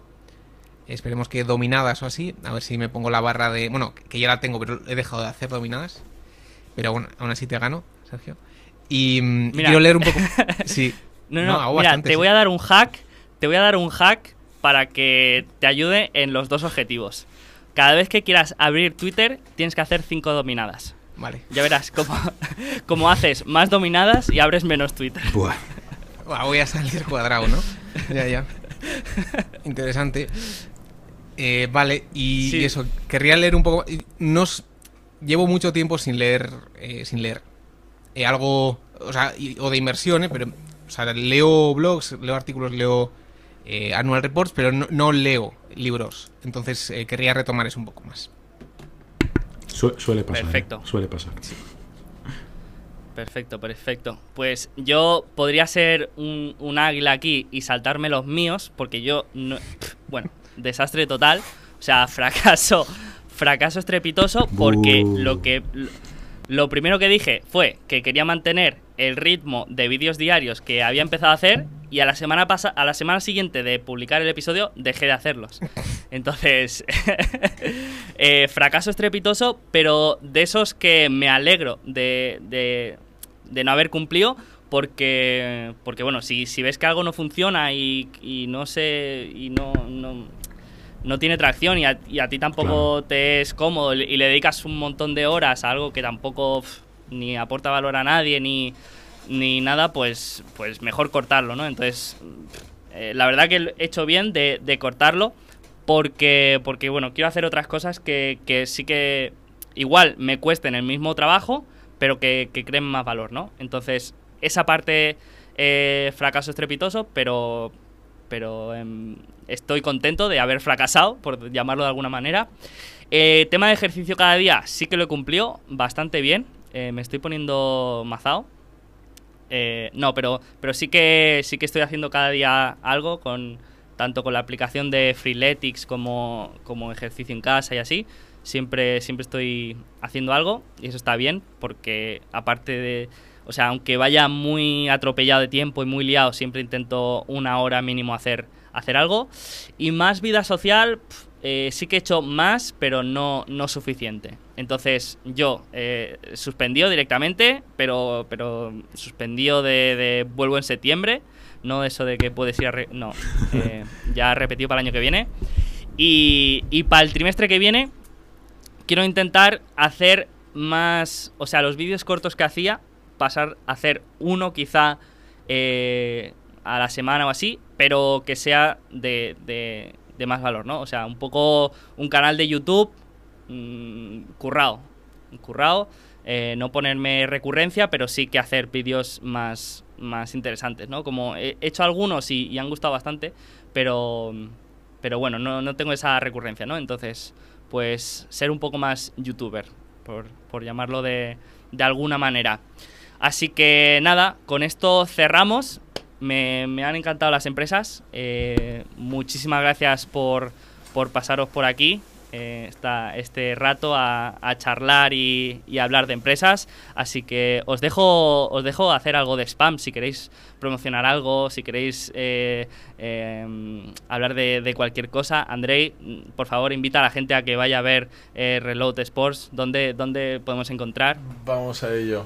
Esperemos que dominadas o así. A ver si me pongo la barra de. Bueno, que ya la tengo, pero he dejado de hacer dominadas. Pero bueno, aún así te gano, Sergio. Y mm, Mira. quiero leer un poco. [LAUGHS] Sí. No, no, hago mira, bastante, te sí. voy a dar un hack, te voy a dar un hack para que te ayude en los dos objetivos. Cada vez que quieras abrir Twitter, tienes que hacer cinco dominadas. Vale. Ya verás cómo, [LAUGHS] cómo haces más dominadas y abres menos Twitter. Buah. Buah, voy a salir cuadrado, ¿no? ya, ya. Interesante. Eh, vale, y, Sí. y eso, querría leer un poco. y No s- llevo mucho tiempo sin leer. eh, sin leer. Eh, algo. O sea, y- o de inmersión, ¿eh? Pero. O sea, leo blogs, leo artículos, leo eh, annual reports, pero no, no leo libros. Entonces eh, querría retomar eso un poco más. Su- suele pasar. ¿eh? Perfecto. Suele pasar. Perfecto, perfecto. Pues yo podría ser un, un águila aquí y saltarme los míos, porque yo, no, bueno, desastre total. O sea, [LAUGHS] fracaso, fracaso estrepitoso, porque lo que... Lo primero que dije fue que quería mantener el ritmo de vídeos diarios que había empezado a hacer y a la semana pasa a la semana siguiente de publicar el episodio dejé de hacerlos. [LAUGHS] Entonces, [LAUGHS] eh, fracaso estrepitoso, pero de esos que me alegro de, de, de no haber cumplido porque, porque bueno, si, si ves que algo no funciona y, y no sé, y no, no, no tiene tracción y a, y a ti tampoco te es cómodo y le dedicas un montón de horas a algo que tampoco ni aporta valor a nadie ni, ni nada, pues, pues mejor cortarlo, ¿no? Entonces, eh, la verdad que he hecho bien de, de cortarlo porque, porque, bueno, quiero hacer otras cosas que, que sí que igual me cuesten el mismo trabajo, pero que, que creen más valor, ¿no? Entonces, esa parte, eh, fracaso estrepitoso, pero, pero em, estoy contento de haber fracasado, por llamarlo de alguna manera. Eh, tema de ejercicio cada día, sí que lo he cumplido bastante bien. Eh, me estoy poniendo mazao. Eh, no, pero, pero sí que sí que estoy haciendo cada día algo con tanto con la aplicación de Freeletics como, como ejercicio en casa y así. Siempre, siempre estoy haciendo algo y eso está bien porque aparte de, o sea, aunque vaya muy atropellado de tiempo y muy liado, siempre intento una hora mínimo hacer, hacer algo. Y más vida social, eh, sí que he hecho más, pero no, no suficiente. Entonces yo eh, suspendió directamente, pero, pero suspendió de, de vuelvo en septiembre. No eso de que puedes ir a... re- no, eh, [LAUGHS] ya repetido para el año que viene. Y, y para el trimestre que viene quiero intentar hacer más... O sea, los vídeos cortos que hacía, pasar a hacer uno quizá eh, a la semana o así, pero que sea de, de- más valor, ¿no? O sea, un poco un canal de YouTube mm, currado. Currado. eh, no ponerme recurrencia, pero sí que hacer vídeos más, más interesantes, ¿no? Como he hecho algunos y, y han gustado bastante, pero, pero bueno, no, no tengo esa recurrencia, ¿no? Entonces, pues ser un poco más youtuber, por, por llamarlo de, de alguna manera. Así que nada, con esto cerramos. Me, han encantado las empresas. Eh, muchísimas gracias por, por pasaros por aquí eh, esta- este rato a, charlar y, y hablar de empresas. Así que os dejo, os dejo hacer algo de spam si queréis promocionar algo, si queréis eh, hablar de, cualquier cosa. Andrei, por favor, invita a la gente a que vaya a ver Reload Sports. ¿Dónde, ¿Dónde podemos encontrar? Vamos a ello.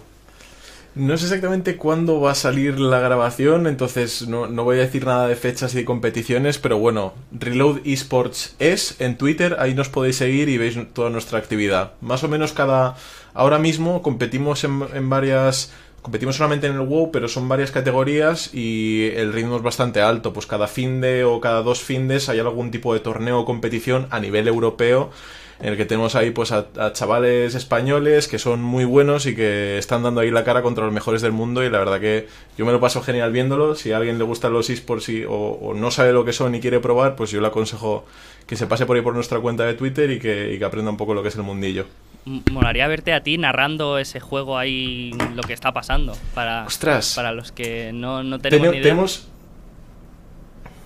No sé exactamente cuándo va a salir la grabación, entonces no, no voy a decir nada de fechas y de competiciones, pero bueno, Reload Esports es en Twitter, ahí nos podéis seguir y veis toda nuestra actividad. Más o menos cada... Ahora mismo competimos en, en varias... Competimos solamente en el WoW, pero son varias categorías y el ritmo es bastante alto. Pues cada fin de o cada dos findes hay algún tipo de torneo o competición a nivel europeo en el que tenemos ahí pues a, a chavales españoles que son muy buenos y que están dando ahí la cara contra los mejores del mundo y la verdad que yo me lo paso genial viéndolo. Si a alguien le gustan los esports y, o, o no sabe lo que son y quiere probar, pues yo le aconsejo que se pase por ahí por nuestra cuenta de Twitter y que, y que aprenda un poco lo que es el mundillo. Molaría verte a ti narrando ese juego ahí, lo que está pasando. Para, Ostras. para los que no, no tenemos Tene- ni idea. tenemos...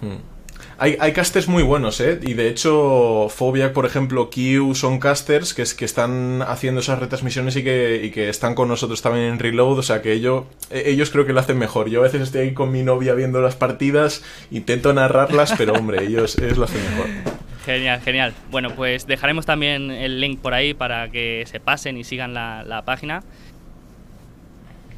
Hmm. Hay, hay casters muy buenos, ¿eh? Y de hecho, Phobia, por ejemplo, Q son casters que, es, que están haciendo esas retransmisiones y que, y que están con nosotros también en Reload. O sea que ellos, eh, ellos creo que lo hacen mejor. Yo a veces estoy ahí con mi novia viendo las partidas, intento narrarlas, pero hombre, ellos, ellos lo hacen mejor. Genial, genial. Bueno, pues dejaremos también el link por ahí para que se pasen y sigan la, la página.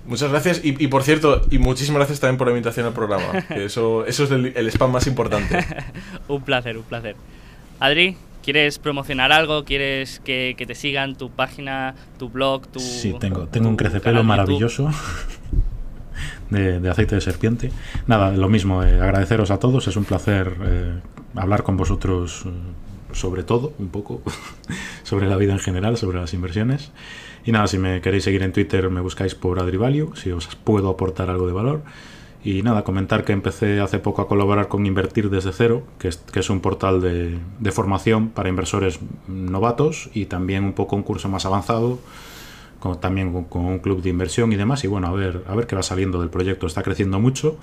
Muchas gracias. Y, y por cierto, y muchísimas gracias también por la invitación al programa. [LAUGHS] Que eso, eso es el, el spam más importante. [LAUGHS] un placer, un placer. Adri, ¿quieres promocionar algo? ¿Quieres que, que te sigan tu página, tu blog, tu. Sí, tengo, tengo un crecepelo maravilloso [LAUGHS] de, de aceite de serpiente. Nada, lo mismo, eh, agradeceros a todos, es un placer eh, hablar con vosotros eh, sobre todo, un poco, sobre la vida en general, sobre las inversiones. Y nada, si me queréis seguir en Twitter me buscáis por AdriValue, si os puedo aportar algo de valor. Y nada, comentar que empecé hace poco a colaborar con Invertir desde cero, que es, un portal de, formación para inversores novatos y también un poco un curso más avanzado también con, un club de inversión y demás. Y bueno, a ver, a ver qué va saliendo del proyecto. Está creciendo mucho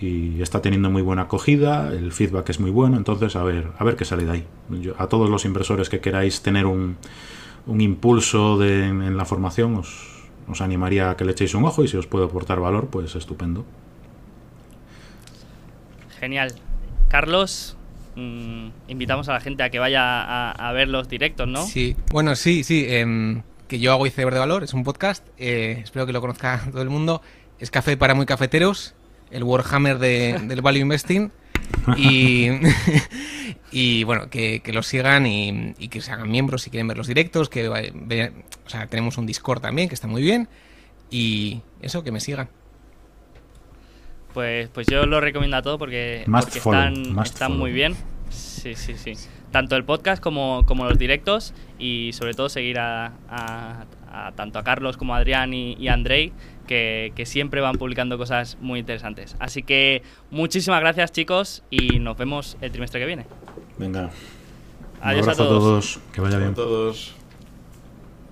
y está teniendo muy buena acogida, el feedback es muy bueno, entonces a ver, a ver qué sale de ahí. A todos los inversores que queráis tener un, un impulso de, en, en, la formación, os, os animaría a que le echéis un ojo y si os puedo aportar valor, pues estupendo. Genial. Carlos, mmm, invitamos a la gente a que vaya a, a ver los directos, ¿no? Sí, bueno, sí, sí. Eh, que yo hago Iceberg de Valor, es un podcast, eh, espero que lo conozca todo el mundo. Es café para muy cafeteros, el Warhammer de, del Value Investing. [LAUGHS] Y, [LAUGHS] y bueno, que, que los sigan y, y, que se hagan miembros si quieren ver los directos. Que o sea, tenemos un Discord también que está muy bien. Y eso, que me sigan. Pues, pues yo lo recomiendo a todo porque, porque están, están muy bien. Sí, sí, sí. Tanto el podcast como, como los directos y sobre todo seguir a, a, a tanto a Carlos como a Adrián y, y a Andrei que, que, siempre van publicando cosas muy interesantes. Así que muchísimas gracias chicos y nos vemos el trimestre que viene. Venga. Adiós Un a todos. a todos. Que vaya bien. A todos.